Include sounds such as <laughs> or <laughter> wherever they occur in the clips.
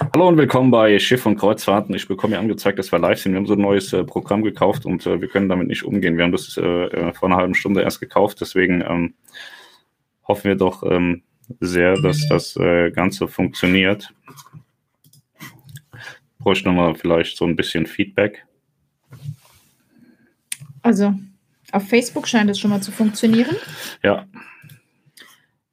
Hallo und willkommen bei Schiff und Kreuzfahrten. Ich bekomme mir angezeigt, dass wir live sind. Wir haben so ein neues äh, Programm gekauft und äh, wir können damit nicht umgehen. Wir haben das äh, äh vor einer halben Stunde erst gekauft. Deswegen ähm, hoffen wir doch ähm, sehr, dass das äh, Ganze funktioniert. Bräuchte nochmal vielleicht so ein bisschen Feedback. Also auf Facebook scheint es schon mal zu funktionieren. Ja,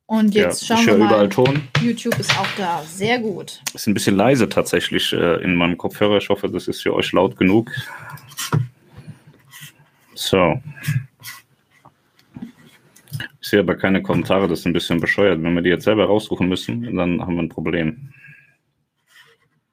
und jetzt ja, schauen wir mal. überall Ton. YouTube ist auch da. Sehr gut. Ist ein bisschen leise tatsächlich äh, in meinem Kopfhörer. Ich hoffe, das ist für euch laut genug. So. Ich sehe aber keine Kommentare, das ist ein bisschen bescheuert. Wenn wir die jetzt selber raussuchen müssen, dann haben wir ein Problem.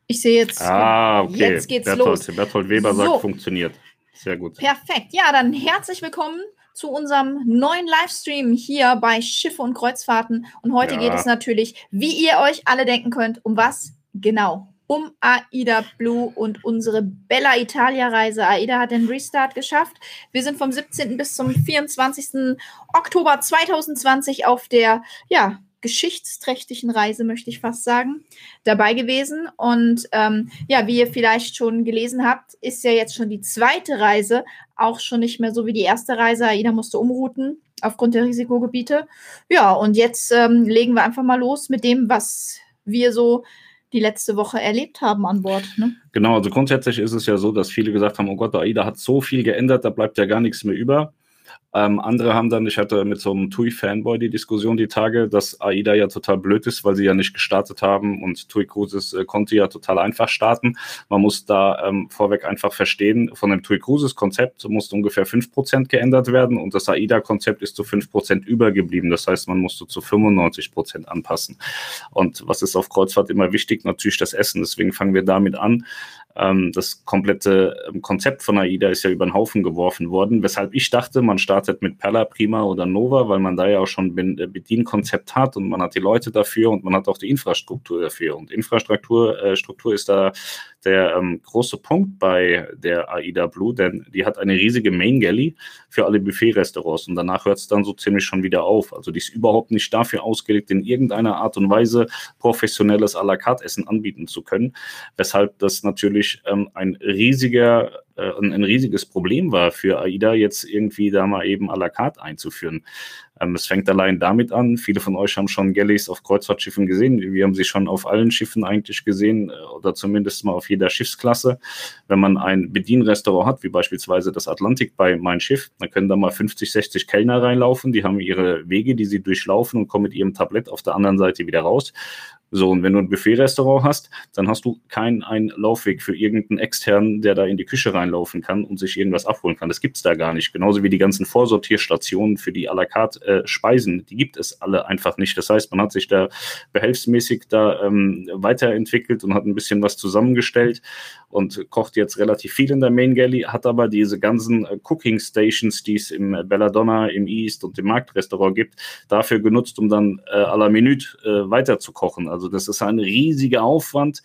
Ich sehe jetzt. Ah, okay. Jetzt geht's Berthold, los. Berthold Weber so. sagt, funktioniert. Sehr gut. Perfekt. Ja, dann herzlich willkommen zu unserem neuen Livestream hier bei Schiffe und Kreuzfahrten. Und heute ja. geht es natürlich, wie ihr euch alle denken könnt, um was? Genau. Um AIDA Blue und unsere Bella Italia Reise. AIDA hat den Restart geschafft. Wir sind vom 17. bis zum 24. Oktober 2020 auf der, ja, geschichtsträchtigen Reise, möchte ich fast sagen, dabei gewesen. Und ähm, ja, wie ihr vielleicht schon gelesen habt, ist ja jetzt schon die zweite Reise auch schon nicht mehr so wie die erste Reise. AIDA musste umrouten aufgrund der Risikogebiete. Ja, und jetzt ähm, legen wir einfach mal los mit dem, was wir so die letzte Woche erlebt haben an Bord. Ne? Genau, also grundsätzlich ist es ja so, dass viele gesagt haben, oh Gott, AIDA hat so viel geändert, da bleibt ja gar nichts mehr über. Ähm, andere haben dann, ich hatte mit so einem TUI-Fanboy die Diskussion die Tage, dass AIDA ja total blöd ist, weil sie ja nicht gestartet haben und TUI Cruises äh, konnte ja total einfach starten. Man muss da ähm, vorweg einfach verstehen, von dem TUI Cruises Konzept musste ungefähr 5% geändert werden und das AIDA-Konzept ist zu 5% übergeblieben. Das heißt, man musste zu 95% anpassen. Und was ist auf Kreuzfahrt immer wichtig? Natürlich das Essen. Deswegen fangen wir damit an. Ähm, das komplette ähm, Konzept von AIDA ist ja über den Haufen geworfen worden, weshalb ich dachte, man startet mit Perla, Prima oder Nova, weil man da ja auch schon ein äh, Bedienkonzept hat und man hat die Leute dafür und man hat auch die Infrastruktur dafür. Und Infrastruktur äh, Struktur ist da der ähm, große Punkt bei der AIDA Blue, denn die hat eine riesige Main Galley für alle Buffet-Restaurants und danach hört es dann so ziemlich schon wieder auf. Also die ist überhaupt nicht dafür ausgelegt, in irgendeiner Art und Weise professionelles à la carte Essen anbieten zu können, weshalb das natürlich ähm, ein riesiger äh, ein, riesiges Problem war für AIDA, jetzt irgendwie da mal eben à la carte einzuführen. Ähm, es fängt allein damit an. Viele von euch haben schon Galleys auf Kreuzfahrtschiffen gesehen. Wir haben sie schon auf allen Schiffen eigentlich gesehen äh, oder zumindest mal auf jeder Schiffsklasse. Wenn man ein Bedienrestaurant hat, wie beispielsweise das Atlantik bei Mein Schiff, dann können da mal 50, 60 Kellner reinlaufen. Die haben ihre Wege, die sie durchlaufen und kommen mit ihrem Tablett auf der anderen Seite wieder raus. So, und wenn du ein Buffet-Restaurant hast, dann hast du keinen einen Laufweg für irgendeinen externen, der da in die Küche reinlaufen kann und sich irgendwas abholen kann. Das gibt's da gar nicht. Genauso wie die ganzen Vorsortierstationen für die à la carte äh, Speisen, die gibt es alle einfach nicht. Das heißt, man hat sich da behelfsmäßig da ähm, weiterentwickelt und hat ein bisschen was zusammengestellt und kocht jetzt relativ viel in der Main Galley, hat aber diese ganzen äh, Cooking Stations, die es im Belladonna, im East und im Marktrestaurant gibt, dafür genutzt, um dann äh, à la Minute äh, weiter. Also das ist ein riesiger Aufwand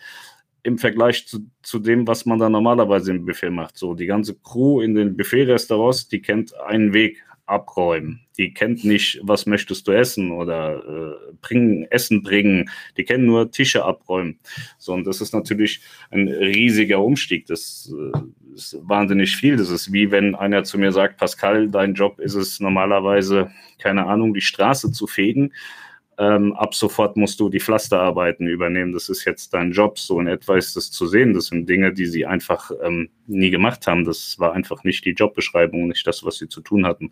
im Vergleich zu, zu dem, was man da normalerweise im Buffet macht. So, die ganze Crew in den Buffet-Restaurants, die kennt einen Weg, abräumen. Die kennt nicht, was möchtest du essen oder äh, bringen, Essen bringen. Die kennen nur Tische abräumen. So, und das ist natürlich ein riesiger Umstieg. Das äh, ist wahnsinnig viel. Das ist wie wenn einer zu mir sagt, Pascal, dein Job ist es normalerweise, keine Ahnung, die Straße zu fegen ähm, ab sofort musst du die Pflasterarbeiten übernehmen. Das ist jetzt dein Job. So in etwa ist das zu sehen. Das sind Dinge, die sie einfach ähm, nie gemacht haben. Das war einfach nicht die Jobbeschreibung, nicht das, was sie zu tun hatten.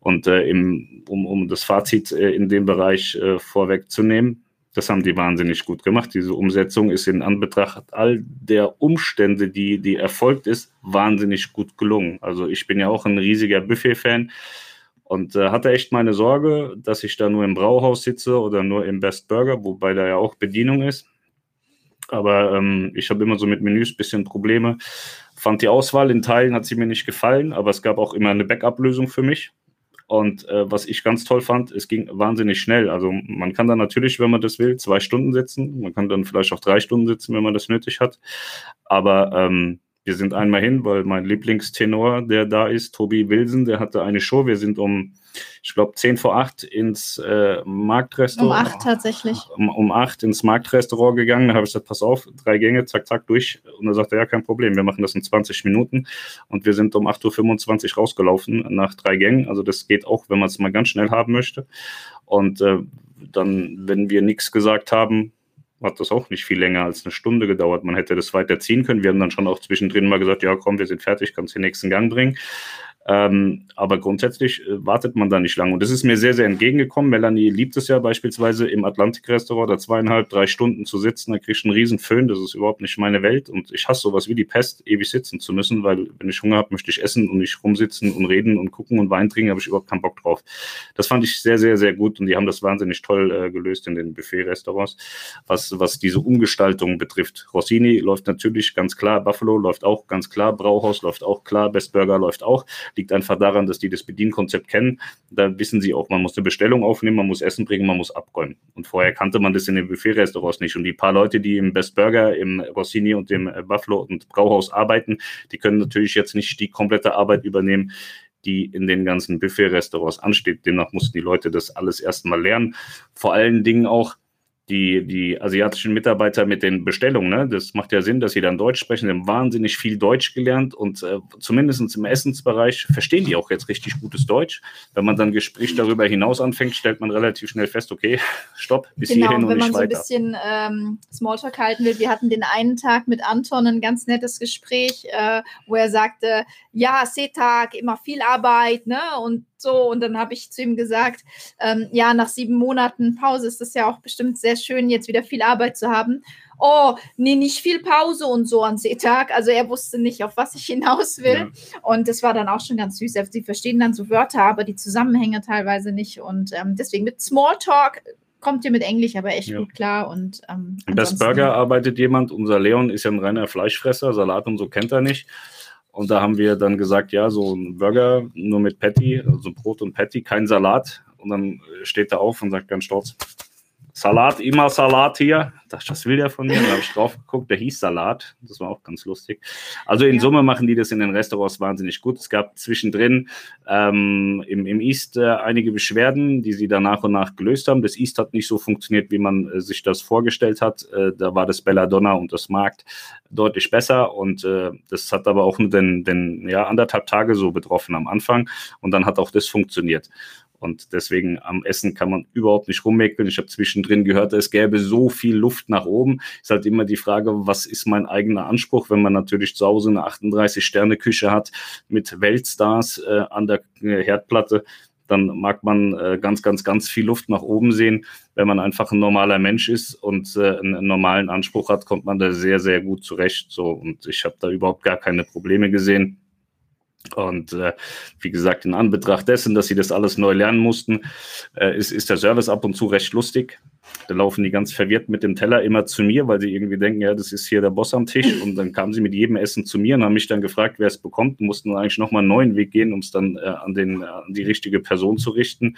Und äh, im, um, um das Fazit äh, in dem Bereich äh, vorwegzunehmen, das haben die wahnsinnig gut gemacht. Diese Umsetzung ist in Anbetracht all der Umstände, die, die erfolgt ist, wahnsinnig gut gelungen. Also ich bin ja auch ein riesiger Buffet-Fan. Und äh, hatte echt meine Sorge, dass ich da nur im Brauhaus sitze oder nur im Best Burger, wobei da ja auch Bedienung ist. Aber ähm, ich habe immer so mit Menüs ein bisschen Probleme. Fand die Auswahl in Teilen hat sie mir nicht gefallen, aber es gab auch immer eine Backup-Lösung für mich. Und äh, was ich ganz toll fand, es ging wahnsinnig schnell. Also man kann da natürlich, wenn man das will, zwei Stunden sitzen. Man kann dann vielleicht auch drei Stunden sitzen, wenn man das nötig hat. Aber ähm, wir sind einmal hin, weil mein Lieblingstenor, der da ist, Tobi Wilson, der hatte eine Show. Wir sind um, ich glaube, 10 vor 8 ins äh, Marktrestaurant. Um 8 tatsächlich. Um, um 8 ins Marktrestaurant gegangen. Da habe ich gesagt, pass auf, drei Gänge, zack, zack, durch. Und er sagte, ja, kein Problem, wir machen das in 20 Minuten. Und wir sind um 8.25 Uhr rausgelaufen nach drei Gängen. Also das geht auch, wenn man es mal ganz schnell haben möchte. Und äh, dann, wenn wir nichts gesagt haben, hat das auch nicht viel länger als eine Stunde gedauert. Man hätte das weiter ziehen können. Wir haben dann schon auch zwischendrin mal gesagt, ja komm, wir sind fertig, kannst den nächsten Gang bringen. Ähm, aber grundsätzlich äh, wartet man da nicht lange. Und das ist mir sehr, sehr entgegengekommen. Melanie liebt es ja beispielsweise im Atlantik-Restaurant da zweieinhalb, drei Stunden zu sitzen. Da kriegst du einen riesen Föhn. Das ist überhaupt nicht meine Welt. Und ich hasse sowas wie die Pest, ewig sitzen zu müssen, weil wenn ich Hunger habe, möchte ich essen und nicht rumsitzen und reden und gucken und Wein trinken, habe ich überhaupt keinen Bock drauf. Das fand ich sehr, sehr, sehr gut. Und die haben das wahnsinnig toll äh, gelöst in den Buffet-Restaurants, was, was diese Umgestaltung betrifft. Rossini läuft natürlich ganz klar, Buffalo läuft auch ganz klar, Brauhaus läuft auch klar, Best Burger läuft auch. Liegt einfach daran, dass die das Bedienkonzept kennen. Da wissen sie auch, man muss eine Bestellung aufnehmen, man muss Essen bringen, man muss abräumen. Und vorher kannte man das in den Buffet-Restaurants nicht. Und die paar Leute, die im Best Burger, im Rossini und dem Buffalo und Brauhaus arbeiten, die können natürlich jetzt nicht die komplette Arbeit übernehmen, die in den ganzen Buffet-Restaurants ansteht. Demnach mussten die Leute das alles erstmal lernen. Vor allen Dingen auch die, die asiatischen Mitarbeiter mit den Bestellungen, ne? das macht ja Sinn, dass sie dann Deutsch sprechen, sie haben wahnsinnig viel Deutsch gelernt und äh, zumindest im Essensbereich verstehen die auch jetzt richtig gutes Deutsch. Wenn man dann Gespräch darüber hinaus anfängt, stellt man relativ schnell fest, okay, <laughs> stopp, bis genau, hierhin und nicht weiter. Wenn man so ein bisschen ähm, Smalltalk halten will, wir hatten den einen Tag mit Anton ein ganz nettes Gespräch, äh, wo er sagte, ja, Seetag, immer viel Arbeit, ne, und so. Und dann habe ich zu ihm gesagt, ähm, ja, nach sieben Monaten Pause ist das ja auch bestimmt sehr schön, jetzt wieder viel Arbeit zu haben. Oh, nee, nicht viel Pause und so an Seetag. Also er wusste nicht, auf was ich hinaus will. Ja. Und das war dann auch schon ganz süß. Sie verstehen dann so Wörter, aber die Zusammenhänge teilweise nicht. Und ähm, deswegen mit Smalltalk kommt ihr mit Englisch aber echt ja. gut klar. Und ähm, Best Burger arbeitet jemand. Unser Leon ist ja ein reiner Fleischfresser. Salat und so kennt er nicht. Und da haben wir dann gesagt, ja, so ein Burger nur mit Patty, also Brot und Patty, kein Salat. Und dann steht er auf und sagt ganz stolz, Salat, immer Salat hier. Das, das will der von mir. Da habe ich drauf geguckt, der hieß Salat. Das war auch ganz lustig. Also in ja. Summe machen die das in den Restaurants wahnsinnig gut. Es gab zwischendrin ähm, im, im East äh, einige Beschwerden, die sie dann nach und nach gelöst haben. Das East hat nicht so funktioniert, wie man äh, sich das vorgestellt hat. Äh, da war das Belladonna und das Markt deutlich besser. Und äh, das hat aber auch nur den, den ja, anderthalb Tage so betroffen am Anfang. Und dann hat auch das funktioniert. Und deswegen am Essen kann man überhaupt nicht rummäkeln. Ich habe zwischendrin gehört, es gäbe so viel Luft nach oben. Ist halt immer die Frage, was ist mein eigener Anspruch, wenn man natürlich zu Hause eine 38-Sterne-Küche hat mit Weltstars äh, an der Herdplatte dann mag man äh, ganz, ganz, ganz viel Luft nach oben sehen. Wenn man einfach ein normaler Mensch ist und äh, einen, normalen Anspruch hat, kommt man da sehr, sehr gut zurecht. So, und ich habe da überhaupt gar keine Probleme gesehen. Und äh, wie gesagt, in Anbetracht dessen, dass sie das alles neu lernen mussten, äh, ist, ist der Service ab und zu recht lustig. Da laufen die ganz verwirrt mit dem Teller immer zu mir, weil sie irgendwie denken, ja, das ist hier der Boss am Tisch. Und dann kamen sie mit jedem Essen zu mir und haben mich dann gefragt, wer es bekommt und mussten eigentlich nochmal einen neuen Weg gehen, um es dann äh, an, den, äh, an die richtige Person zu richten.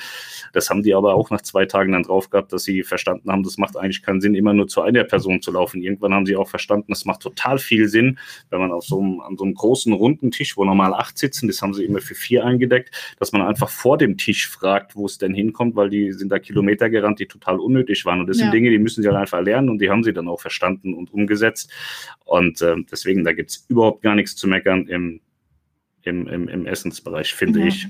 Das haben die aber auch nach zwei Tagen dann drauf gehabt, dass sie verstanden haben, das macht eigentlich keinen Sinn, immer nur zu einer Person zu laufen. Irgendwann haben sie auch verstanden, es macht total viel Sinn, wenn man auf so einem, an so einem großen runden Tisch, wo normal acht sitzen, das haben sie immer für vier eingedeckt, dass man einfach vor dem Tisch fragt, wo es denn hinkommt, weil die sind da Kilometer gerannt, die total unnötig waren. Und das ja. sind Dinge, die müssen sie halt einfach lernen und die haben sie dann auch verstanden und umgesetzt. Und äh, deswegen, da gibt es überhaupt gar nichts zu meckern im, im, im, im Essensbereich, finde ja. ich.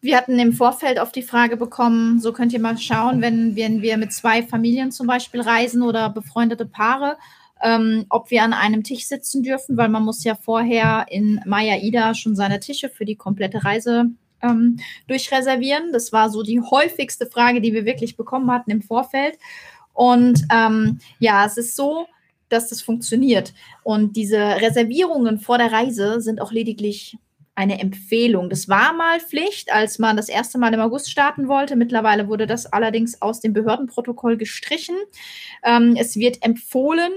Wir hatten im Vorfeld auf die Frage bekommen, so könnt ihr mal schauen, wenn, wenn wir mit zwei Familien zum Beispiel reisen oder befreundete Paare, ähm, ob wir an einem Tisch sitzen dürfen, weil man muss ja vorher in Maya Ida schon seine Tische für die komplette Reise ähm, durchreservieren. Das war so die häufigste Frage, die wir wirklich bekommen hatten im Vorfeld. Und ähm, ja, es ist so, dass das funktioniert. Und diese Reservierungen vor der Reise sind auch lediglich eine Empfehlung. Das war mal Pflicht, als man das erste Mal im August starten wollte. Mittlerweile wurde das allerdings aus dem Behördenprotokoll gestrichen. Ähm, es wird empfohlen,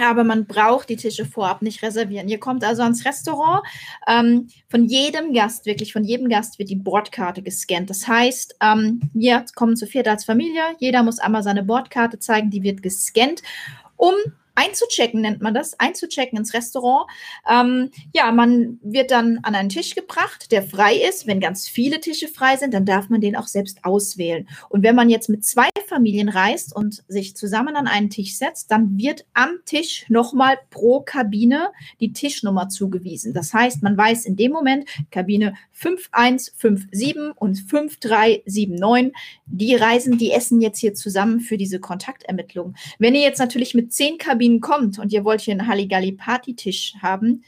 aber man braucht die Tische vorab nicht reservieren. Ihr kommt also ans Restaurant. Ähm, von jedem Gast, wirklich von jedem Gast wird die Bordkarte gescannt. Das heißt, ähm, wir kommen zu viert als Familie. Jeder muss einmal seine Bordkarte zeigen, die wird gescannt, um einzuchecken, nennt man das, einzuchecken ins Restaurant. Ähm, ja, man wird dann an einen Tisch gebracht, der frei ist. Wenn ganz viele Tische frei sind, dann darf man den auch selbst auswählen. Und wenn man jetzt mit zwei Familien reist und sich zusammen an einen Tisch setzt, dann wird am Tisch nochmal pro Kabine die Tischnummer zugewiesen. Das heißt, man weiß in dem Moment, Kabine 5157 und 5379, die reisen, die essen jetzt hier zusammen für diese Kontaktermittlung. Wenn ihr jetzt natürlich mit zehn Kabinen kommt und ihr wollt hier einen Halligalli-Party-Tisch haben,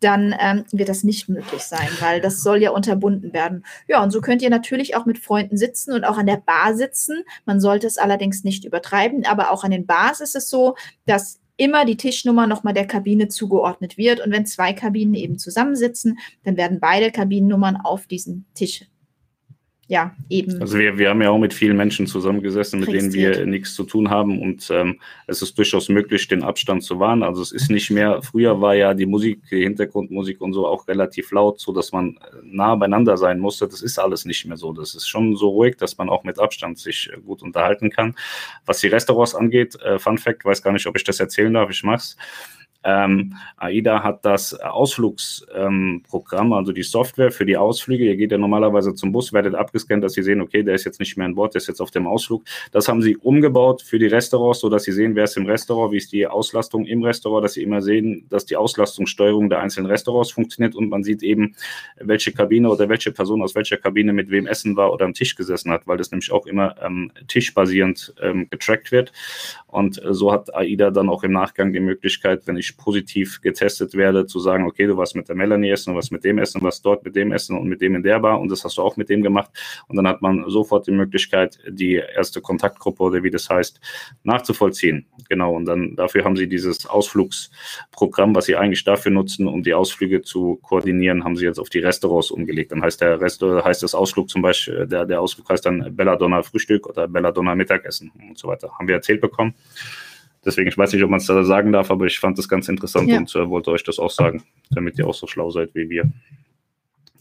dann ähm, wird das nicht möglich sein, weil das soll ja unterbunden werden. Ja, und so könnt ihr natürlich auch mit Freunden sitzen und auch an der Bar sitzen. Man sollte es allerdings nicht übertreiben, aber auch an den Bars ist es so, dass immer die Tischnummer nochmal der Kabine zugeordnet wird. Und wenn zwei Kabinen eben zusammensitzen, dann werden beide Kabinennummern auf diesen Tisch ja, eben. Also wir, wir haben ja auch mit vielen Menschen zusammengesessen, mit denen wir nichts zu tun haben und ähm, es ist durchaus möglich, den Abstand zu wahren. Also es ist nicht mehr, früher war ja die Musik, die Hintergrundmusik und so auch relativ laut, so dass man nah beieinander sein musste. Das ist alles nicht mehr so. Das ist schon so ruhig, dass man auch mit Abstand sich äh, gut unterhalten kann. Was die Restaurants angeht, äh, Fun Fact, weiß gar nicht, ob ich das erzählen darf, ich mach's. Ähm, AIDA hat das Ausflugsprogramm, ähm, also die Software für die Ausflüge. Ihr geht ja normalerweise zum Bus, werdet abgescannt, dass Sie sehen, okay, der ist jetzt nicht mehr an Bord, der ist jetzt auf dem Ausflug. Das haben Sie umgebaut für die Restaurants, sodass Sie sehen, wer ist im Restaurant, wie ist die Auslastung im Restaurant, dass Sie immer sehen, dass die Auslastungssteuerung der einzelnen Restaurants funktioniert und man sieht eben, welche Kabine oder welche Person aus welcher Kabine mit wem essen war oder am Tisch gesessen hat, weil das nämlich auch immer ähm, tischbasierend ähm, getrackt wird. Und äh, so hat AIDA dann auch im Nachgang die Möglichkeit, wenn ich positiv getestet werde, zu sagen, okay, du warst mit der Melanie essen, du warst mit dem essen, warst dort mit dem essen und mit dem in der Bar und das hast du auch mit dem gemacht. Und dann hat man sofort die Möglichkeit, die erste Kontaktgruppe oder wie das heißt, nachzuvollziehen. Genau. Und dann dafür haben sie dieses Ausflugsprogramm, was sie eigentlich dafür nutzen, um die Ausflüge zu koordinieren, haben sie jetzt auf die Restaurants umgelegt. Dann heißt der Rest, heißt das Ausflug zum Beispiel, der, der Ausflug heißt dann Belladonna Frühstück oder Belladonna Mittagessen und so weiter. Haben wir erzählt bekommen. Deswegen, ich weiß nicht, ob man es da sagen darf, aber ich fand das ganz interessant ja. und äh, wollte euch das auch sagen, damit ihr auch so schlau seid wie wir.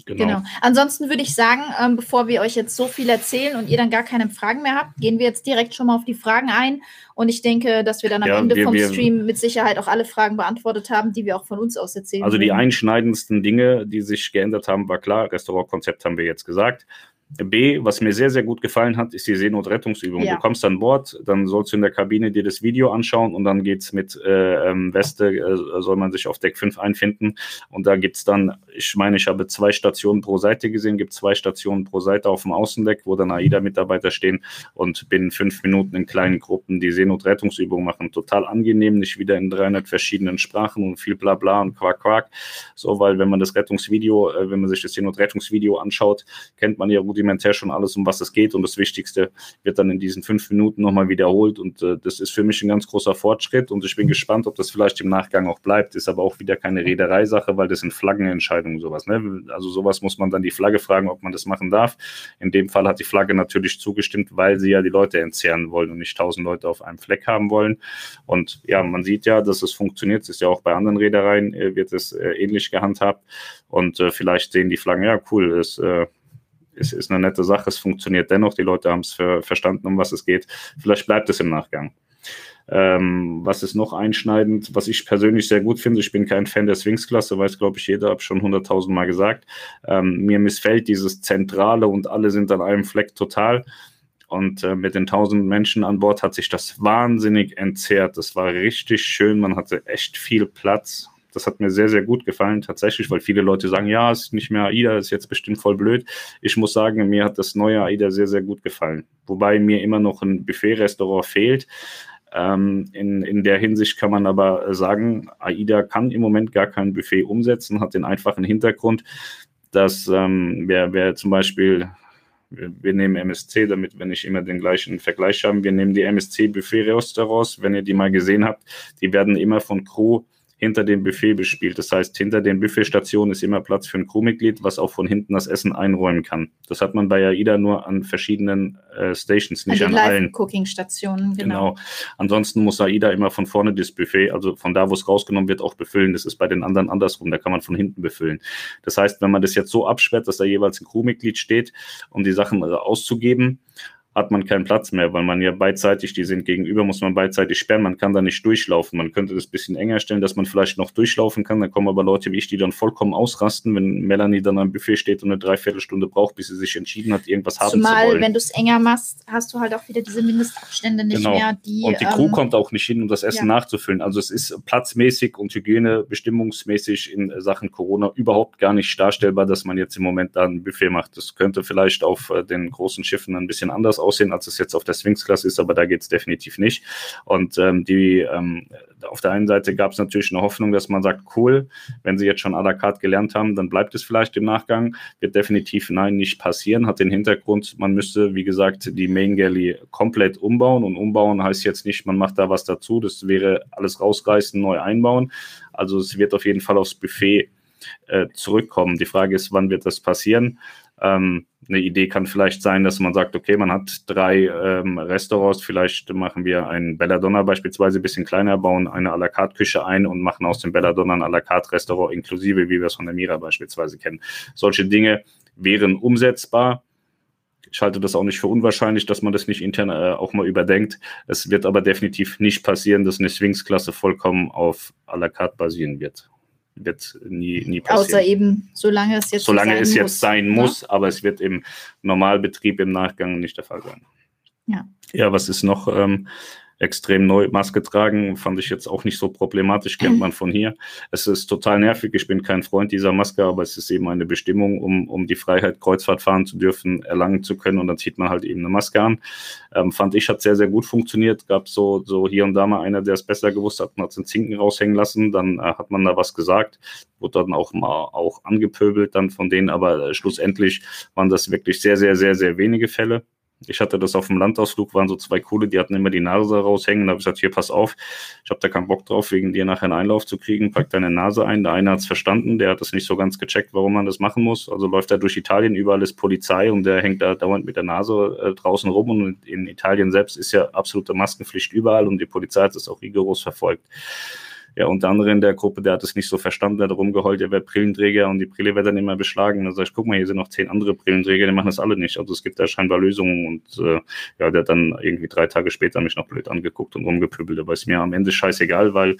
Genau. genau. Ansonsten würde ich sagen, ähm, bevor wir euch jetzt so viel erzählen und ihr dann gar keine Fragen mehr habt, gehen wir jetzt direkt schon mal auf die Fragen ein. Und ich denke, dass wir dann am ja, Ende wir, vom wir, Stream mit Sicherheit auch alle Fragen beantwortet haben, die wir auch von uns aus erzählen. Also die einschneidendsten Dinge, die sich geändert haben, war klar, Restaurantkonzept haben wir jetzt gesagt. B, was mir sehr, sehr gut gefallen hat, ist die Seenotrettungsübung. Ja. Du kommst an Bord, dann sollst du in der Kabine dir das Video anschauen und dann geht es mit äh, ähm, Weste, äh, soll man sich auf Deck 5 einfinden. Und da gibt es dann, ich meine, ich habe zwei Stationen pro Seite gesehen, gibt zwei Stationen pro Seite auf dem Außendeck, wo dann AIDA-Mitarbeiter stehen und binnen fünf Minuten in kleinen Gruppen die Seenotrettungsübung machen. Total angenehm, nicht wieder in 300 verschiedenen Sprachen und viel Blabla und Quack Quack. So, weil wenn man das Rettungsvideo, äh, wenn man sich das Seenotrettungsvideo anschaut, kennt man ja gut rudimentär schon alles, um was es geht. Und das Wichtigste wird dann in diesen fünf Minuten nochmal wiederholt. Und äh, das ist für mich ein ganz großer Fortschritt. Und ich bin gespannt, ob das vielleicht im Nachgang auch bleibt. Ist aber auch wieder keine Reedereisache, weil das sind Flaggenentscheidungen sowas. Ne? Also sowas muss man dann die Flagge fragen, ob man das machen darf. In dem Fall hat die Flagge natürlich zugestimmt, weil sie ja die Leute entzerren wollen und nicht tausend Leute auf einem Fleck haben wollen. Und ja, man sieht ja, dass es funktioniert. Es ist ja auch bei anderen Reedereien äh, wird es äh, ähnlich gehandhabt. Und äh, vielleicht sehen die Flaggen, ja, cool, es ist, eine nette Sache, es funktioniert dennoch, die Leute haben es ver verstanden, um was es geht. Vielleicht bleibt es im Nachgang. Ähm, was ist noch einschneidend, was ich persönlich sehr gut finde, ich bin kein Fan der Sphinx-Klasse, weiß glaube ich jeder, habe schon hunderttausend Mal gesagt. Ähm, mir missfällt dieses Zentrale und alle sind an einem Fleck total. Und äh, mit den tausend Menschen an Bord hat sich das wahnsinnig entzerrt. Das war richtig schön, man hatte echt viel Platz das hat mir sehr, sehr gut gefallen, tatsächlich, weil viele Leute sagen, ja, ist nicht mehr AIDA, ist jetzt bestimmt voll blöd. Ich muss sagen, mir hat das neue AIDA sehr, sehr gut gefallen. Wobei mir immer noch ein Buffet-Restaurant fehlt. Ähm, in, in der Hinsicht kann man aber sagen, AIDA kann im Moment gar kein Buffet umsetzen, hat den einfachen Hintergrund, dass ähm, wer, wer zum Beispiel wir nehmen MSC, damit wir nicht immer den gleichen Vergleich haben. Wir nehmen die MSC Buffet Restaurants, wenn ihr die mal gesehen habt, die werden immer von Crew hinter dem Buffet bespielt. Das heißt, hinter den Buffetstationen ist immer Platz für ein Crewmitglied, was auch von hinten das Essen einräumen kann. Das hat man bei AIDA nur an verschiedenen äh, Stations, nicht an, an allen. Cooking-Stationen, genau. genau. Ansonsten muss AIDA immer von vorne das Buffet, also von da, wo es rausgenommen wird, auch befüllen. Das ist bei den anderen andersrum, da kann man von hinten befüllen. Das heißt, wenn man das jetzt so absperrt, dass da jeweils ein Crewmitglied steht, um die Sachen äh, auszugeben, hat man keinen Platz mehr, weil man ja beidseitig, die sind gegenüber, muss man beidseitig sperren, man kann da nicht durchlaufen. Man könnte das ein bisschen enger stellen, dass man vielleicht noch durchlaufen kann. Da kommen aber Leute wie ich, die dann vollkommen ausrasten, wenn Melanie dann am Buffet steht und eine Dreiviertelstunde braucht, bis sie sich entschieden hat, irgendwas haben Zumal, zu wollen. wenn du es enger machst, hast du halt auch wieder diese Mindestabstände nicht genau. mehr. Die, und die Crew ähm, kommt auch nicht hin, um das Essen ja. nachzufüllen. Also es ist platzmäßig und hygienebestimmungsmäßig in Sachen Corona überhaupt gar nicht darstellbar, dass man jetzt im Moment da ein Buffet macht. Das könnte vielleicht auf äh, den großen Schiffen ein bisschen anders aussehen, als es jetzt auf der Sphinx-Klasse ist, aber da geht es definitiv nicht. Und ähm, die, ähm, auf der einen Seite gab es natürlich eine Hoffnung, dass man sagt, cool, wenn sie jetzt schon à la carte gelernt haben, dann bleibt es vielleicht im Nachgang. Wird definitiv nein, nicht passieren. Hat den Hintergrund, man müsste, wie gesagt, die Main Galley komplett umbauen. Und umbauen heißt jetzt nicht, man macht da was dazu. Das wäre alles rausreißen, neu einbauen. Also es wird auf jeden Fall aufs Buffet äh, zurückkommen. Die Frage ist, wann wird das passieren? Ähm, eine Idee kann vielleicht sein, dass man sagt, okay, man hat drei ähm, Restaurants, vielleicht machen wir ein Belladonna beispielsweise ein bisschen kleiner, bauen eine à la carte Küche ein und machen aus dem Belladonna ein à la carte Restaurant inklusive, wie wir es von der Mira beispielsweise kennen. Solche Dinge wären umsetzbar. Ich halte das auch nicht für unwahrscheinlich, dass man das nicht intern äh, auch mal überdenkt. Es wird aber definitiv nicht passieren, dass eine Sphinx-Klasse vollkommen auf à la carte basieren wird wird nie, nie passieren. Außer eben, solange es jetzt solange es jetzt sein ne? muss, aber es wird im Normalbetrieb im Nachgang nicht der Fall sein. Ja. Ja, was ist noch? Ähm, extrem neu Maske tragen, fand ich jetzt auch nicht so problematisch, kennt man von hier. Es ist total nervig, ich bin kein Freund dieser Maske, aber es ist eben eine Bestimmung, um, um die Freiheit, Kreuzfahrt fahren zu dürfen, erlangen zu können und dann zieht man halt eben eine Maske an. Ähm, fand ich, hat sehr, sehr gut funktioniert, gab so, so hier und da mal einer, der es besser gewusst hat, man hat den Zinken raushängen lassen, dann äh, hat man da was gesagt, wurde dann auch mal auch angepöbelt dann von denen, aber äh, schlussendlich waren das wirklich sehr, sehr, sehr, sehr wenige Fälle. Ich hatte das auf dem Landausflug, waren so zwei Kohle, die hatten immer die Nase raushängen. Da habe ich gesagt, hier, pass auf, ich habe da keinen Bock drauf, wegen dir nachher einen Einlauf zu kriegen, pack deine Nase ein. Der eine hat es verstanden, der hat es nicht so ganz gecheckt, warum man das machen muss. Also läuft er durch Italien, überall ist Polizei und der hängt da dauernd mit der Nase äh, draußen rum. Und in Italien selbst ist ja absolute Maskenpflicht überall und die Polizei hat es auch rigoros verfolgt ja, unter anderem in der Gruppe, der hat es nicht so verstanden, der hat rumgeheult, er wäre Brillenträger und die Brille wird dann immer beschlagen. Da sag ich, guck mal, hier sind noch zehn andere Brillenträger, die machen das alle nicht. Also es gibt da scheinbar Lösungen und äh, ja, der hat dann irgendwie drei Tage später mich noch blöd angeguckt und rumgepöbelt. Aber ist mir am Ende scheißegal, weil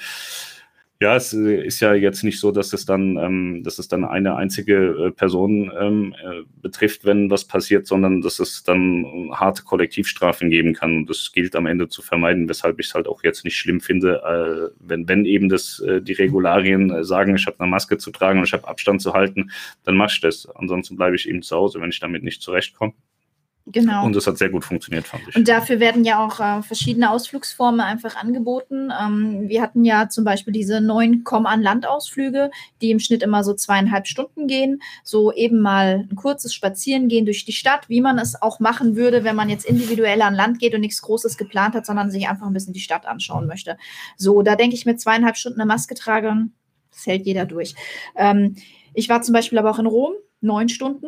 ja, es äh, ist ja jetzt nicht so, dass es dann, ähm, dass es dann eine einzige äh, Person ähm, äh, betrifft, wenn was passiert, sondern dass es dann harte Kollektivstrafen geben kann. Und das gilt am Ende zu vermeiden, weshalb ich es halt auch jetzt nicht schlimm finde, äh, wenn, wenn eben das, äh, die Regularien äh, sagen, ich habe eine Maske zu tragen und ich habe Abstand zu halten, dann mach ich das. Ansonsten bleibe ich eben zu Hause, wenn ich damit nicht zurechtkomme. Genau. Und das hat sehr gut funktioniert, fand ich. Und dafür werden ja auch äh, verschiedene Ausflugsformen einfach angeboten. Ähm, wir hatten ja zum Beispiel diese neun Komm an Land-Ausflüge, die im Schnitt immer so zweieinhalb Stunden gehen. So eben mal ein kurzes Spazierengehen durch die Stadt, wie man es auch machen würde, wenn man jetzt individuell an Land geht und nichts Großes geplant hat, sondern sich einfach ein bisschen die Stadt anschauen möchte. So, da denke ich mit zweieinhalb Stunden eine Maske tragen, das hält jeder durch. Ähm, ich war zum Beispiel aber auch in Rom, neun Stunden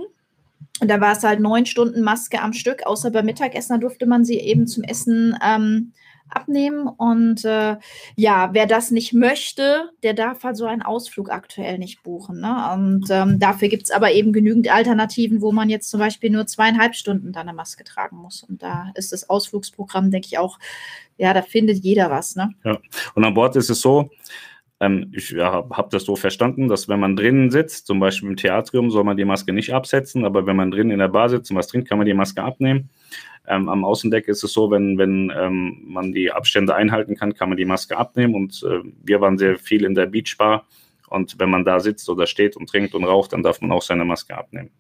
und da war es halt neun Stunden Maske am Stück, außer beim Mittagessen, da durfte man sie eben zum Essen ähm, abnehmen. Und äh, ja, wer das nicht möchte, der darf halt so einen Ausflug aktuell nicht buchen. Ne? Und ähm, dafür gibt es aber eben genügend Alternativen, wo man jetzt zum Beispiel nur zweieinhalb Stunden dann eine Maske tragen muss. Und da ist das Ausflugsprogramm, denke ich, auch, ja, da findet jeder was. Ne? Ja, und an Bord ist es so, ähm, ich ja, habe das so verstanden, dass wenn man drinnen sitzt, zum Beispiel im Theatrium, soll man die Maske nicht absetzen, aber wenn man drinnen in der Bar sitzt und was trinkt, kann man die Maske abnehmen. Ähm, am Außendeck ist es so, wenn, wenn ähm, man die Abstände einhalten kann, kann man die Maske abnehmen. Und äh, wir waren sehr viel in der Beachbar. Und wenn man da sitzt oder steht und trinkt und raucht, dann darf man auch seine Maske abnehmen.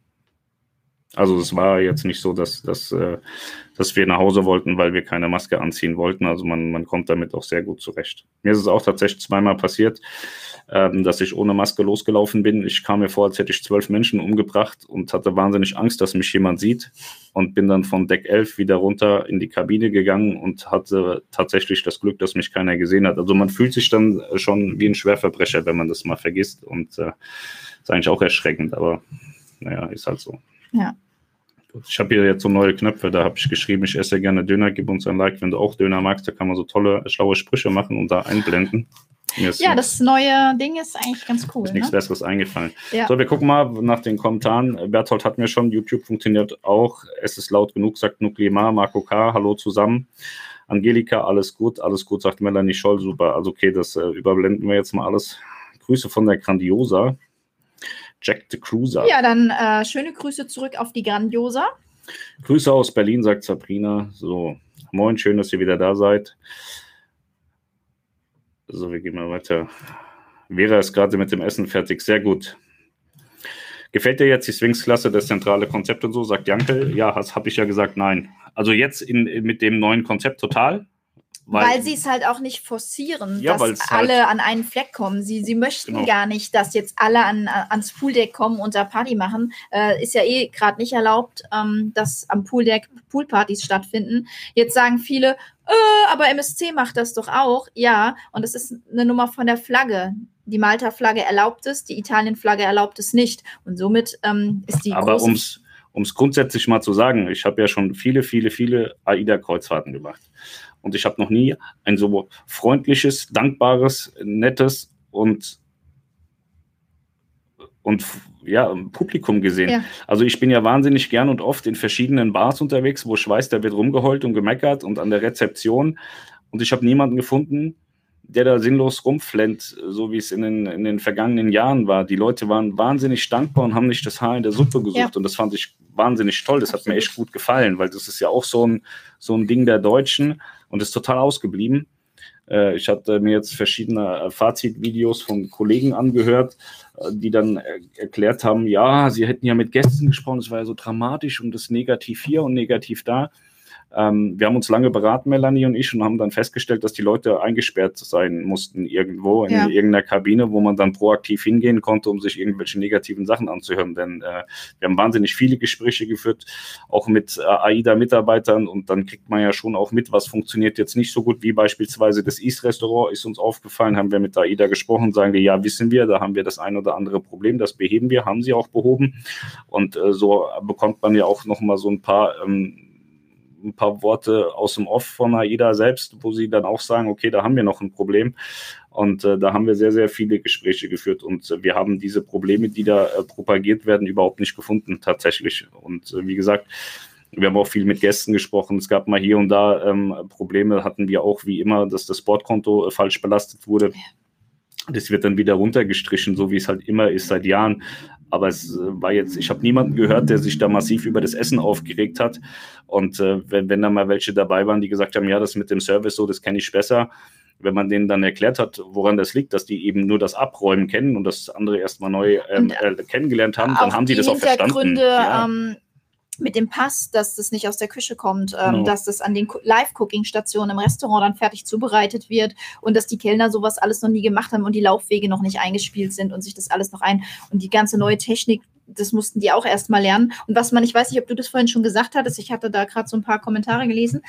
Also es war jetzt nicht so, dass, dass, äh, dass wir nach Hause wollten, weil wir keine Maske anziehen wollten. Also man, man kommt damit auch sehr gut zurecht. Mir ist es auch tatsächlich zweimal passiert, ähm, dass ich ohne Maske losgelaufen bin. Ich kam mir vor, als hätte ich zwölf Menschen umgebracht und hatte wahnsinnig Angst, dass mich jemand sieht und bin dann von Deck 11 wieder runter in die Kabine gegangen und hatte tatsächlich das Glück, dass mich keiner gesehen hat. Also man fühlt sich dann schon wie ein Schwerverbrecher, wenn man das mal vergisst und äh, ist eigentlich auch erschreckend, aber naja, ist halt so. Ja. Ich habe hier jetzt so neue Knöpfe, da habe ich geschrieben, ich esse gerne Döner, gib uns ein Like, wenn du auch Döner magst, da kann man so tolle, schlaue Sprüche machen und da einblenden. Ja, das neue Ding ist eigentlich ganz cool. Ist nichts ne? Besseres eingefallen. Ja. So, wir gucken mal nach den Kommentaren. Berthold hat mir schon, YouTube funktioniert auch. Es ist laut genug, sagt Nuklimar, Marco K., hallo zusammen. Angelika, alles gut, alles gut, sagt Melanie Scholl, super. Also okay, das äh, überblenden wir jetzt mal alles. Grüße von der Grandiosa. Jack the Cruiser. Ja, dann äh, schöne Grüße zurück auf die Grandiosa. Grüße aus Berlin, sagt Sabrina. So, moin, schön, dass ihr wieder da seid. So, wir gehen mal weiter. Vera ist gerade mit dem Essen fertig. Sehr gut. Gefällt dir jetzt die Swings-Klasse, das zentrale Konzept und so? Sagt Jankel. Ja, das habe ich ja gesagt, nein. Also jetzt in, in, mit dem neuen Konzept total. Weil, weil sie es halt auch nicht forcieren, ja, dass alle halt an einen Fleck kommen. Sie, sie möchten genau. gar nicht, dass jetzt alle an, ans Pooldeck kommen und da Party machen. Äh, ist ja eh gerade nicht erlaubt, ähm, dass am Pooldeck Poolpartys stattfinden. Jetzt sagen viele, äh, aber MSC macht das doch auch. Ja, und das ist eine Nummer von der Flagge. Die Malta-Flagge erlaubt es, die Italien-Flagge erlaubt es nicht. Und somit ähm, ist die. Aber ums um es grundsätzlich mal zu sagen, ich habe ja schon viele, viele, viele AIDA-Kreuzfahrten gemacht. Und ich habe noch nie ein so freundliches, dankbares, nettes und und ja, Publikum gesehen. Ja. Also ich bin ja wahnsinnig gern und oft in verschiedenen Bars unterwegs, wo ich weiß, da wird rumgeheult und gemeckert und an der Rezeption. Und ich habe niemanden gefunden, der da sinnlos rumflennt, so wie es in den, in den vergangenen Jahren war. Die Leute waren wahnsinnig dankbar und haben nicht das Haar in der Suppe gesucht. Ja. Und das fand ich wahnsinnig toll. Das Absolut. hat mir echt gut gefallen, weil das ist ja auch so ein, so ein Ding der Deutschen und ist total ausgeblieben. Äh, ich hatte mir jetzt verschiedene äh, Fazitvideos von Kollegen angehört, äh, die dann erklärt haben, ja, sie hätten ja mit Gästen gesprochen, es war ja so dramatisch und das Negativ hier und Negativ da. Ähm, wir haben uns lange beraten, Melanie und ich, und haben dann festgestellt, dass die Leute eingesperrt sein mussten irgendwo in ja. irgendeiner Kabine, wo man dann proaktiv hingehen konnte, um sich irgendwelche negativen Sachen anzuhören. Denn äh, wir haben wahnsinnig viele Gespräche geführt, auch mit äh, AIDA-Mitarbeitern, und dann kriegt man ja schon auch mit, was funktioniert jetzt nicht so gut, wie beispielsweise das East-Restaurant ist uns aufgefallen, haben wir mit AIDA gesprochen, sagen wir, ja, wissen wir, da haben wir das ein oder andere Problem, das beheben wir, haben sie auch behoben. Und äh, so bekommt man ja auch nochmal so ein paar ähm, ein paar Worte aus dem Off von AIDA selbst, wo sie dann auch sagen, okay, da haben wir noch ein Problem. Und äh, da haben wir sehr, sehr viele Gespräche geführt und äh, wir haben diese Probleme, die da äh, propagiert werden, überhaupt nicht gefunden tatsächlich. Und äh, wie gesagt, wir haben auch viel mit Gästen gesprochen. Es gab mal hier und da ähm, Probleme, hatten wir auch wie immer, dass das Sportkonto äh, falsch belastet wurde. Das wird dann wieder runtergestrichen, so wie es halt immer ist seit Jahren. Aber es äh, war jetzt, ich habe niemanden gehört, der sich da massiv über das Essen aufgeregt hat. Und äh, wenn, wenn da mal welche dabei waren, die gesagt haben, ja, das mit dem Service so, das kenne ich besser. Wenn man denen dann erklärt hat, woran das liegt, dass die eben nur das Abräumen kennen und das andere erstmal neu ähm, äh, kennengelernt haben, dann haben die das auch verstanden. Ja. Ähm, mit dem Pass, dass das nicht aus der Küche kommt, ähm, genau. dass das an den Live-Cooking-Stationen im Restaurant dann fertig zubereitet wird und dass die Kellner sowas alles noch nie gemacht haben und die Laufwege noch nicht eingespielt sind und sich das alles noch ein und die ganze neue Technik, das mussten die auch erstmal lernen. Und was man, ich weiß nicht, ob du das vorhin schon gesagt hattest, ich hatte da gerade so ein paar Kommentare gelesen.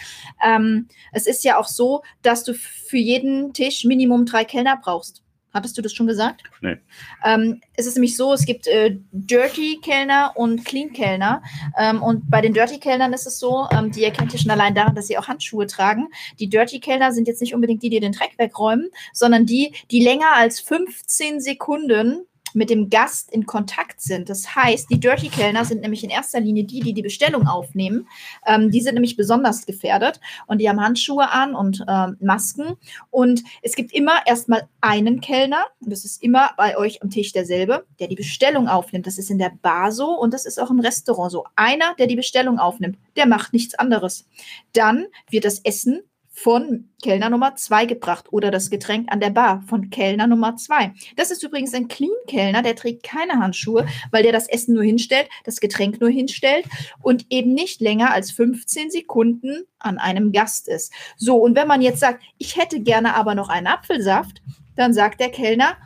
Ähm, es ist ja auch so, dass du für jeden Tisch Minimum drei Kellner brauchst. Hattest du das schon gesagt? Nee. Ähm, es ist nämlich so, es gibt äh, Dirty-Kellner und Clean-Kellner. Ähm, und bei den Dirty-Kellnern ist es so, ähm, die erkennt ihr schon allein daran, dass sie auch Handschuhe tragen. Die Dirty-Kellner sind jetzt nicht unbedingt die, die den Dreck wegräumen, sondern die, die länger als 15 Sekunden mit dem Gast in Kontakt sind. Das heißt, die Dirty Kellner sind nämlich in erster Linie die, die die Bestellung aufnehmen. Ähm, die sind nämlich besonders gefährdet und die haben Handschuhe an und ähm, Masken. Und es gibt immer erstmal einen Kellner, und das ist immer bei euch am Tisch derselbe, der die Bestellung aufnimmt. Das ist in der Bar so und das ist auch im Restaurant so. Einer, der die Bestellung aufnimmt, der macht nichts anderes. Dann wird das Essen von Kellner Nummer 2 gebracht oder das Getränk an der Bar von Kellner Nummer 2. Das ist übrigens ein Clean-Kellner, der trägt keine Handschuhe, weil der das Essen nur hinstellt, das Getränk nur hinstellt und eben nicht länger als 15 Sekunden an einem Gast ist. So, und wenn man jetzt sagt, ich hätte gerne aber noch einen Apfelsaft, dann sagt der Kellner,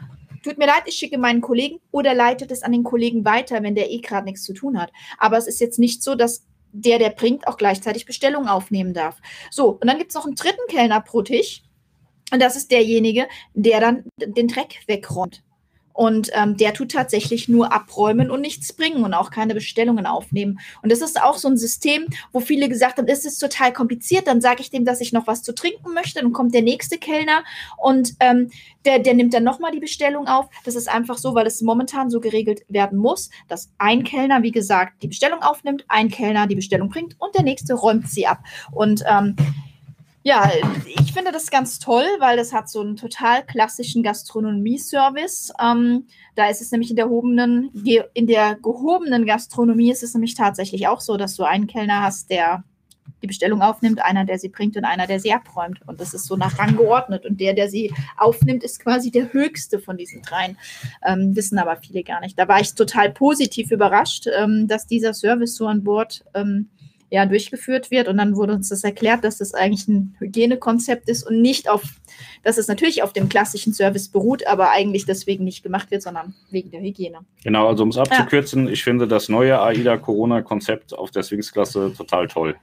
tut mir leid, ich schicke meinen Kollegen oder leitet es an den Kollegen weiter, wenn der eh gerade nichts zu tun hat. Aber es ist jetzt nicht so, dass der, der bringt, auch gleichzeitig Bestellungen aufnehmen darf. So, und dann gibt es noch einen dritten Kellner pro Tisch. Und das ist derjenige, der dann den Dreck wegräumt. Und ähm, der tut tatsächlich nur abräumen und nichts bringen und auch keine Bestellungen aufnehmen. Und das ist auch so ein System, wo viele gesagt haben, es ist total kompliziert. Dann sage ich dem, dass ich noch was zu trinken möchte. Dann kommt der nächste Kellner und ähm, der, der nimmt dann nochmal die Bestellung auf. Das ist einfach so, weil es momentan so geregelt werden muss, dass ein Kellner, wie gesagt, die Bestellung aufnimmt, ein Kellner die Bestellung bringt und der nächste räumt sie ab. Und ähm, ja, ich finde das ganz toll, weil das hat so einen total klassischen Gastronomie-Service. Ähm, da ist es nämlich in der, gehobenen, in der gehobenen Gastronomie ist es nämlich tatsächlich auch so, dass du einen Kellner hast, der die Bestellung aufnimmt, einer, der sie bringt und einer, der sie abräumt. Und das ist so nach Rang geordnet. Und der, der sie aufnimmt, ist quasi der höchste von diesen dreien. Ähm, wissen aber viele gar nicht. Da war ich total positiv überrascht, ähm, dass dieser Service so an Bord ähm, ja, durchgeführt wird. Und dann wurde uns das erklärt, dass das eigentlich ein Hygienekonzept ist und nicht auf, dass es natürlich auf dem klassischen Service beruht, aber eigentlich deswegen nicht gemacht wird, sondern wegen der Hygiene. Genau, also um es abzukürzen, ja. ich finde das neue AIDA-Corona-Konzept auf der Swings-Klasse total toll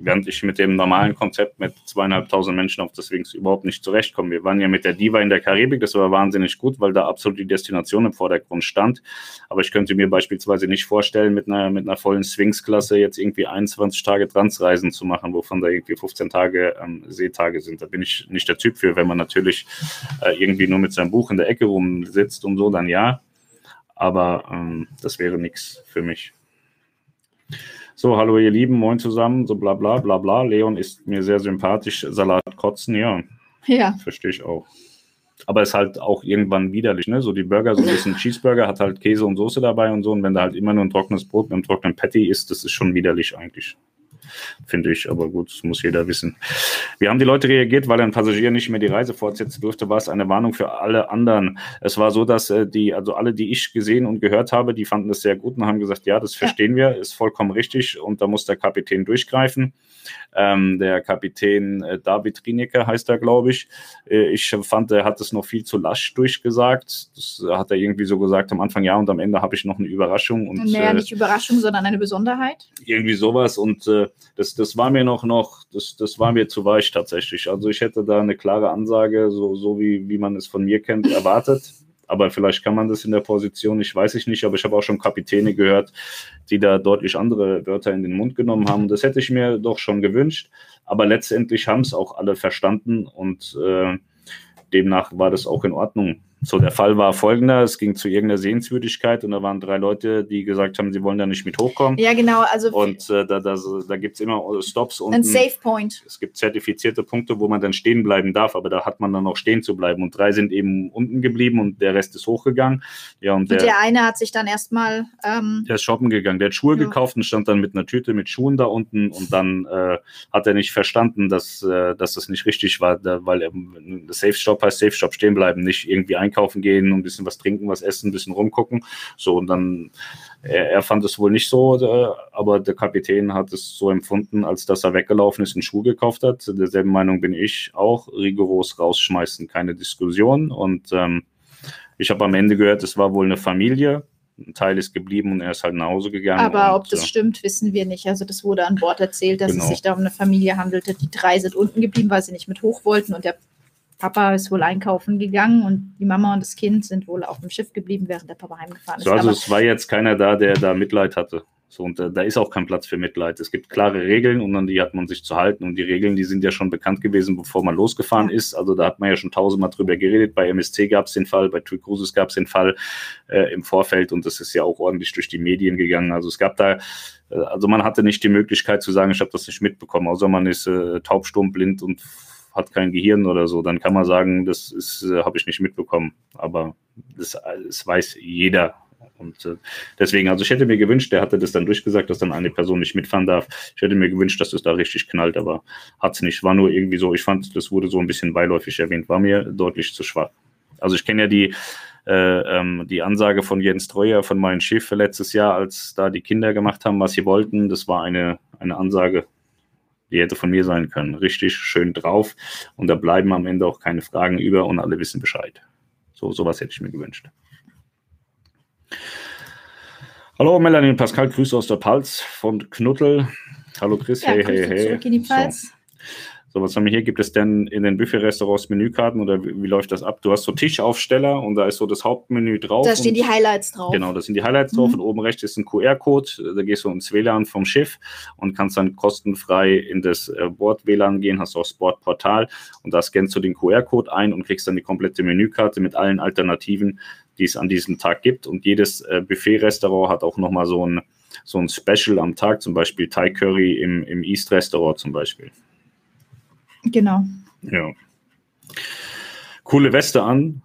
während ich mit dem normalen Konzept mit zweieinhalbtausend Menschen auf das Wings überhaupt nicht zurechtkomme. Wir waren ja mit der Diva in der Karibik, das war wahnsinnig gut, weil da absolut die Destination im Vordergrund stand. Aber ich könnte mir beispielsweise nicht vorstellen, mit einer, mit einer vollen Swings-Klasse jetzt irgendwie 21 Tage Transreisen zu machen, wovon da irgendwie 15 Tage ähm, Seetage sind. Da bin ich nicht der Typ für. Wenn man natürlich äh, irgendwie nur mit seinem Buch in der Ecke rumsitzt und so, dann ja. Aber ähm, das wäre nichts für mich. So, hallo ihr Lieben, moin zusammen, so bla bla bla bla. Leon ist mir sehr sympathisch. Salat kotzen, ja. Ja. Verstehe ich auch. Aber ist halt auch irgendwann widerlich, ne? So die Burger, so ein bisschen <laughs> Cheeseburger, hat halt Käse und Soße dabei und so. Und wenn da halt immer nur ein trockenes Brot mit einem trockenen Patty ist, das ist schon widerlich eigentlich finde ich. Aber gut, das muss jeder wissen. Wie haben die Leute reagiert, weil ein Passagier nicht mehr die Reise fortsetzen durfte? War es eine Warnung für alle anderen? Es war so, dass äh, die, also alle, die ich gesehen und gehört habe, die fanden es sehr gut und haben gesagt, ja, das verstehen ja. wir, ist vollkommen richtig und da muss der Kapitän durchgreifen. Ähm, der Kapitän äh, David Rienecker heißt er, glaube ich. Äh, ich fand, er hat es noch viel zu lasch durchgesagt. Das hat er irgendwie so gesagt am Anfang, ja, und am Ende habe ich noch eine Überraschung. Und, naja, äh, nicht Überraschung, sondern eine Besonderheit. Irgendwie sowas. Und äh, das, das war mir noch, noch das, das war mir zu weich tatsächlich. Also ich hätte da eine klare Ansage, so, so wie, wie man es von mir kennt, erwartet aber vielleicht kann man das in der Position, ich weiß ich nicht, aber ich habe auch schon Kapitäne gehört, die da deutlich andere Wörter in den Mund genommen haben. Das hätte ich mir doch schon gewünscht, aber letztendlich haben es auch alle verstanden und äh, demnach war das auch in Ordnung. So, der Fall war folgender: Es ging zu irgendeiner Sehenswürdigkeit und da waren drei Leute, die gesagt haben, sie wollen da nicht mit hochkommen. Ja, genau. Also und äh, da, da, da gibt es immer Stops und. Ein Safe Point. Es gibt zertifizierte Punkte, wo man dann stehen bleiben darf, aber da hat man dann auch stehen zu bleiben. Und drei sind eben unten geblieben und der Rest ist hochgegangen. Ja, und, der, und der eine hat sich dann erstmal. Ähm, der ist shoppen gegangen. Der hat Schuhe ja. gekauft und stand dann mit einer Tüte mit Schuhen da unten und dann äh, hat er nicht verstanden, dass, äh, dass das nicht richtig war, da, weil er, Safe Stop heißt Safe Stop stehen bleiben, nicht irgendwie einkaufen gehen ein bisschen was trinken, was essen, ein bisschen rumgucken. So, und dann, er, er fand es wohl nicht so, äh, aber der Kapitän hat es so empfunden, als dass er weggelaufen ist und Schuh gekauft hat. Derselben Meinung bin ich auch. Rigoros rausschmeißen, keine Diskussion. Und ähm, ich habe am Ende gehört, es war wohl eine Familie. Ein Teil ist geblieben und er ist halt nach Hause gegangen. Aber ob das äh, stimmt, wissen wir nicht. Also das wurde an Bord erzählt, dass genau. es sich da um eine Familie handelte. Die drei sind unten geblieben, weil sie nicht mit hoch wollten und der Papa ist wohl einkaufen gegangen und die Mama und das Kind sind wohl auf dem Schiff geblieben, während der Papa heimgefahren ist. So, also es war jetzt keiner da, der da Mitleid hatte. So, und äh, da ist auch kein Platz für Mitleid. Es gibt klare Regeln und an die hat man sich zu halten. Und die Regeln, die sind ja schon bekannt gewesen, bevor man losgefahren ist. Also da hat man ja schon tausendmal drüber geredet. Bei MSC gab es den Fall, bei TUI Cruises gab es den Fall äh, im Vorfeld und das ist ja auch ordentlich durch die Medien gegangen. Also es gab da, äh, also man hatte nicht die Möglichkeit zu sagen, ich habe das nicht mitbekommen, außer man ist äh, blind und hat kein Gehirn oder so, dann kann man sagen, das äh, habe ich nicht mitbekommen. Aber das, das weiß jeder. Und äh, deswegen, also ich hätte mir gewünscht, der hatte das dann durchgesagt, dass dann eine Person nicht mitfahren darf. Ich hätte mir gewünscht, dass es da richtig knallt, aber hat es nicht. War nur irgendwie so, ich fand, das wurde so ein bisschen beiläufig erwähnt, war mir deutlich zu schwach. Also ich kenne ja die, äh, ähm, die Ansage von Jens Treuer von meinem Schiff letztes Jahr, als da die Kinder gemacht haben, was sie wollten. Das war eine, eine Ansage, die hätte von mir sein können. Richtig schön drauf. Und da bleiben am Ende auch keine Fragen über und alle wissen Bescheid. So, sowas hätte ich mir gewünscht. Hallo Melanie und Pascal, Grüße aus der Palz von Knuttel. Hallo Chris, ja, hey, hey, hey. Zurück in die Pfalz. So. So, was haben wir hier? Gibt es denn in den Buffet-Restaurants Menükarten oder wie, wie, läuft das ab? Du hast so Tischaufsteller und da ist so das Hauptmenü drauf. Da stehen die Highlights drauf. Genau, da sind die Highlights mhm. drauf und oben rechts ist ein QR-Code. Da gehst du ins WLAN vom Schiff und kannst dann kostenfrei in das äh, Bord-WLAN gehen, hast auch das Bordportal und da scannst du den QR-Code ein und kriegst dann die komplette Menükarte mit allen Alternativen, die es an diesem Tag gibt. Und jedes äh, Buffet-Restaurant hat auch nochmal so ein, so ein Special am Tag, zum Beispiel Thai Curry im, im East-Restaurant zum Beispiel. Genau. Ja. Coole Weste an.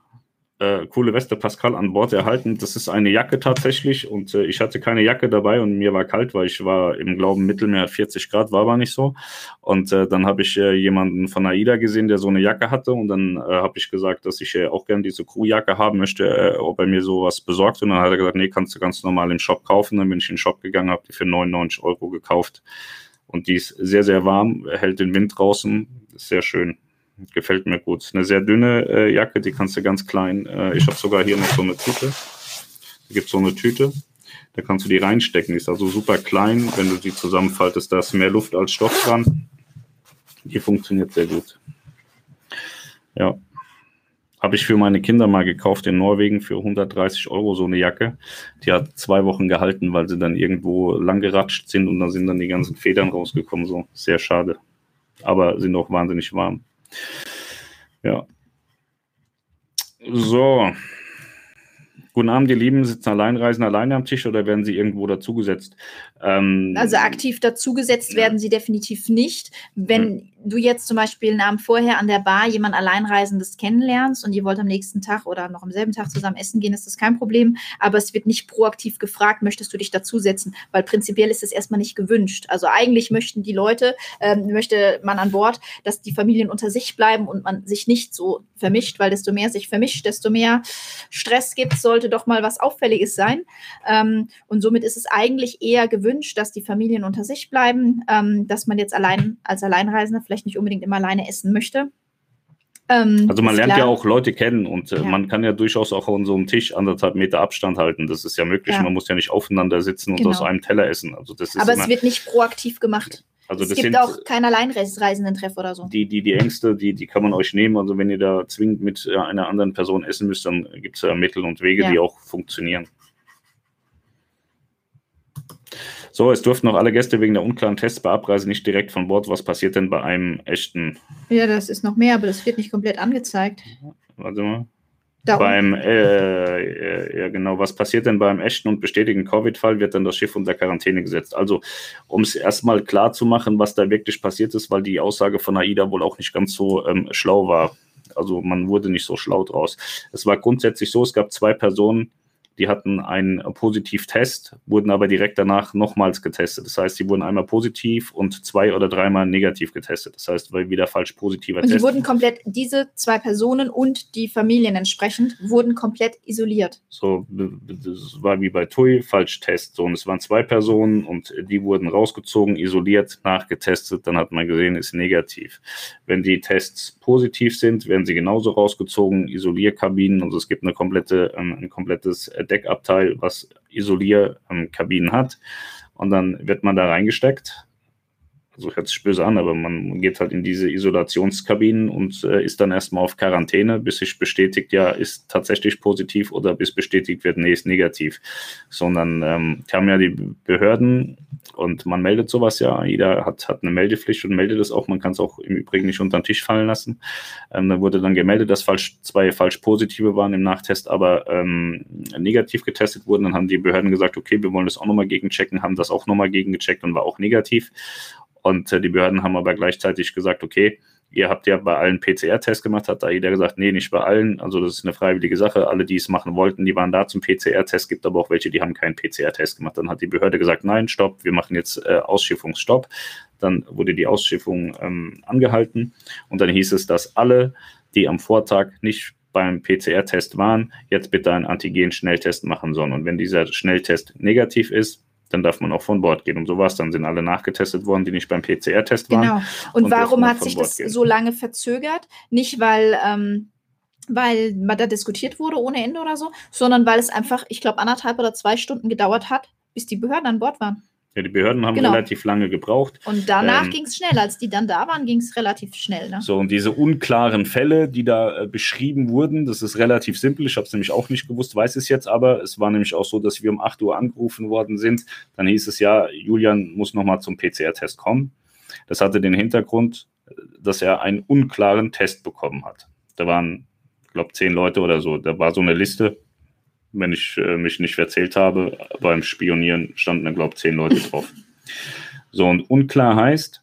Äh, coole Weste Pascal an Bord erhalten. Das ist eine Jacke tatsächlich und äh, ich hatte keine Jacke dabei und mir war kalt, weil ich war im Glauben Mittelmeer 40 Grad, war aber nicht so. Und äh, dann habe ich äh, jemanden von AIDA gesehen, der so eine Jacke hatte und dann äh, habe ich gesagt, dass ich äh, auch gerne diese Crewjacke haben möchte, ob er mir sowas besorgt und dann hat er gesagt, nee, kannst du ganz normal im Shop kaufen. Dann bin ich in den Shop gegangen, habe die für 99 Euro gekauft und die ist sehr, sehr warm, hält den Wind draußen, ist sehr schön. Gefällt mir gut. Eine sehr dünne äh, Jacke, die kannst du ganz klein. Äh, ich habe sogar hier noch so eine Tüte. Da gibt so eine Tüte. Da kannst du die reinstecken. Die ist also super klein. Wenn du die zusammenfaltest, da ist mehr Luft als Stoff dran. Die funktioniert sehr gut. Ja, habe ich für meine Kinder mal gekauft in Norwegen für 130 Euro so eine Jacke. Die hat zwei Wochen gehalten, weil sie dann irgendwo langgeratscht sind und da sind dann die ganzen Federn rausgekommen. So sehr schade. Aber sind auch wahnsinnig warm. Ja. So, Guten Abend, ihr Lieben. Sitzen Alleinreisende alleine am Tisch oder werden sie irgendwo dazugesetzt? Ähm, also aktiv dazugesetzt ja. werden sie definitiv nicht. Wenn ja. du jetzt zum Beispiel einen Abend vorher an der Bar jemand Alleinreisendes kennenlernst und ihr wollt am nächsten Tag oder noch am selben Tag zusammen essen gehen, ist das kein Problem. Aber es wird nicht proaktiv gefragt, möchtest du dich dazusetzen? Weil prinzipiell ist es erstmal nicht gewünscht. Also eigentlich möchten die Leute, ähm, möchte man an Bord, dass die Familien unter sich bleiben und man sich nicht so vermischt, weil desto mehr sich vermischt, desto mehr Stress gibt, sollte sollte doch mal was Auffälliges sein. Ähm, und somit ist es eigentlich eher gewünscht, dass die Familien unter sich bleiben, ähm, dass man jetzt allein als Alleinreisender vielleicht nicht unbedingt immer alleine essen möchte. Ähm, also man lernt ja auch Leute kennen und äh, ja. man kann ja durchaus auch an so einem Tisch anderthalb Meter Abstand halten. Das ist ja möglich. Ja. Man muss ja nicht aufeinander sitzen und genau. aus einem Teller essen. Also das ist Aber es wird nicht proaktiv gemacht. Also es gibt auch kein Alleinreisenden-Treff oder so. Die, die, die Ängste, die, die kann man euch nehmen. Also wenn ihr da zwingend mit äh, einer anderen Person essen müsst, dann gibt es ja Mittel und Wege, ja. die auch funktionieren. So, es durften noch alle Gäste wegen der unklaren Tests bei Abreise nicht direkt von Bord. Was passiert denn bei einem echten? Ja, das ist noch mehr, aber das wird nicht komplett angezeigt. Warte mal. Da beim, äh, äh, ja genau, was passiert denn beim echten und bestätigten Covid-Fall? Wird dann das Schiff unter Quarantäne gesetzt? Also, um es erstmal klar zu machen, was da wirklich passiert ist, weil die Aussage von AIDA wohl auch nicht ganz so ähm, schlau war. Also, man wurde nicht so schlau draus. Es war grundsätzlich so, es gab zwei Personen, die hatten einen Positivtest, wurden aber direkt danach nochmals getestet. Das heißt, sie wurden einmal positiv und zwei oder dreimal negativ getestet. Das heißt, weil wieder falsch positiver und Test. Und die wurden komplett, diese zwei Personen und die Familien entsprechend, wurden komplett isoliert. So, das war wie bei TUI, Falschtest. So, und es waren zwei Personen und die wurden rausgezogen, isoliert, nachgetestet. Dann hat man gesehen, ist negativ. Wenn die Tests positiv sind, werden sie genauso rausgezogen, Isolierkabinen. Also es gibt eine komplette, ähm, ein komplettes Deckabteil, was Isolierkabinen hat. Und dann wird man da reingesteckt. Also hört sich böse an, aber man geht halt in diese Isolationskabinen und äh, ist dann erstmal auf Quarantäne, bis sich bestätigt, ja, ist tatsächlich positiv oder bis bestätigt wird, nee, ist negativ. Sondern ähm, haben ja die Behörden und man meldet sowas ja. Jeder hat, hat eine Meldepflicht und meldet es auch. Man kann es auch im Übrigen nicht unter den Tisch fallen lassen. Ähm, da wurde dann gemeldet, dass falsch, zwei falsch positive waren im Nachtest, aber ähm, negativ getestet wurden. Dann haben die Behörden gesagt, okay, wir wollen das auch nochmal gegenchecken, haben das auch nochmal gegengecheckt und war auch negativ. Und äh, die Behörden haben aber gleichzeitig gesagt, okay, Ihr habt ja bei allen PCR-Tests gemacht, hat da jeder gesagt, nee, nicht bei allen. Also das ist eine freiwillige Sache. Alle, die es machen wollten, die waren da zum PCR-Test. Gibt aber auch welche, die haben keinen PCR-Test gemacht. Dann hat die Behörde gesagt, nein, stopp, wir machen jetzt äh, Ausschiffungsstopp. Dann wurde die Ausschiffung ähm, angehalten und dann hieß es, dass alle, die am Vortag nicht beim PCR-Test waren, jetzt bitte einen Antigen-Schnelltest machen sollen. Und wenn dieser Schnelltest negativ ist, dann darf man auch von Bord gehen. Und so war es. Dann sind alle nachgetestet worden, die nicht beim PCR-Test waren. Genau. Und, und warum hat sich das gehen. so lange verzögert? Nicht, weil. Ähm weil da diskutiert wurde ohne Ende oder so, sondern weil es einfach, ich glaube, anderthalb oder zwei Stunden gedauert hat, bis die Behörden an Bord waren. Ja, die Behörden haben Genau. relativ lange gebraucht. Und danach Ähm, ging es schnell. Als die dann da waren, ging es relativ schnell. Ne? So, und diese unklaren Fälle, die da äh, beschrieben wurden, das ist relativ simpel. Ich habe es nämlich auch nicht gewusst, weiß es jetzt aber. Es war nämlich auch so, dass wir um 8 Uhr angerufen worden sind. Dann hieß es ja, Julian muss nochmal zum PCR-Test kommen. Das hatte den Hintergrund, äh, dass er einen unklaren Test bekommen hat. Da waren, ich glaube, zehn Leute oder so. Da war so eine Liste. Wenn ich äh, mich nicht verzählt habe, beim Spionieren standen da, glaube ich, zehn Leute drauf. <laughs> So, und unklar heißt,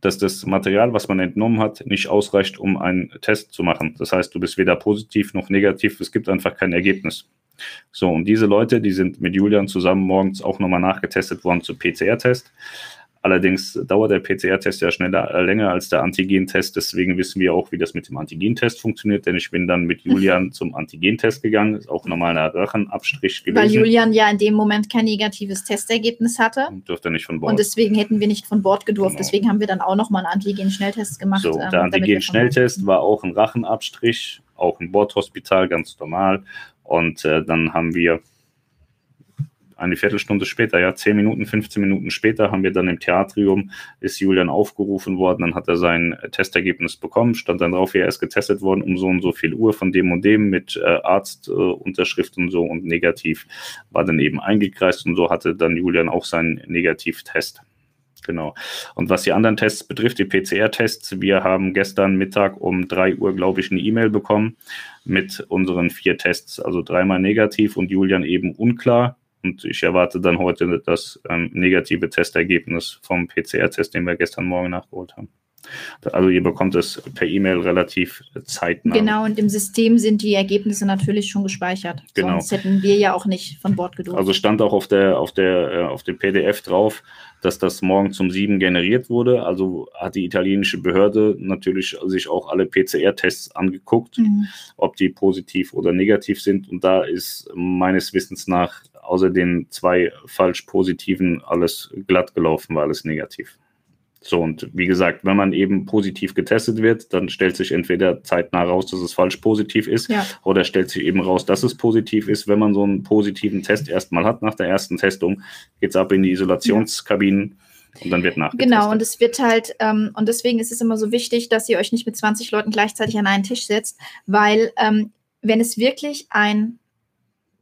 dass das Material, was man entnommen hat, nicht ausreicht, um einen Test zu machen. Das heißt, du bist weder positiv noch negativ, es gibt einfach kein Ergebnis. So, und diese Leute, die sind mit Julian zusammen morgens auch nochmal nachgetestet worden zu PCR-Test. Allerdings dauert der PCR-Test ja schneller, äh, länger als der Antigen-Test. Deswegen wissen wir auch, wie das mit dem Antigen-Test funktioniert. Denn ich bin dann mit Julian <laughs> zum Antigen-Test gegangen. Ist auch nochmal ein Rachenabstrich gewesen. Weil Julian ja in dem Moment kein negatives Testergebnis hatte. Durfte nicht von Bord. Und deswegen hätten wir nicht von Bord gedurft. Genau. Deswegen haben wir dann auch nochmal einen Antigen-Schnelltest gemacht. So, ähm, der Bord Antigen-Schnelltest war auch ein Rachenabstrich, auch ein Bordhospital, ganz normal. Und äh, dann haben wir eine Viertelstunde später, ja, 10 Minuten, 15 Minuten später, haben wir dann im Theatrium, ist Julian aufgerufen worden, dann hat er sein Testergebnis bekommen, stand dann drauf, er ist getestet worden um so und so viel Uhr von dem und dem mit äh, Arztunterschrift äh, und so und negativ war dann eben eingekreist und so hatte dann Julian auch seinen Negativtest. Genau. Und was die anderen Tests betrifft, die PCR-Tests, wir haben gestern Mittag um 3 Uhr, glaube ich, eine E-Mail bekommen mit unseren vier Tests, also dreimal negativ und Julian eben unklar. Und ich erwarte dann heute das ähm, negative Testergebnis vom PCR-Test, den wir gestern Morgen nachgeholt haben. Also ihr bekommt es per E-Mail relativ zeitnah. Genau, und im System sind die Ergebnisse natürlich schon gespeichert. Genau. Sonst hätten wir ja auch nicht von Bord gedurft. Also stand auch auf der auf der äh, auf dem PDF drauf, dass das morgen zum 7 generiert wurde. Also hat die italienische Behörde natürlich sich auch alle PCR-Tests angeguckt, Mhm. ob die positiv oder negativ sind. Und da ist meines Wissens nach außer den zwei falsch positiven alles glatt gelaufen, war alles negativ. So, und wie gesagt, wenn man eben positiv getestet wird, dann stellt sich entweder zeitnah raus, dass es falsch positiv ist, Ja. oder stellt sich eben raus, dass es positiv ist. Wenn man so einen positiven Test erstmal hat nach der ersten Testung, geht es ab in die Isolationskabinen und dann wird nachgetestet. Genau, und es wird halt, ähm, und deswegen ist es immer so wichtig, dass ihr euch nicht mit 20 Leuten gleichzeitig an einen Tisch setzt, weil ähm, wenn es wirklich ein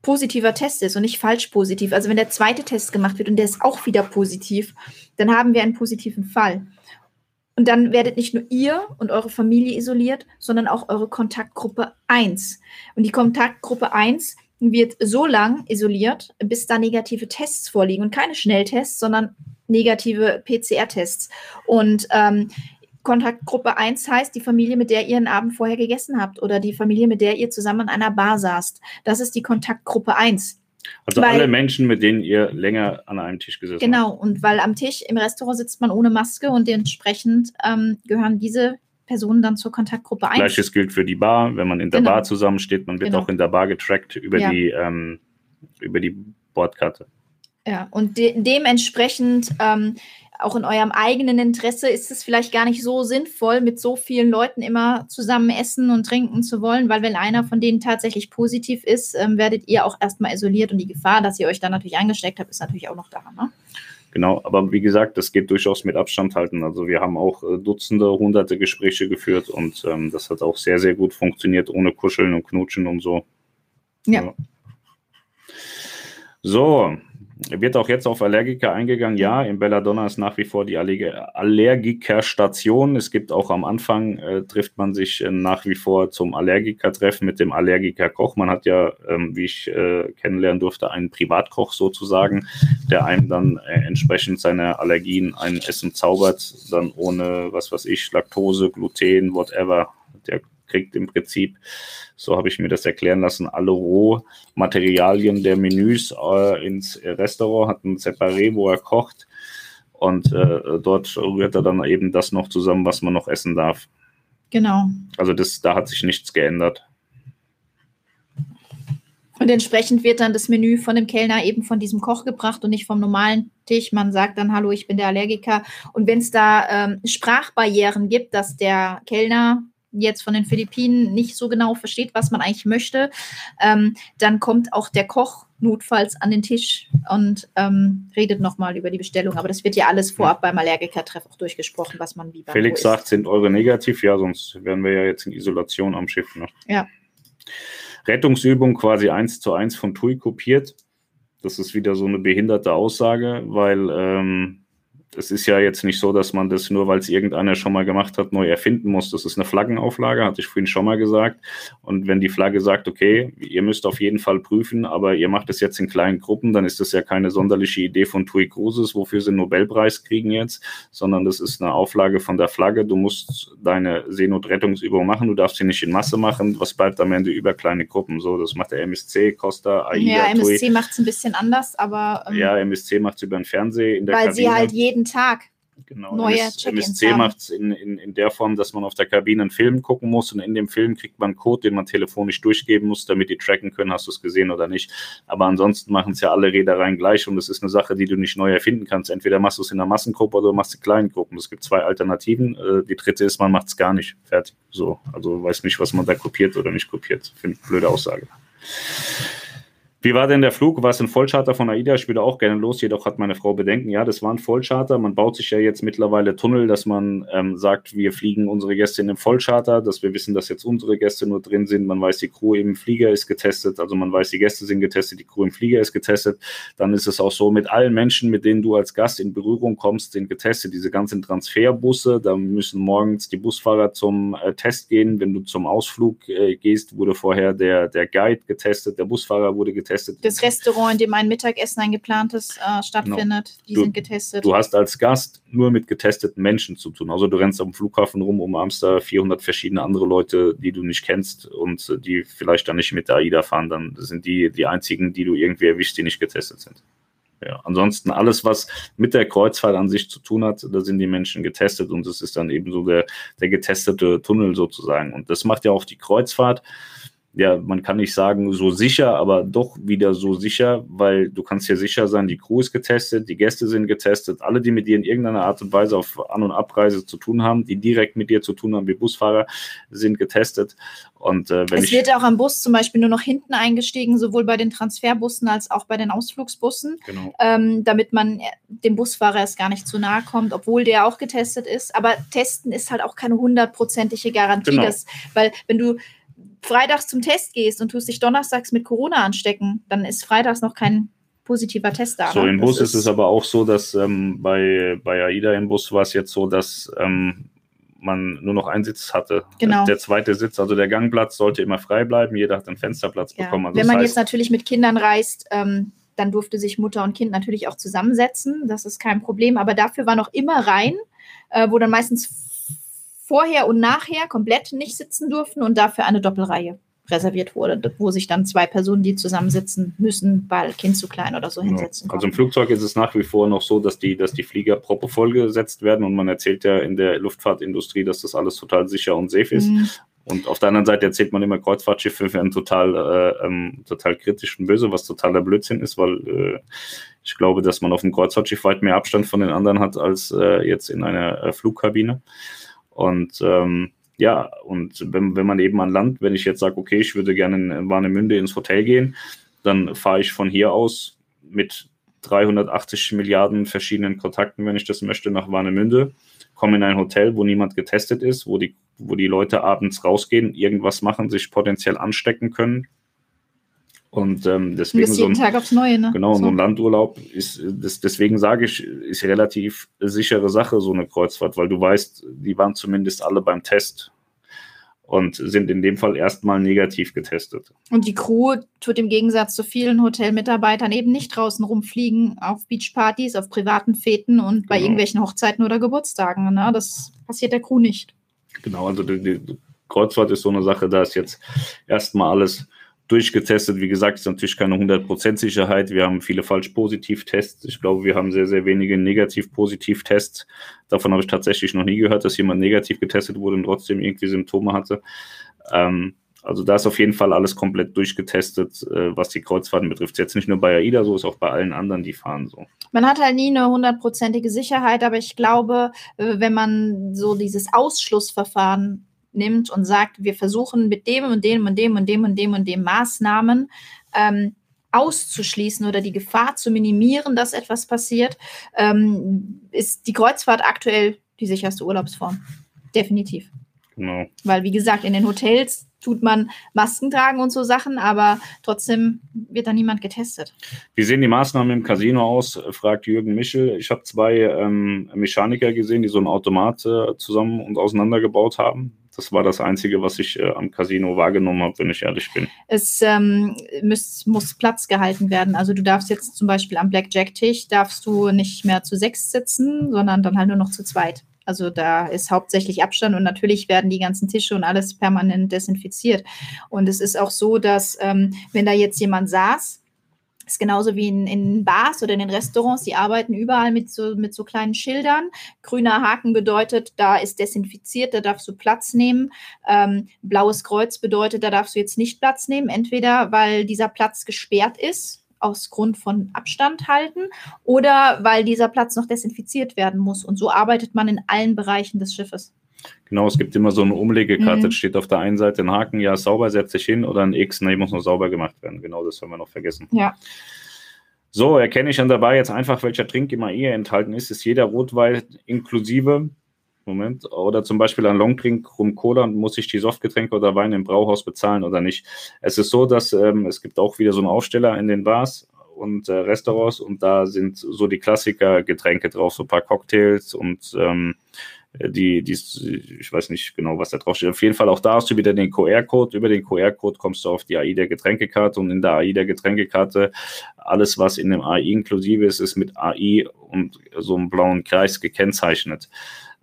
positiver Test ist und nicht falsch positiv, also wenn der zweite Test gemacht wird und der ist auch wieder positiv, dann haben wir einen positiven Fall. Und dann werdet nicht nur ihr und eure Familie isoliert, sondern auch eure Kontaktgruppe 1. Und die Kontaktgruppe 1 wird so lang isoliert, bis da negative Tests vorliegen und keine Schnelltests, sondern negative PCR-Tests. Und ähm, Kontaktgruppe 1 heißt die Familie, mit der ihr einen Abend vorher gegessen habt oder die Familie, mit der ihr zusammen an einer Bar saßt. Das ist die Kontaktgruppe 1. Also weil- alle Menschen, mit denen ihr länger an einem Tisch gesessen Genau, und weil am Tisch im Restaurant sitzt man ohne Maske und dementsprechend ähm, gehören diese Personen dann zur Kontaktgruppe 1. Gleiches gilt für die Bar, wenn man in der Genau. Bar zusammensteht, man wird Genau. auch in der Bar getrackt über Ja. die ähm, über die Bordkarte. Ja, und de dementsprechend ähm, auch in eurem eigenen Interesse ist es vielleicht gar nicht so sinnvoll, mit so vielen Leuten immer zusammen essen und trinken zu wollen, weil wenn einer von denen tatsächlich positiv ist, ähm, werdet ihr auch erstmal isoliert und die Gefahr, dass ihr euch dann natürlich angesteckt habt, ist natürlich auch noch da. Ne? Genau, aber wie gesagt, das geht durchaus mit Abstand halten. Also wir haben auch äh, Dutzende, hunderte Gespräche geführt und ähm, das hat auch sehr, sehr gut funktioniert, ohne Kuscheln und Knutschen und so. Ja. So, wird auch jetzt auf Allergiker eingegangen. Ja, in Belladonna ist nach wie vor die Allerg Allergikerstation. Es gibt auch am Anfang, äh, trifft man sich äh, nach wie vor zum Allergikertreffen mit dem Allergikerkoch. Man hat ja, ähm, wie ich äh, kennenlernen durfte, einen Privatkoch sozusagen, der einem dann äh, entsprechend seiner Allergien ein Essen zaubert, dann ohne, was weiß ich, Laktose, Gluten, whatever. Der kriegt im Prinzip, so habe ich mir das erklären lassen, alle Rohmaterialien der Menüs äh, ins Restaurant, hat ein Separé, wo er kocht. Und äh, dort rührt er dann eben das noch zusammen, was man noch essen darf. Genau. Also das, da hat sich nichts geändert. Und entsprechend wird dann das Menü von dem Kellner eben von diesem Koch gebracht und nicht vom normalen Tisch. Man sagt dann, hallo, ich bin der Allergiker. Und wenn es da ähm, Sprachbarrieren gibt, dass der Kellner jetzt von den Philippinen nicht so genau versteht, was man eigentlich möchte, ähm, dann kommt auch der Koch notfalls an den Tisch und ähm, redet nochmal über die Bestellung. Aber das wird ja alles vorab beim Allergikertreff auch durchgesprochen, was man wie beim Felix sagt, sind eure negativ? Ja, sonst wären wir ja jetzt in Isolation am Schiff. Ne? Ja. Rettungsübung quasi eins zu eins vom TUI kopiert. Das ist wieder so eine behinderte Aussage, weil ähm, es ist ja jetzt nicht so, dass man das nur, weil es irgendeiner schon mal gemacht hat, neu erfinden muss. Das ist eine Flaggenauflage, hatte ich vorhin schon mal gesagt. Und wenn die Flagge sagt, okay, ihr müsst auf jeden Fall prüfen, aber ihr macht es jetzt in kleinen Gruppen, dann ist das ja keine sonderliche Idee von TUI Cruises, wofür sie einen Nobelpreis kriegen jetzt, sondern das ist eine Auflage von der Flagge. Du musst deine Seenotrettungsübung machen, du darfst sie nicht in Masse machen. Was bleibt am Ende über kleine Gruppen? So, das macht der MSC, Costa, AIDA, Ja, MSC macht es ein bisschen anders, aber. Ähm, ja, MSC macht es über den Fernsehen Weil Kabine. sie halt jeden Tag Genau. Neue MSC macht es in, in, in der Form, dass man auf der Kabine einen Film gucken muss und in dem Film kriegt man einen Code, den man telefonisch durchgeben muss, damit die tracken können, hast du es gesehen oder nicht. Aber ansonsten machen es ja alle Reedereien gleich und das ist eine Sache, die du nicht neu erfinden kannst. Entweder machst du es in einer Massengruppe oder du machst es in kleinen Gruppen. Es gibt zwei Alternativen. Äh, die dritte ist, man macht es gar nicht. Fertig. So. Also weiß nicht, was man da kopiert oder nicht kopiert. Finde ich blöde Aussage. Wie war denn der Flug? War es ein Vollcharter von AIDA? Ich würde auch gerne los, jedoch hat meine Frau Bedenken. Ja, das war ein Vollcharter. Man baut sich ja jetzt mittlerweile Tunnel, dass man ähm, sagt, wir fliegen unsere Gäste in einem Vollcharter, dass wir wissen, dass jetzt unsere Gäste nur drin sind. Man weiß, die Crew im Flieger ist getestet. Also man weiß, die Gäste sind getestet, die Crew im Flieger ist getestet. Dann ist es auch so, mit allen Menschen, mit denen du als Gast in Berührung kommst, sind getestet. Diese ganzen Transferbusse, da müssen morgens die Busfahrer zum äh, Test gehen. Wenn du zum Ausflug äh, gehst, wurde vorher der, der Guide getestet, der Busfahrer wurde getestet getestet. Das Restaurant, in dem ein Mittagessen, ein geplantes äh, stattfindet, genau. die du, sind getestet. Du hast als Gast nur mit getesteten Menschen zu tun. Also du rennst am Flughafen rum, umarmst da 400 verschiedene andere Leute, die du nicht kennst und äh, die vielleicht dann nicht mit der AIDA fahren. Dann sind die die einzigen, die du irgendwie erwischst, die nicht getestet sind. Ja, ansonsten alles, was mit der Kreuzfahrt an sich zu tun hat, da sind die Menschen getestet und es ist dann eben so der, der getestete Tunnel sozusagen. Und das macht ja auch die Kreuzfahrt ja, man kann nicht sagen so sicher, aber doch wieder so sicher, weil du kannst ja sicher sein, die Crew ist getestet, die Gäste sind getestet, alle, die mit dir in irgendeiner Art und Weise auf An- und Abreise zu tun haben, die direkt mit dir zu tun haben, wie Busfahrer, sind getestet. Und äh, wenn es wird auch am Bus zum Beispiel nur noch hinten eingestiegen, sowohl bei den Transferbussen als auch bei den Ausflugsbussen, genau. ähm, damit man dem Busfahrer erst gar nicht zu nahe kommt, obwohl der auch getestet ist. Aber testen ist halt auch keine hundertprozentige Garantie, genau. dass, weil wenn du freitags zum Test gehst und tust dich donnerstags mit Corona anstecken, dann ist freitags noch kein positiver Test da. So, ne? im Bus ist, ist es aber auch so, dass ähm, bei, bei AIDA im Bus war es jetzt so, dass ähm, man nur noch einen Sitz hatte. Genau. Der zweite Sitz, also der Gangplatz, sollte immer frei bleiben. Jeder hat einen Fensterplatz ja. bekommen. Also Wenn man jetzt natürlich mit Kindern reist, ähm, dann durfte sich Mutter und Kind natürlich auch zusammensetzen. Das ist kein Problem. Aber dafür war noch immer rein, äh, wo dann meistens vorher und nachher komplett nicht sitzen durften und dafür eine Doppelreihe reserviert wurde, wo sich dann zwei Personen, die zusammensitzen müssen, weil Kind zu klein oder so hinsetzen können. Also im Flugzeug ist es nach wie vor noch so, dass die, dass die Flieger proppe vollgesetzt werden und man erzählt ja in der Luftfahrtindustrie, dass das alles total sicher und safe ist. Mhm. Und auf der anderen Seite erzählt man immer, Kreuzfahrtschiffe werden total, äh, ähm, total kritisch und böse, was totaler Blödsinn ist, weil äh, ich glaube, dass man auf dem Kreuzfahrtschiff weit mehr Abstand von den anderen hat als äh, jetzt in einer äh, Flugkabine. Und ähm, ja, und wenn, wenn man eben an Land, wenn ich jetzt sage, okay, ich würde gerne in Warnemünde ins Hotel gehen, dann fahre ich von hier aus mit 380 Milliarden verschiedenen Kontakten, wenn ich das möchte, nach Warnemünde, komme in ein Hotel, wo niemand getestet ist, wo die, wo die Leute abends rausgehen, irgendwas machen, sich potenziell anstecken können, und ähm, deswegen so ein, Tag aufs Neue, ne? Genau, so. so ein Landurlaub ist, das, deswegen sage ich, ist relativ sichere Sache, so eine Kreuzfahrt, weil du weißt, die waren zumindest alle beim Test und sind in dem Fall erstmal negativ getestet. Und die Crew tut im Gegensatz zu vielen Hotelmitarbeitern eben nicht draußen rumfliegen auf Beachpartys, auf privaten Feten und bei genau. irgendwelchen Hochzeiten oder Geburtstagen. Ne? Das passiert der Crew nicht. Genau, also die, die Kreuzfahrt ist so eine Sache, da ist jetzt erstmal alles durchgetestet. Wie gesagt, ist natürlich keine 100% Sicherheit. Wir haben viele falsch-positiv-Tests. Ich glaube, wir haben sehr, sehr wenige negativ-positiv-Tests. Davon habe ich tatsächlich noch nie gehört, dass jemand negativ getestet wurde und trotzdem irgendwie Symptome hatte. Ähm, also da ist auf jeden Fall alles komplett durchgetestet, äh, was die Kreuzfahrten betrifft. Jetzt nicht nur bei AIDA so, ist auch bei allen anderen, die fahren so. Man hat halt nie eine hundertprozentige Sicherheit, aber ich glaube, äh, wenn man so dieses Ausschlussverfahren nimmt und sagt, wir versuchen mit dem und dem und dem und dem und dem und dem Maßnahmen ähm, auszuschließen oder die Gefahr zu minimieren, dass etwas passiert, ähm, ist die Kreuzfahrt aktuell die sicherste Urlaubsform. Definitiv. Genau. Weil, wie gesagt, in den Hotels tut man Masken tragen und so Sachen, aber trotzdem wird da niemand getestet. Wie sehen die Maßnahmen im Casino aus? fragt Jürgen Michel. Ich habe zwei ähm, Mechaniker gesehen, die so ein Automat äh, zusammen und auseinandergebaut haben. Das war das Einzige, was ich äh, am Casino wahrgenommen habe, wenn ich ehrlich bin. Es ähm, muss, muss Platz gehalten werden. Also du darfst jetzt zum Beispiel am Blackjack-Tisch, darfst du nicht mehr zu sechs sitzen, sondern dann halt nur noch zu zweit. Also da ist hauptsächlich Abstand und natürlich werden die ganzen Tische und alles permanent desinfiziert. Und es ist auch so, dass ähm, wenn da jetzt jemand saß, ist genauso wie in, in Bars oder in den Restaurants, die arbeiten überall mit so, mit so kleinen Schildern. Grüner Haken bedeutet, da ist desinfiziert, da darfst du Platz nehmen. Ähm, blaues Kreuz bedeutet, da darfst du jetzt nicht Platz nehmen, entweder weil dieser Platz gesperrt ist aus Grund von Abstand halten oder weil dieser Platz noch desinfiziert werden muss. Und so arbeitet man in allen Bereichen des Schiffes. Genau, es gibt immer so eine Umlegekarte. Mhm. steht auf der einen Seite ein Haken, ja, sauber, setzt sich hin oder ein X, nee, muss noch sauber gemacht werden. Genau, das haben wir noch vergessen. Ja. So, erkenne ich dann dabei jetzt einfach, welcher Trink immer eher enthalten ist. Ist jeder Rotwein inklusive Moment. Oder zum Beispiel ein Longdrink rum Cola, muss ich die Softgetränke oder Weine im Brauhaus bezahlen oder nicht? Es ist so, dass ähm, es gibt auch wieder so einen Aufsteller in den Bars und äh, Restaurants und da sind so die Klassiker-Getränke drauf, so ein paar Cocktails und ähm, die, die, ich weiß nicht genau, was da drauf steht. Auf jeden Fall auch da hast du wieder den QR-Code. Über den QR-Code kommst du auf die AI der Getränkekarte und in der AI der Getränkekarte alles, was in dem AI inklusive ist, ist mit AI und so einem blauen Kreis gekennzeichnet.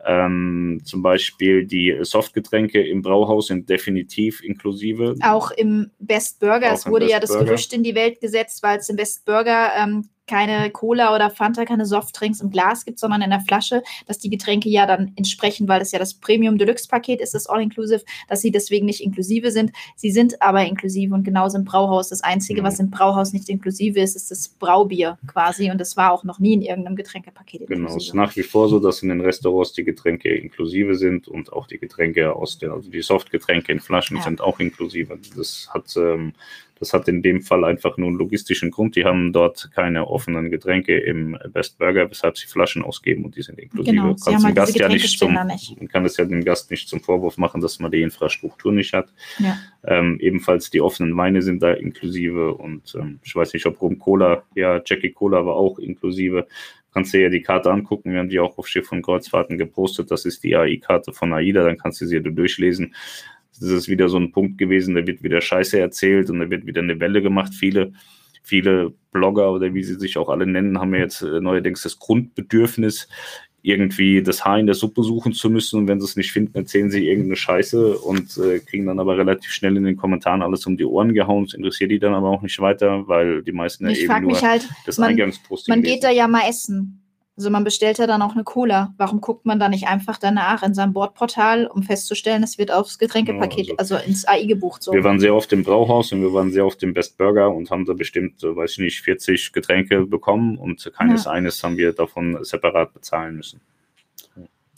Ähm, zum Beispiel die Softgetränke im Brauhaus sind definitiv inklusive. Auch im Best Burger. Auch es wurde ja das Burger. Gerücht in die Welt gesetzt, weil es im Best Burger ähm, keine Cola oder Fanta, keine Softdrinks im Glas gibt, sondern in der Flasche, dass die Getränke ja dann entsprechen, weil es ja das Premium Deluxe Paket ist, das All-Inclusive, dass sie deswegen nicht inklusive sind. Sie sind aber inklusive und genauso im Brauhaus. Das Einzige, mhm. was im Brauhaus nicht inklusive ist, ist das Braubier quasi und das war auch noch nie in irgendeinem Getränkepaket inklusive. Genau, es ist nach wie vor so, dass in den Restaurants die Getränke inklusive sind und auch die Getränke aus der, also die Softgetränke in Flaschen ja. sind auch inklusive. Das hat ähm, das hat in dem Fall einfach nur einen logistischen Grund. Die haben dort keine offenen Getränke im Best Burger, weshalb sie Flaschen ausgeben und die sind inklusive. Genau, sie haben halt ja nicht zum, nicht. Man kann es ja dem Gast nicht zum Vorwurf machen, dass man die Infrastruktur nicht hat. Ja. Ähm, ebenfalls die offenen Weine sind da inklusive und ähm, ich weiß nicht, ob Rum Cola, ja, Jackie Cola war auch inklusive kannst du dir ja die Karte angucken. Wir haben die auch auf Schiff und Kreuzfahrten gepostet. Das ist die AI-Karte von AIDA. Dann kannst du sie dir durchlesen das ist wieder so ein Punkt gewesen, da wird wieder Scheiße erzählt und da wird wieder eine Welle gemacht. Viele, viele Blogger oder wie sie sich auch alle nennen, haben ja jetzt äh, neuerdings das Grundbedürfnis, irgendwie das Haar in der Suppe suchen zu müssen und wenn sie es nicht finden, erzählen sie irgendeine Scheiße und äh, kriegen dann aber relativ schnell in den Kommentaren alles um die Ohren gehauen. Das interessiert die dann aber auch nicht weiter, weil die meisten ich ja eben nur halt, das man, Eingangsposting Man geht lesen. da ja mal essen. Also man bestellt ja dann auch eine Cola. Warum guckt man da nicht einfach danach in seinem Bordportal, um festzustellen, es wird aufs Getränkepaket, ja, also, also, ins AI gebucht? So. Wir waren sehr oft im Brauhaus und wir waren sehr oft im Best Burger und haben da bestimmt, weiß ich nicht, 40 Getränke bekommen und keines ja. eines haben wir davon separat bezahlen müssen.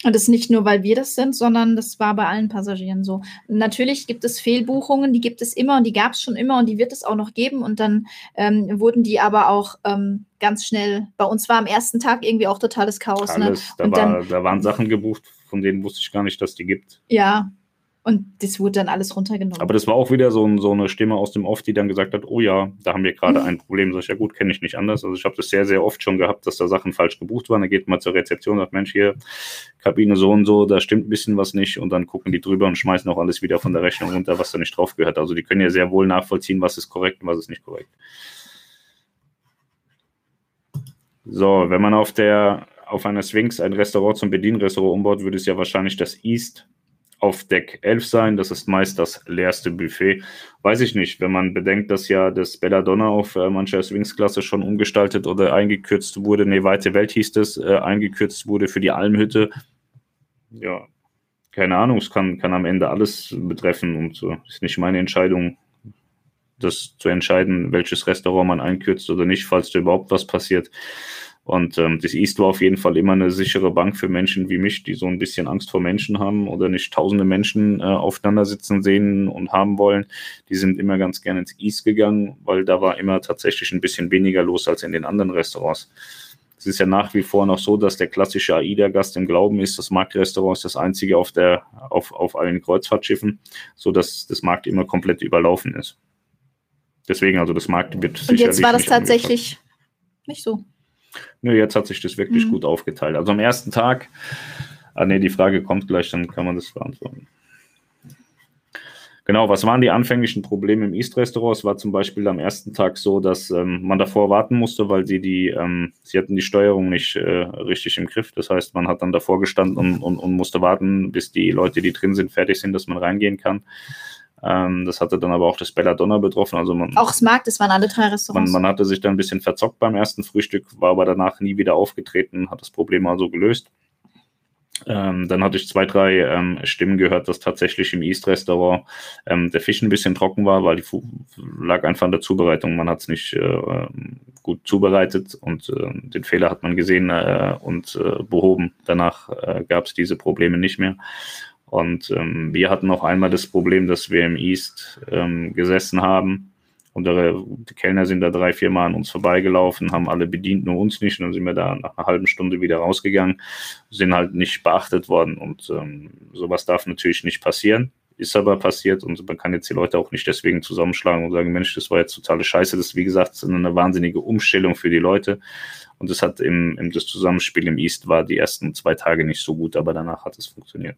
Und das ist nicht nur, weil wir das sind, sondern das war bei allen Passagieren so. Natürlich gibt es Fehlbuchungen, die gibt es immer und die gab es schon immer und die wird es auch noch geben. Und dann ähm, wurden die aber auch ähm, ganz schnell, bei uns war am ersten Tag irgendwie auch totales Chaos. Ne? Alles, ne? da, war, dann, da waren Sachen gebucht, von denen wusste ich gar nicht, dass die gibt. Ja, und das wurde dann alles runtergenommen. Aber das war auch wieder so, so eine Stimme aus dem Off, die dann gesagt hat, oh ja, da haben wir gerade ein Problem. Sag ich, ja gut, kenne ich nicht anders. Also ich habe das sehr, sehr oft schon gehabt, dass da Sachen falsch gebucht waren. Da geht man zur Rezeption und sagt, Mensch, hier, Kabine so und so, da stimmt ein bisschen was nicht. Und dann gucken die drüber und schmeißen auch alles wieder von der Rechnung runter, was da nicht drauf gehört. Also die können ja sehr wohl nachvollziehen, was ist korrekt und was ist nicht korrekt. So, wenn man auf der auf einer Sphinx ein Restaurant zum Bedienrestaurant umbaut, würde es ja wahrscheinlich das East auf Deck 11 sein. Das ist meist das leerste Buffet. Weiß ich nicht, wenn man bedenkt, dass ja das Belladonna auf äh, mancher Swings-Klasse schon umgestaltet oder eingekürzt wurde, nee, Weite Welt hieß es, äh, eingekürzt wurde für die Almhütte. Ja, keine Ahnung, es kann, kann am Ende alles betreffen und so. Ist nicht meine Entscheidung, das zu entscheiden, welches Restaurant man einkürzt oder nicht, falls da überhaupt was passiert. Und ähm, das East war auf jeden Fall immer eine sichere Bank für Menschen wie mich, die so ein bisschen Angst vor Menschen haben oder nicht tausende Menschen äh, aufeinander sitzen sehen und haben wollen. Die sind immer ganz gerne ins East gegangen, weil da war immer tatsächlich ein bisschen weniger los als in den anderen Restaurants. Es ist ja nach wie vor noch so, dass der klassische AIDA-Gast im Glauben ist, das Marktrestaurant ist das einzige auf, der, auf, auf allen Kreuzfahrtschiffen, sodass das Markt immer komplett überlaufen ist. Deswegen, also das Markt wird sicherlich. Und jetzt war das tatsächlich angepasst. nicht so. Nö, jetzt hat sich das wirklich mhm. gut aufgeteilt. Also am ersten Tag, ah nee, die Frage kommt gleich, dann kann man das beantworten. Genau, was waren die anfänglichen Probleme im East-Restaurant? Es war zum Beispiel am ersten Tag so, dass ähm, man davor warten musste, weil sie die, ähm, sie hatten die Steuerung nicht äh, richtig im Griff. Das heißt, man hat dann davor gestanden und, und, und musste warten, bis die Leute, die drin sind, fertig sind, dass man reingehen kann. Ähm, das hatte dann aber auch das Belladonna betroffen. Also man, auch das waren alle drei Restaurants. Man, man, hatte sich dann ein bisschen verzockt beim ersten Frühstück, war aber danach nie wieder aufgetreten, hat das Problem also gelöst. Ähm, dann hatte ich zwei, drei ähm, Stimmen gehört, dass tatsächlich im East-Restaurant ähm, der Fisch ein bisschen trocken war, weil die lag einfach an der Zubereitung. Man hat es nicht äh, gut zubereitet und äh, den Fehler hat man gesehen äh, und äh, behoben. Danach äh, gab es diese Probleme nicht mehr. Und ähm, wir hatten auch einmal das Problem, dass wir im East ähm, gesessen haben und die Kellner sind da drei, vier Mal an uns vorbeigelaufen, haben alle bedient, nur uns nicht. Und dann sind wir da nach einer halben Stunde wieder rausgegangen, sind halt nicht beachtet worden. Und ähm, sowas darf natürlich nicht passieren. Ist aber passiert und man kann jetzt die Leute auch nicht deswegen zusammenschlagen und sagen, Mensch, das war jetzt totale Scheiße. Das ist, wie gesagt, eine wahnsinnige Umstellung für die Leute. Und das hat im, im das Zusammenspiel im East war die ersten zwei Tage nicht so gut, aber danach hat es funktioniert.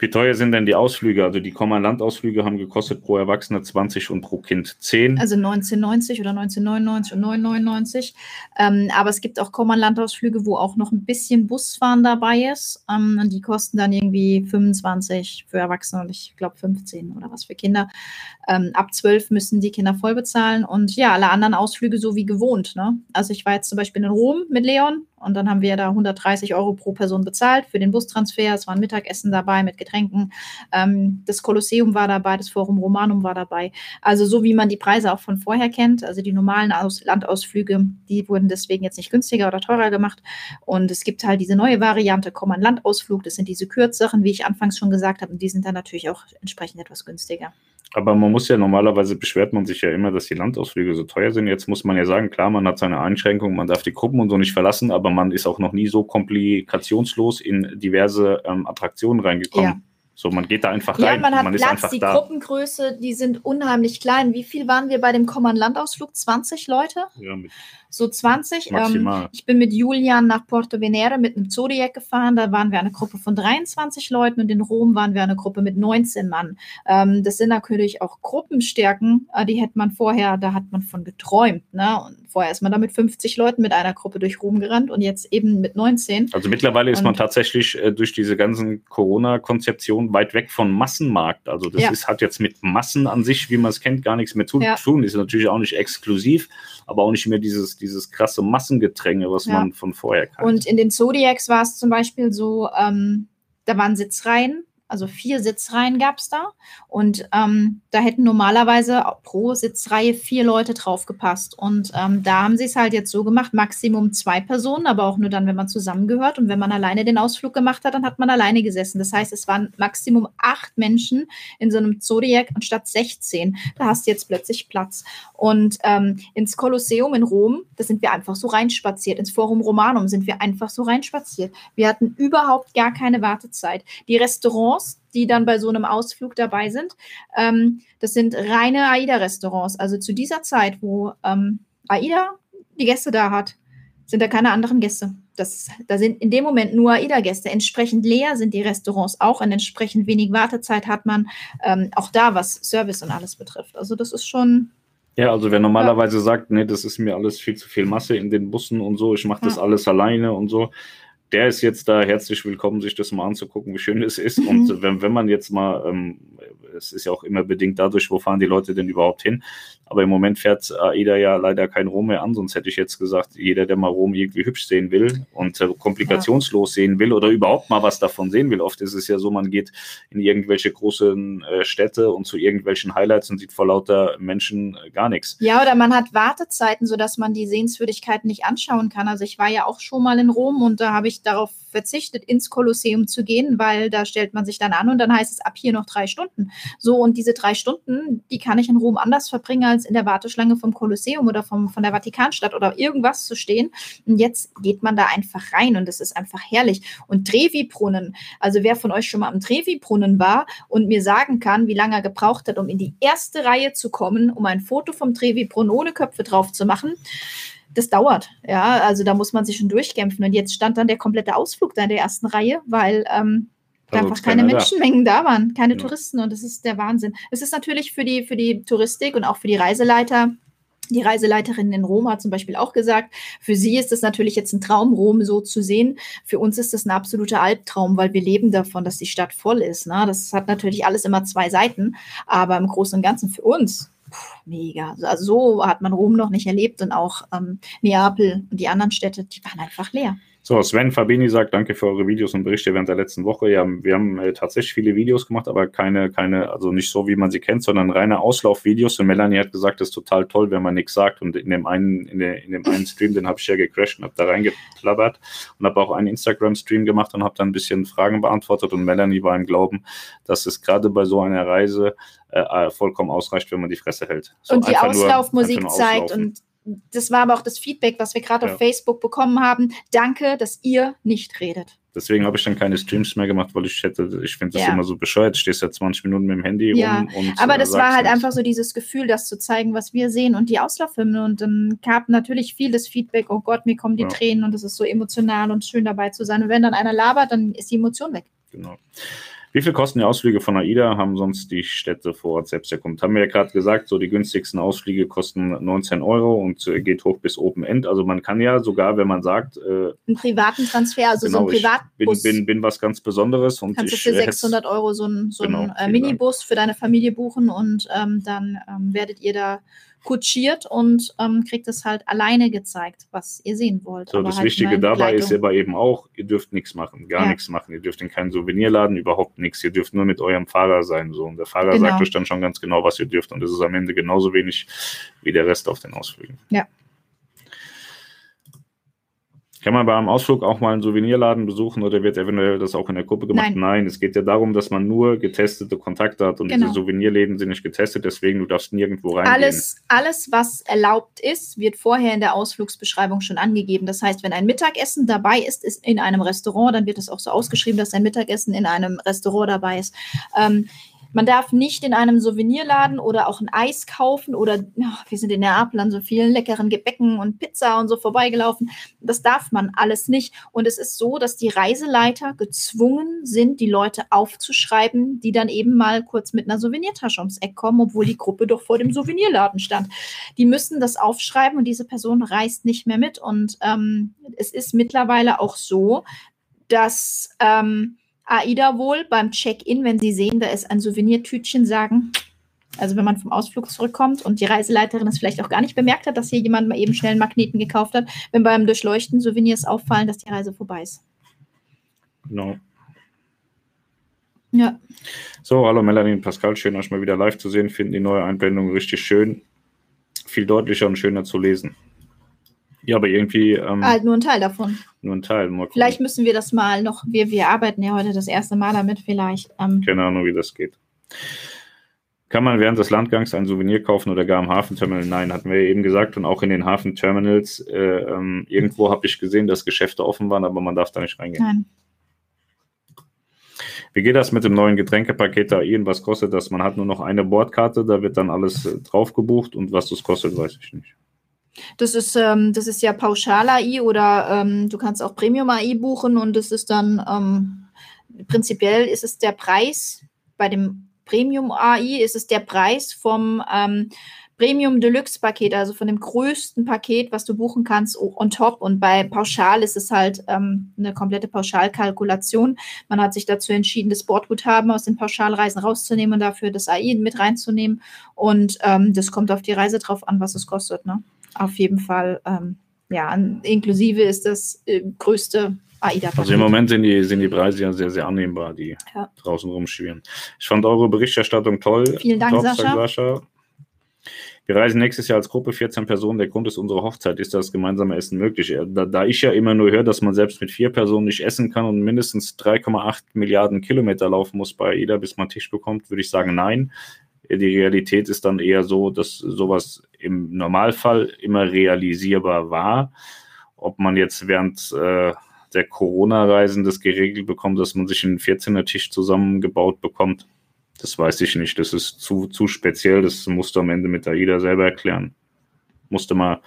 Wie teuer sind denn die Ausflüge? Also die Komma-Land-Ausflüge haben gekostet pro Erwachsener 20 und pro Kind 10. Also 1990 oder 1999 und 999. Ähm, aber es gibt auch Komma-Land-Ausflüge, wo auch noch ein bisschen Busfahren dabei ist. Ähm, und die kosten dann irgendwie 25 für Erwachsene und ich glaube 15 oder was für Kinder. Ähm, ab 12 müssen die Kinder voll bezahlen. Und ja, alle anderen Ausflüge so wie gewohnt. Ne? Also ich war jetzt zum Beispiel in Rom mit Leon und dann haben wir da 130 Euro pro Person bezahlt für den Bustransfer. Es war ein Mittagessen dabei mit Getränken. Ähm, das Kolosseum war dabei, das Forum Romanum war dabei. Also so wie man die Preise auch von vorher kennt. Also die normalen Aus Landausflüge, die wurden deswegen jetzt nicht günstiger oder teurer gemacht. Und es gibt halt diese neue Variante, komm an Landausflug. Das sind diese kürzeren, wie ich anfangs schon gesagt habe. Und die sind dann natürlich auch entsprechend etwas günstiger. Aber man muss ja normalerweise beschwert man sich ja immer, dass die Landausflüge so teuer sind. Jetzt muss man ja sagen, klar, man hat seine Einschränkungen, man darf die Gruppen und so nicht verlassen, aber man ist auch noch nie so komplikationslos in diverse ähm, Attraktionen reingekommen. Ja. So, man geht da einfach ja, rein. man hat man Platz, die da. Gruppengröße, die sind unheimlich klein. Wie viel waren wir bei dem Kommand-Landausflug? 20 Leute? Ja, mit so 20. Ähm, ich bin mit Julian nach Porto Venere mit einem Zodiac gefahren. Da waren wir eine Gruppe von 23 Leuten und in Rom waren wir eine Gruppe mit 19 Mann. Ähm, das sind natürlich auch Gruppenstärken, äh, die hätte man vorher, da hat man von geträumt. Ne? Und vorher ist man da mit 50 Leuten mit einer Gruppe durch Rom gerannt und jetzt eben mit 19. Also mittlerweile ist man tatsächlich äh, durch diese ganzen Corona-Konzeptionen weit weg von Massenmarkt. Also das ja. ist, hat jetzt mit Massen an sich, wie man es kennt, gar nichts mehr zu ja. tun. Ist natürlich auch nicht exklusiv, aber auch nicht mehr dieses dieses krasse Massengedränge, was ja. man von vorher kannte. Und in den Zodiacs war es zum Beispiel so, ähm, da waren Sitzreihen also vier Sitzreihen gab es da. Und ähm, da hätten normalerweise pro Sitzreihe vier Leute drauf gepasst. Und ähm, da haben sie es halt jetzt so gemacht, Maximum zwei Personen, aber auch nur dann, wenn man zusammengehört. Und wenn man alleine den Ausflug gemacht hat, dann hat man alleine gesessen. Das heißt, es waren Maximum acht Menschen in so einem Zodiac anstatt 16. Da hast du jetzt plötzlich Platz. Und ähm, ins Kolosseum in Rom, da sind wir einfach so reinspaziert. Ins Forum Romanum sind wir einfach so reinspaziert. Wir hatten überhaupt gar keine Wartezeit. Die Restaurants Restaurants, die dann bei so einem Ausflug dabei sind. Ähm, das sind reine AIDA-Restaurants. Also zu dieser Zeit, wo ähm, AIDA die Gäste da hat, sind da keine anderen Gäste. Das, da sind in dem Moment nur AIDA-Gäste. Entsprechend leer sind die Restaurants auch und entsprechend wenig Wartezeit hat man ähm, auch da, was Service und alles betrifft. Also das ist schon. Ja, also wer normalerweise ja. sagt, nee, das ist mir alles viel zu viel Masse in den Bussen und so, ich mache das ja. alles alleine und so, der ist jetzt da herzlich willkommen, sich das mal anzugucken, wie schön es ist. Mhm. Und wenn, wenn man jetzt mal, ähm, es ist ja auch immer bedingt dadurch, wo fahren die Leute denn überhaupt hin? Aber im Moment fährt AIDA ja leider kein Rom mehr an, sonst hätte ich jetzt gesagt, jeder, der mal Rom irgendwie hübsch sehen will und äh, komplikationslos ja. sehen will oder überhaupt mal was davon sehen will. Oft ist es ja so, man geht in irgendwelche großen äh, Städte und zu irgendwelchen Highlights und sieht vor lauter Menschen äh, gar nichts. Ja, oder man hat Wartezeiten, sodass man die Sehenswürdigkeiten nicht anschauen kann. Also ich war ja auch schon mal in Rom und da habe ich darauf verzichtet, ins Kolosseum zu gehen, weil da stellt man sich dann an und dann heißt es ab hier noch drei Stunden. So, und diese drei Stunden, die kann ich in Rom anders verbringen, als in der Warteschlange vom Kolosseum oder vom, von der Vatikanstadt oder irgendwas zu stehen. Und jetzt geht man da einfach rein und es ist einfach herrlich. Und Trevi-Brunnen, also wer von euch schon mal am Trevi-Brunnen war und mir sagen kann, wie lange er gebraucht hat, um in die erste Reihe zu kommen, um ein Foto vom Trevi-Brunnen ohne Köpfe drauf zu machen, das dauert. Ja, also da muss man sich schon durchkämpfen. Und jetzt stand dann der komplette Ausflug da in der ersten Reihe, weil ähm, also einfach keine Menschenmengen da. da waren, keine ja. Touristen. Und das ist der Wahnsinn. Es ist natürlich für die, für die Touristik und auch für die Reiseleiter die Reiseleiterin in Rom hat zum Beispiel auch gesagt, für sie ist es natürlich jetzt ein Traum, Rom so zu sehen. Für uns ist das ein absoluter Albtraum, weil wir leben davon, dass die Stadt voll ist. Ne? Das hat natürlich alles immer zwei Seiten, aber im Großen und Ganzen für uns mega. Also so hat man Rom noch nicht erlebt und auch ähm, Neapel und die anderen Städte, die waren einfach leer. So, Sven Fabini sagt, danke für eure Videos und Berichte während der letzten Woche. Ja, wir haben äh, tatsächlich viele Videos gemacht, aber keine, keine, also nicht so, wie man sie kennt, sondern reine Auslaufvideos. Und Melanie hat gesagt, das ist total toll, wenn man nichts sagt. Und in dem einen, in, der, in dem einen Stream, den habe ich ja gecrashed und habe da reingeplappert und habe auch einen Instagram-Stream gemacht und habe dann ein bisschen Fragen beantwortet. Und Melanie war im Glauben, dass es gerade bei so einer Reise äh, vollkommen ausreicht, wenn man die Fresse hält. So und die Auslaufmusik zeigt und das war aber auch das Feedback, was wir gerade ja. auf Facebook bekommen haben. Danke, dass ihr nicht redet. Deswegen habe ich dann keine Streams mehr gemacht, weil ich hätte, ich finde das ja. immer so bescheuert. Du stehst ja 20 Minuten mit dem Handy ja. rum und. Aber das war halt nichts. einfach so dieses Gefühl, das zu zeigen, was wir sehen und die Auslauffilme. Und dann gab natürlich vieles Feedback, oh Gott, mir kommen die ja. Tränen und es ist so emotional und schön dabei zu sein. Und wenn dann einer labert, dann ist die Emotion weg. Genau. Wie viel kosten die Ausflüge von AIDA? Haben sonst die Städte vor Ort selbst erkundet? Haben wir ja gerade gesagt, so die günstigsten Ausflüge kosten 19 Euro und äh, geht hoch bis Open End. Also man kann ja sogar, wenn man sagt, äh, einen privaten Transfer, also genau, so ein Privatbus. Bin, bin, bin was ganz Besonderes und kannst ich, du für 600 Euro so einen so genau, äh, Minibus für deine Familie buchen und ähm, dann ähm, werdet ihr da kutschiert und ähm, kriegt es halt alleine gezeigt, was ihr sehen wollt. So, das halt Wichtige dabei ist aber eben auch, ihr dürft nichts machen, gar ja. nichts machen. Ihr dürft in keinen Souvenirladen, überhaupt nichts. Ihr dürft nur mit eurem Fahrer sein. So. Und der Fahrer genau. sagt euch dann schon ganz genau, was ihr dürft. Und es ist am Ende genauso wenig wie der Rest auf den Ausflügen. Ja. Kann man beim Ausflug auch mal einen Souvenirladen besuchen oder wird eventuell das auch in der Gruppe gemacht? Nein, Nein es geht ja darum, dass man nur getestete Kontakte hat und genau. diese Souvenirläden sind nicht getestet, deswegen du darfst nirgendwo reingehen. Alles, alles, was erlaubt ist, wird vorher in der Ausflugsbeschreibung schon angegeben. Das heißt, wenn ein Mittagessen dabei ist, ist in einem Restaurant, dann wird es auch so ausgeschrieben, dass ein Mittagessen in einem Restaurant dabei ist. Ähm, man darf nicht in einem Souvenirladen oder auch ein Eis kaufen oder oh, wir sind in Neapel an so vielen leckeren Gebäcken und Pizza und so vorbeigelaufen. Das darf man alles nicht. Und es ist so, dass die Reiseleiter gezwungen sind, die Leute aufzuschreiben, die dann eben mal kurz mit einer Souvenirtasche ums Eck kommen, obwohl die Gruppe doch vor dem Souvenirladen stand. Die müssen das aufschreiben und diese Person reist nicht mehr mit. Und ähm, es ist mittlerweile auch so, dass ähm, AIDA wohl beim Check-in, wenn Sie sehen, da ist ein Souvenirtütchen, sagen, also wenn man vom Ausflug zurückkommt und die Reiseleiterin es vielleicht auch gar nicht bemerkt hat, dass hier jemand mal eben schnell einen Magneten gekauft hat, wenn beim Durchleuchten Souvenirs auffallen, dass die Reise vorbei ist. Genau. Ja. So, hallo Melanie und Pascal, schön euch mal wieder live zu sehen. Finden die neue Einblendung richtig schön. Viel deutlicher und schöner zu lesen. Ja, aber irgendwie. Ähm, halt nur ein Teil davon. Nur ein Teil. Vielleicht müssen wir das mal noch. Wir, wir arbeiten ja heute das erste Mal damit, vielleicht. Ähm, Keine Ahnung, wie das geht. Kann man während des Landgangs ein Souvenir kaufen oder gar am Hafenterminal? Nein, hatten wir eben gesagt. Und auch in den Hafenterminals. Äh, ähm, irgendwo habe ich gesehen, dass Geschäfte offen waren, aber man darf da nicht reingehen. Nein. Wie geht das mit dem neuen Getränkepaket da Ian? Was kostet das? Man hat nur noch eine Bordkarte, da wird dann alles äh, drauf gebucht und was das kostet, weiß ich nicht. Das ist, ähm, das ist ja Pauschal-AI oder ähm, du kannst auch Premium-AI buchen und das ist dann ähm, prinzipiell ist es der Preis bei dem Premium AI ist es der Preis vom ähm, Premium Deluxe Paket, also von dem größten Paket, was du buchen kannst, on top. Und bei Pauschal ist es halt ähm, eine komplette Pauschalkalkulation. Man hat sich dazu entschieden, das Bordguthaben aus den Pauschalreisen rauszunehmen und dafür das AI mit reinzunehmen. Und ähm, das kommt auf die Reise drauf an, was es kostet. Ne? Auf jeden Fall, ähm, ja, inklusive ist das äh, größte AIDA. Also im Moment sind die, sind die Preise ja sehr, sehr annehmbar, die ja. draußen rumschwirren. Ich fand eure Berichterstattung toll. Vielen Dank, Top, Sascha. Sascha. Wir reisen nächstes Jahr als Gruppe 14 Personen. Der Grund ist unsere Hochzeit. Ist das gemeinsame Essen möglich? Da, da ich ja immer nur höre, dass man selbst mit vier Personen nicht essen kann und mindestens 3,8 Milliarden Kilometer laufen muss bei jeder, bis man Tisch bekommt, würde ich sagen, nein. Die Realität ist dann eher so, dass sowas im Normalfall immer realisierbar war. Ob man jetzt während äh, der Corona-Reisen das geregelt bekommt, dass man sich einen 14er Tisch zusammengebaut bekommt, das weiß ich nicht. Das ist zu, zu speziell. Das musst du am Ende mit AIDA selber erklären. Musste mal,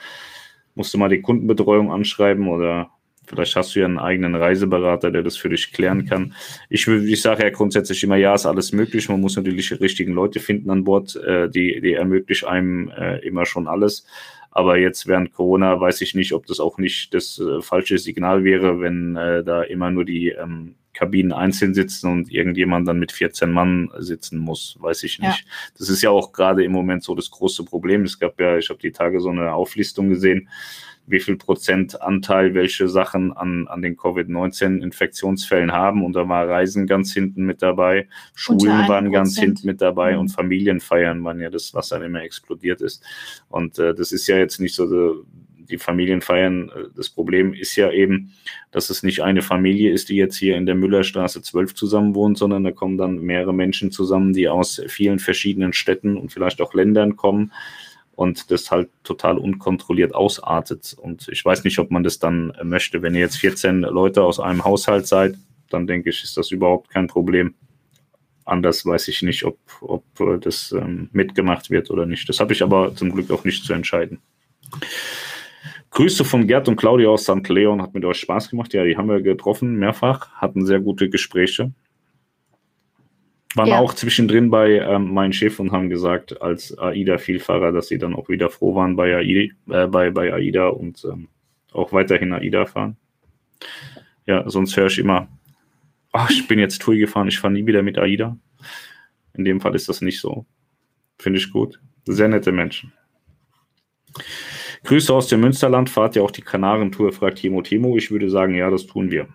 musste mal die Kundenbetreuung anschreiben oder vielleicht hast du ja einen eigenen Reiseberater, der das für dich klären kann. Ich, ich sage ja grundsätzlich immer, ja, ist alles möglich. Man muss natürlich die richtigen Leute finden an Bord, äh, die, die ermöglichen einem äh, immer schon alles. Aber jetzt während Corona weiß ich nicht, ob das auch nicht das äh, falsche Signal wäre, wenn äh, da immer nur die ähm, Kabinen einzeln sitzen und irgendjemand dann mit 14 Mann sitzen muss, weiß ich nicht. Ja. Das ist ja auch gerade im Moment so das große Problem. Es gab ja, ich habe die Tage so eine Auflistung gesehen, wie viel Prozent Anteil welche Sachen an, an den Covid-19-Infektionsfällen haben. Und da war Reisen ganz hinten mit dabei, Schulen waren ganz hinten mit dabei mhm. und Familienfeiern waren ja das, was dann immer explodiert ist. Und äh, das ist ja jetzt nicht so die Familien feiern. Äh, das Problem ist ja eben, dass es nicht eine Familie ist, die jetzt hier in der Müllerstraße 12 zusammen wohnt, sondern da kommen dann mehrere Menschen zusammen, die aus vielen verschiedenen Städten und vielleicht auch Ländern kommen und das halt total unkontrolliert ausartet. Und ich weiß nicht, ob man das dann möchte. Wenn ihr jetzt 14 Leute aus einem Haushalt seid, dann denke ich, ist das überhaupt kein Problem. Anders weiß ich nicht, ob, ob das ähm, mitgemacht wird oder nicht. Das habe ich aber zum Glück auch nicht zu entscheiden. Grüße von Gerd und Claudia aus St. Leon. Hat mit euch Spaß gemacht. Ja, die haben wir getroffen, mehrfach, hatten sehr gute Gespräche. Waren ja. auch zwischendrin bei ähm, meinem Chef und haben gesagt, als AIDA-Vielfahrer, dass sie dann auch wieder froh waren bei AIDA, äh, bei, bei AIDA und ähm, auch weiterhin AIDA fahren. Ja, sonst höre ich immer, ach, ich bin jetzt TUI gefahren, ich fahre nie wieder mit AIDA. In dem Fall ist das nicht so. Finde ich gut. Sehr nette Menschen. Grüße aus dem Münsterland. Fahrt ihr auch die Kanarentour, fragt Timo Timo. Ich würde sagen, ja, das tun wir.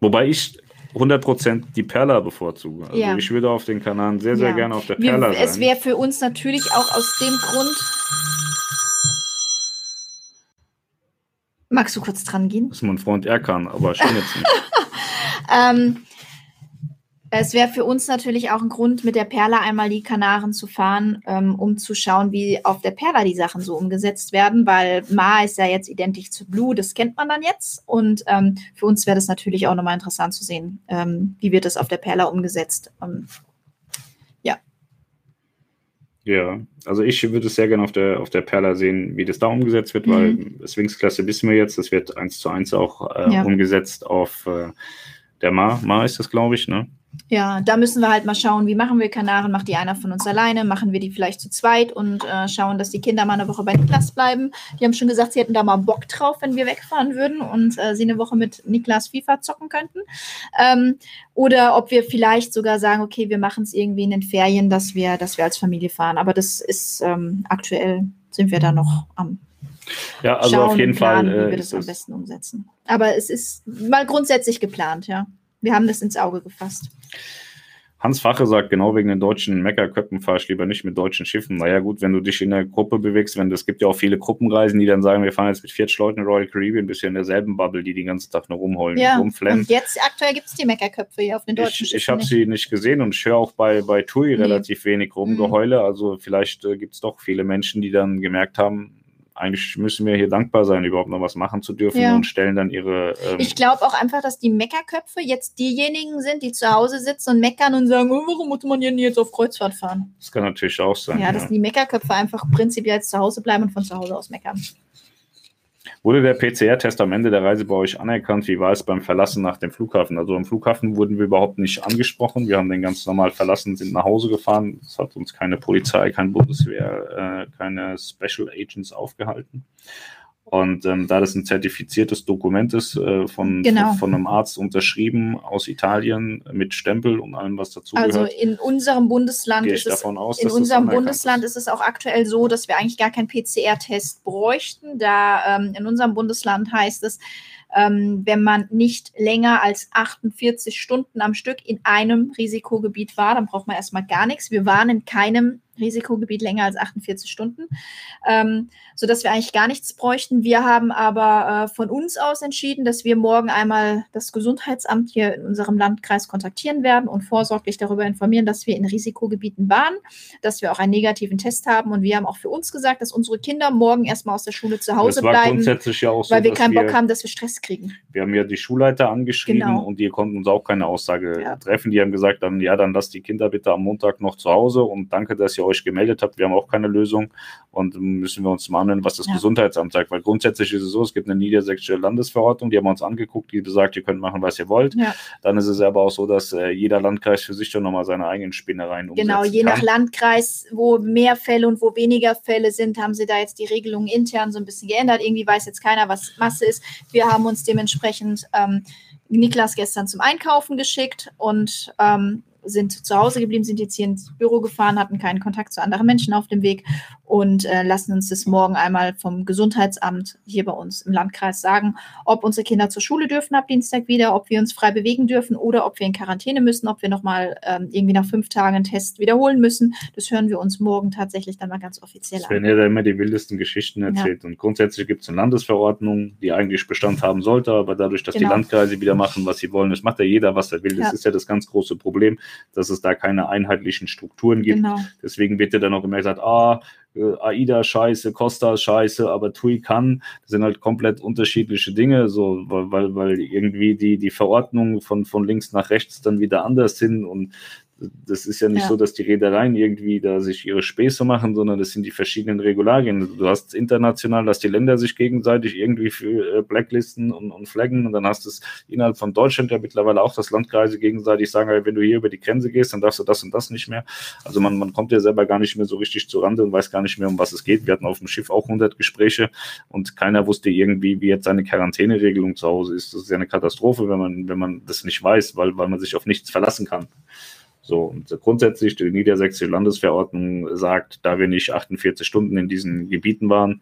Wobei ich 100% die Perla bevorzuge. Also ja. ich würde auf den Kanaren sehr, sehr ja. gerne auf der Perla wir, sein. Es wäre für uns natürlich auch aus dem Grund. Magst du kurz dran gehen? Das ist mein Freund Erkan, aber schon jetzt nicht. <laughs> ähm, es wäre für uns natürlich auch ein Grund, mit der Perla einmal die Kanaren zu fahren, ähm, um zu schauen, wie auf der Perla die Sachen so umgesetzt werden, weil Ma ist ja jetzt identisch zu Blue, das kennt man dann jetzt. Und ähm, für uns wäre das natürlich auch nochmal interessant zu sehen, ähm, wie wird das auf der Perla umgesetzt. Ähm, ja. Ja, also ich würde es sehr gerne auf der, auf der Perla sehen, wie das da umgesetzt wird, mhm. weil Sphinx-Klasse wissen wir jetzt, das wird eins zu eins auch äh, ja. umgesetzt auf äh, der Ma. Ma ist das, glaube ich, ne? Ja, da müssen wir halt mal schauen, wie machen wir Kanaren? Macht die einer von uns alleine? Machen wir die vielleicht zu zweit und äh, schauen, dass die Kinder mal eine Woche bei Niklas bleiben? Die haben schon gesagt, sie hätten da mal Bock drauf, wenn wir wegfahren würden und äh, sie eine Woche mit Niklas FIFA zocken könnten. Ähm, oder ob wir vielleicht sogar sagen, okay, wir machen es irgendwie in den Ferien, dass wir, dass wir als Familie fahren. Aber das ist ähm, aktuell sind wir da noch am ja, also Schauen auf jeden planen, Fall, äh, wie wir das am besten umsetzen. Aber es ist mal grundsätzlich geplant, ja. Wir haben das ins Auge gefasst. Hans Fache sagt, genau wegen den deutschen Meckerköppen fahre ich lieber nicht mit deutschen Schiffen. Naja, gut, wenn du dich in der Gruppe bewegst, wenn es gibt ja auch viele Gruppenreisen, die dann sagen, wir fahren jetzt mit 40 Leuten in Royal Caribbean, bist ja in derselben Bubble, die den ganzen Tag nur rumheulen, ja, rumflennen. Und jetzt aktuell gibt es die Meckerköpfe hier auf den deutschen ich, Schiffen. Ich habe sie nicht gesehen und ich höre auch bei, bei TUI nee. relativ wenig Rumgeheule. Mhm. Also vielleicht äh, gibt es doch viele Menschen, die dann gemerkt haben, eigentlich müssen wir hier dankbar sein, überhaupt noch was machen zu dürfen ja. und stellen dann ihre. Ähm ich glaube auch einfach, dass die Meckerköpfe jetzt diejenigen sind, die zu Hause sitzen und meckern und sagen, oh, warum muss man denn jetzt auf Kreuzfahrt fahren? Das kann natürlich auch sein. Ja, dass ja. die Meckerköpfe einfach prinzipiell zu Hause bleiben und von zu Hause aus meckern. Wurde der PCR-Test am Ende der Reise bei euch anerkannt? Wie war es beim Verlassen nach dem Flughafen? Also am Flughafen wurden wir überhaupt nicht angesprochen. Wir haben den ganz normal verlassen, sind nach Hause gefahren. Es hat uns keine Polizei, kein Bundeswehr, äh, keine Special Agents aufgehalten. Und ähm, da das ein zertifiziertes Dokument ist, äh, von, genau. von, einem Arzt unterschrieben aus Italien mit Stempel und allem, was dazu also gehört. Also in unserem Bundesland ist es, aus, in unserem Bundesland ist. ist es auch aktuell so, dass wir eigentlich gar keinen PCR-Test bräuchten. Da ähm, in unserem Bundesland heißt es, ähm, wenn man nicht länger als 48 Stunden am Stück in einem Risikogebiet war, dann braucht man erstmal gar nichts. Wir waren in keinem Risikogebiet länger als 48 Stunden, ähm, sodass wir eigentlich gar nichts bräuchten. Wir haben aber äh, von uns aus entschieden, dass wir morgen einmal das Gesundheitsamt hier in unserem Landkreis kontaktieren werden und vorsorglich darüber informieren, dass wir in Risikogebieten waren, dass wir auch einen negativen Test haben. Und wir haben auch für uns gesagt, dass unsere Kinder morgen erstmal aus der Schule zu Hause bleiben, ja so, weil wir keinen Bock haben, dass wir Stress kriegen. Wir haben ja die Schulleiter angeschrieben genau. und die konnten uns auch keine Aussage ja. treffen. Die haben gesagt, dann ja, dann lasst die Kinder bitte am Montag noch zu Hause und danke, dass ihr euch gemeldet habt. Wir haben auch keine Lösung und müssen wir uns mal anhören, was das ja. Gesundheitsamt sagt. Weil grundsätzlich ist es so, es gibt eine niedersächsische Landesverordnung, die haben wir uns angeguckt, die besagt, ihr könnt machen, was ihr wollt. Ja. Dann ist es aber auch so, dass äh, jeder Landkreis für sich schon nochmal seine eigenen Spinnereien umsetzt. Genau, je kann. nach Landkreis, wo mehr Fälle und wo weniger Fälle sind, haben sie da jetzt die Regelungen intern so ein bisschen geändert. Irgendwie weiß jetzt keiner, was Masse ist. Wir haben uns dementsprechend ähm, Niklas gestern zum Einkaufen geschickt und ähm, sind zu Hause geblieben, sind jetzt hier ins Büro gefahren, hatten keinen Kontakt zu anderen Menschen auf dem Weg und äh, lassen uns das morgen einmal vom Gesundheitsamt hier bei uns im Landkreis sagen, ob unsere Kinder zur Schule dürfen ab Dienstag wieder, ob wir uns frei bewegen dürfen oder ob wir in Quarantäne müssen, ob wir nochmal ähm, irgendwie nach fünf Tagen einen Test wiederholen müssen. Das hören wir uns morgen tatsächlich dann mal ganz offiziell an. Es werden ja da immer die wildesten Geschichten erzählt. Ja. Und grundsätzlich gibt es eine Landesverordnung, die eigentlich Bestand haben sollte, aber dadurch, dass genau. die Landkreise wieder machen, was sie wollen, das macht ja jeder, was er will. Das ja. ist ja das ganz große Problem dass es da keine einheitlichen Strukturen gibt. Genau. Deswegen wird ja dann auch immer gesagt, ah, äh, AIDA scheiße, Costa scheiße, aber TUI kann. Das sind halt komplett unterschiedliche Dinge, so, weil, weil irgendwie die, die Verordnungen von, von links nach rechts dann wieder anders sind und das ist ja nicht ja. so, dass die Reedereien irgendwie da sich ihre Späße machen, sondern das sind die verschiedenen Regularien. Du hast international, dass die Länder sich gegenseitig irgendwie für äh, Blacklisten und, und flaggen und dann hast du es innerhalb von Deutschland ja mittlerweile auch, dass Landkreise gegenseitig sagen, wenn du hier über die Grenze gehst, dann darfst du das und das nicht mehr. Also man, man kommt ja selber gar nicht mehr so richtig zu Rande und weiß gar nicht mehr, um was es geht. Wir hatten auf dem Schiff auch 100 Gespräche und keiner wusste irgendwie, wie jetzt seine Quarantäneregelung zu Hause ist. Das ist ja eine Katastrophe, wenn man, wenn man das nicht weiß, weil, weil man sich auf nichts verlassen kann. So, und grundsätzlich die niedersächsische Landesverordnung sagt, da wir nicht 48 Stunden in diesen Gebieten waren,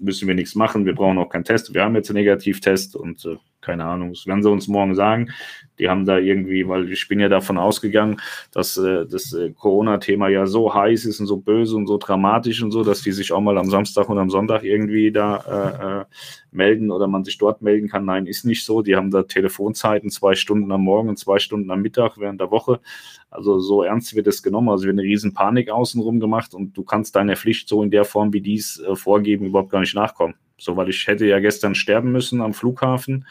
müssen wir nichts machen. Wir brauchen auch keinen Test. Wir haben jetzt einen Negativtest und äh, keine Ahnung, das werden sie uns morgen sagen. Die haben da irgendwie, weil ich bin ja davon ausgegangen, dass äh, das äh, Corona-Thema ja so heiß ist und so böse und so dramatisch und so, dass die sich auch mal am Samstag und am Sonntag irgendwie da äh, äh, melden oder man sich dort melden kann. Nein, ist nicht so. Die haben da Telefonzeiten, zwei Stunden am Morgen und zwei Stunden am Mittag während der Woche. Also so ernst wird es genommen. Also wird eine riesen Panik außenrum gemacht und du kannst deiner Pflicht so in der Form, wie dies äh, vorgeben, überhaupt gar nicht nachkommen. So, weil ich hätte ja gestern sterben müssen am Flughafen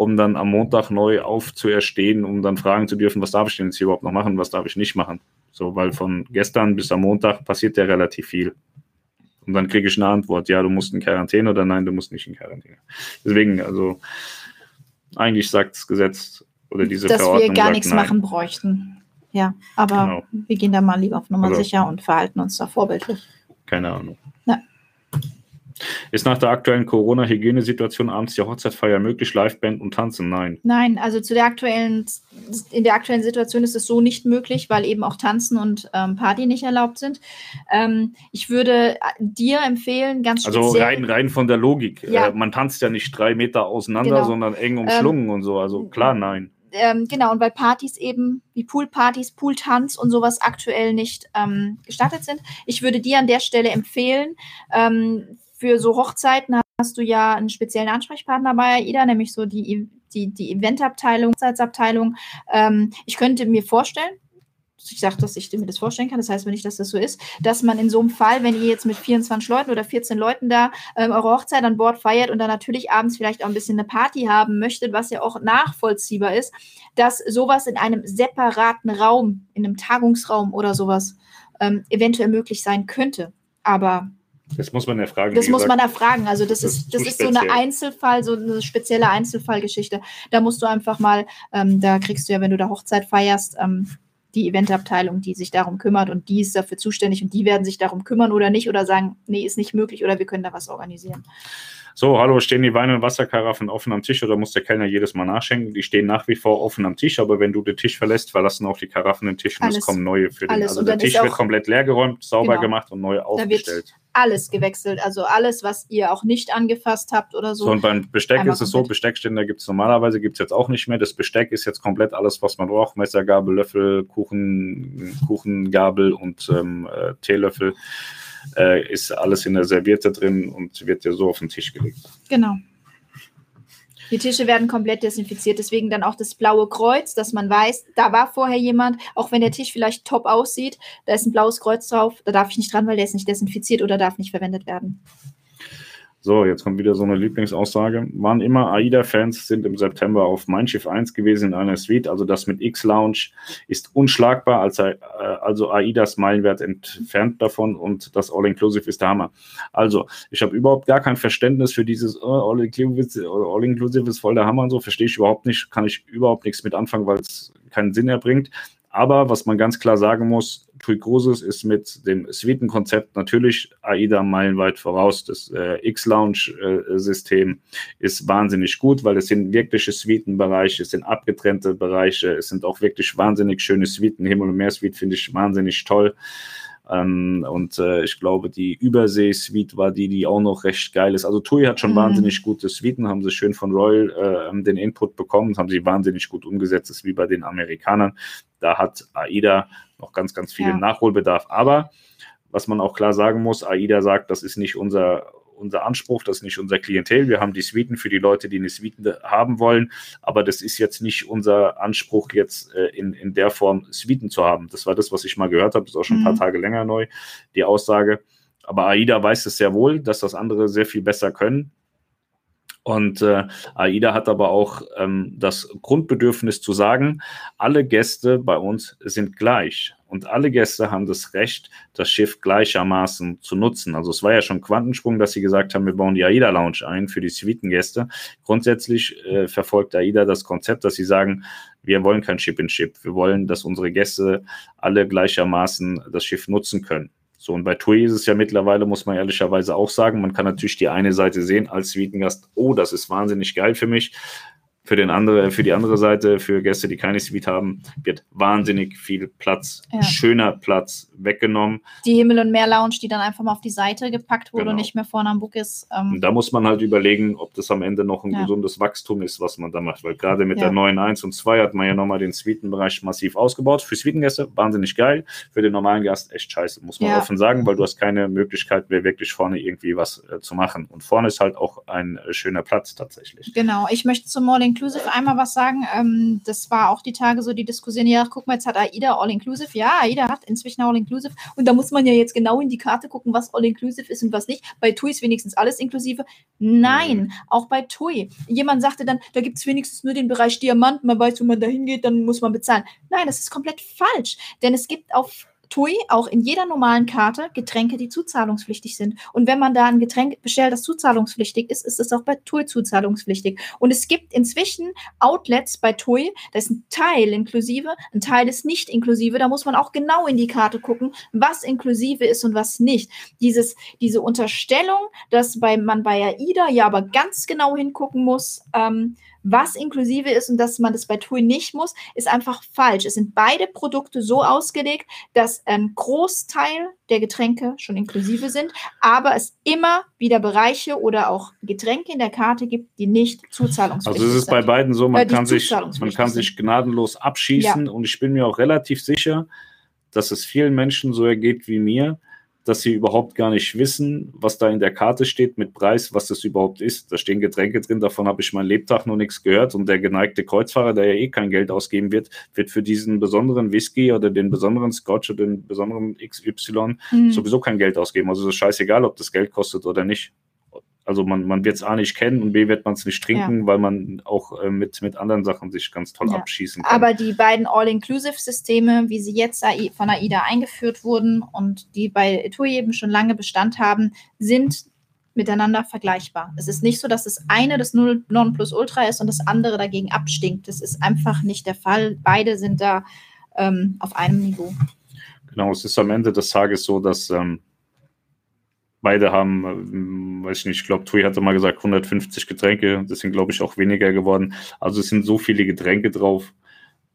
um dann am Montag neu aufzuerstehen, um dann fragen zu dürfen, was darf ich denn jetzt hier überhaupt noch machen, was darf ich nicht machen. So, weil von gestern bis am Montag passiert ja relativ viel. Und dann kriege ich eine Antwort, ja, du musst in Quarantäne oder nein, du musst nicht in Quarantäne. Deswegen, also eigentlich sagt das Gesetz oder diese Dass Verordnung. Dass wir gar nichts nein. machen bräuchten. Ja, aber genau. wir gehen da mal lieber auf Nummer also, sicher und verhalten uns da vorbildlich. Keine Ahnung. Ist nach der aktuellen Corona-Hygienesituation abends die Hochzeitfeier möglich, Liveband und Tanzen? Nein. Nein, also zu der aktuellen, in der aktuellen Situation ist es so nicht möglich, weil eben auch Tanzen und ähm, Party nicht erlaubt sind. Ähm, ich würde äh, dir empfehlen, ganz also speziell. Also rein, rein von der Logik. Ja. Äh, man tanzt ja nicht drei Meter auseinander, genau. sondern eng umschlungen ähm, und so. Also klar, nein. Ähm, genau, und weil Partys eben wie Poolpartys, Pooltanz und sowas aktuell nicht ähm, gestattet sind. Ich würde dir an der Stelle empfehlen, ähm, für so Hochzeiten hast du ja einen speziellen Ansprechpartner bei AIDA, nämlich so die, die, die Eventabteilung, Hochzeitsabteilung. Ähm, ich könnte mir vorstellen, ich sage, dass ich mir das vorstellen kann, das heißt wenn nicht, dass das so ist, dass man in so einem Fall, wenn ihr jetzt mit 24 Leuten oder 14 Leuten da ähm, eure Hochzeit an Bord feiert und dann natürlich abends vielleicht auch ein bisschen eine Party haben möchtet, was ja auch nachvollziehbar ist, dass sowas in einem separaten Raum, in einem Tagungsraum oder sowas ähm, eventuell möglich sein könnte. Aber Das muss man ja fragen. Das muss man erfragen. Also das, das ist, das ist so eine Einzelfall, so eine spezielle Einzelfallgeschichte. Da musst du einfach mal, ähm, da kriegst du ja, wenn du da Hochzeit feierst, ähm, die Eventabteilung, die sich darum kümmert und die ist dafür zuständig und die werden sich darum kümmern oder nicht oder sagen, nee, ist nicht möglich oder wir können da was organisieren. So, hallo, stehen die Wein- und Wasserkaraffen offen am Tisch oder muss der Kellner jedes Mal nachschenken? Die stehen nach wie vor offen am Tisch, aber wenn du den Tisch verlässt, verlassen auch die Karaffen den Tisch und es kommen neue für den. Alles. Also der Tisch wird komplett leergeräumt, sauber genau. gemacht und neu aufgestellt. Alles gewechselt, also alles, was ihr auch nicht angefasst habt oder so. So, und beim Besteck ist es so, Besteckständer gibt es normalerweise, gibt es jetzt auch nicht mehr. Das Besteck ist jetzt komplett alles, was man braucht. Messer, Gabel, Löffel, Kuchen, Kuchengabel und ähm, äh, Teelöffel äh, ist alles in der Serviette drin und wird ja so auf den Tisch gelegt. Genau. Die Tische werden komplett desinfiziert, deswegen dann auch das blaue Kreuz, dass man weiß, da war vorher jemand, auch wenn der Tisch vielleicht top aussieht, da ist ein blaues Kreuz drauf, da darf ich nicht dran, weil der ist nicht desinfiziert oder darf nicht verwendet werden. So, jetzt kommt wieder so eine Lieblingsaussage. Waren immer AIDA-Fans, sind im September auf Mein Schiff 1 gewesen in einer Suite. Also das mit X-Lounge ist unschlagbar, also, äh, also AIDAs Meilenwert entfernt davon und das All-Inclusive ist der Hammer. Also, ich habe überhaupt gar kein Verständnis für dieses oh, All-Inclusive All ist voll der Hammer und so, verstehe ich überhaupt nicht, kann ich überhaupt nichts mit anfangen, weil es keinen Sinn erbringt. Aber was man ganz klar sagen muss, Tui Cruises ist mit dem Suitenkonzept natürlich AIDA meilenweit voraus. Das äh, X-Lounge-System äh, ist wahnsinnig gut, weil es sind wirkliche Suitenbereiche, es sind abgetrennte Bereiche, es sind auch wirklich wahnsinnig schöne Suiten. Himmel- und Meer-Suite finde ich wahnsinnig toll. Ähm, und äh, ich glaube, die Übersee-Suite war die, die auch noch recht geil ist. Also TUI hat schon mhm. wahnsinnig gute Suiten, haben sie schön von Royal äh, den Input bekommen, haben sie wahnsinnig gut umgesetzt, das ist wie bei den Amerikanern. Da hat AIDA noch ganz, ganz viel ja. Nachholbedarf. Aber was man auch klar sagen muss, AIDA sagt, das ist nicht unser, unser Anspruch, das ist nicht unser Klientel. Wir haben die Suiten für die Leute, die eine Suite haben wollen, aber das ist jetzt nicht unser Anspruch, jetzt äh, in, in der Form Suiten zu haben. Das war das, was ich mal gehört habe, das ist auch schon ein paar mhm. Tage länger neu, die Aussage. Aber AIDA weiß es sehr wohl, dass das andere sehr viel besser können. Und äh, AIDA hat aber auch ähm, das Grundbedürfnis zu sagen, alle Gäste bei uns sind gleich und alle Gäste haben das Recht, das Schiff gleichermaßen zu nutzen. Also es war ja schon Quantensprung, dass sie gesagt haben, wir bauen die AIDA Lounge ein für die Suitengäste. Grundsätzlich äh, verfolgt AIDA das Konzept, dass sie sagen, wir wollen kein Ship-in-Ship. -Ship. Wir wollen, dass unsere Gäste alle gleichermaßen das Schiff nutzen können. So, und bei TUI ist es ja mittlerweile, muss man ehrlicherweise auch sagen, man kann natürlich die eine Seite sehen als Suitengast, oh, das ist wahnsinnig geil für mich. Für, den andere, für die andere Seite, für Gäste, die keine Suite haben, wird wahnsinnig viel Platz, ja. schöner Platz weggenommen. Die Himmel- und Meer-Lounge, die dann einfach mal auf die Seite gepackt wurde genau. und nicht mehr vorne am Bug ist. Ähm da muss man halt überlegen, ob das am Ende noch ein ja. gesundes Wachstum ist, was man da macht. Weil gerade mit ja. der neuen 1 und 2 hat man ja nochmal den Suitenbereich massiv ausgebaut. Für Suitengäste wahnsinnig geil, für den normalen Gast echt scheiße, muss man offen sagen, weil du hast keine Möglichkeit mehr wirklich vorne irgendwie was äh, zu machen. Und vorne ist halt auch ein äh, schöner Platz tatsächlich. Genau, ich möchte zum Morning Inclusive einmal was sagen. Ähm, das war auch die Tage so die Diskussion, ja, guck mal, jetzt hat AIDA All-Inclusive. Ja, AIDA hat inzwischen All-Inclusive. Und da muss man ja jetzt genau in die Karte gucken, was All-Inclusive ist und was nicht. Bei TUI ist wenigstens alles inklusive. Nein, mhm. auch bei TUI. Jemand sagte dann, da gibt es wenigstens nur den Bereich Diamant. Man weiß, wenn man da hingeht, dann muss man bezahlen. Nein, das ist komplett falsch. Denn es gibt auf TUI auch in jeder normalen Karte Getränke, die zuzahlungspflichtig sind. Und wenn man da ein Getränk bestellt, das zuzahlungspflichtig ist, ist es auch bei TUI zuzahlungspflichtig. Und es gibt inzwischen Outlets bei TUI, da ist ein Teil inklusive, ein Teil ist nicht inklusive. Da muss man auch genau in die Karte gucken, was inklusive ist und was nicht. Dieses, diese Unterstellung, dass bei, man bei AIDA ja aber ganz genau hingucken muss, ähm, was inklusive ist und dass man das bei TUI nicht muss, ist einfach falsch. Es sind beide Produkte so ausgelegt, dass ein Großteil der Getränke schon inklusive sind, aber es immer wieder Bereiche oder auch Getränke in der Karte gibt, die nicht zuzahlungspflichtig sind. Also es ist bei beiden so, man, äh, kann, sich, man kann sich gnadenlos abschießen ja. und ich bin mir auch relativ sicher, dass es vielen Menschen so ergeht wie mir, dass sie überhaupt gar nicht wissen, was da in der Karte steht mit Preis, was das überhaupt ist. Da stehen Getränke drin, davon habe ich mein Lebtag noch nichts gehört. Und der geneigte Kreuzfahrer, der ja eh kein Geld ausgeben wird, wird für diesen besonderen Whisky oder den besonderen Scotch oder den besonderen XY mhm. sowieso kein Geld ausgeben. Also es ist scheißegal, ob das Geld kostet oder nicht. Also man, man wird es A nicht kennen und B wird man es nicht trinken, ja. weil man auch äh, mit, mit anderen Sachen sich ganz toll ja. abschießen kann. Aber die beiden All-Inclusive-Systeme, wie sie jetzt von AIDA eingeführt wurden und die bei TUI eben schon lange Bestand haben, sind miteinander vergleichbar. Es ist nicht so, dass das eine das Nonplusultra ist und das andere dagegen abstinkt. Das ist einfach nicht der Fall. Beide sind da ähm, auf einem Niveau. Genau, es ist am Ende des Tages so, dass ähm, beide haben, ähm, weiß ich nicht, ich glaube, Tui hatte mal gesagt 150 Getränke, das sind glaube ich auch weniger geworden. Also es sind so viele Getränke drauf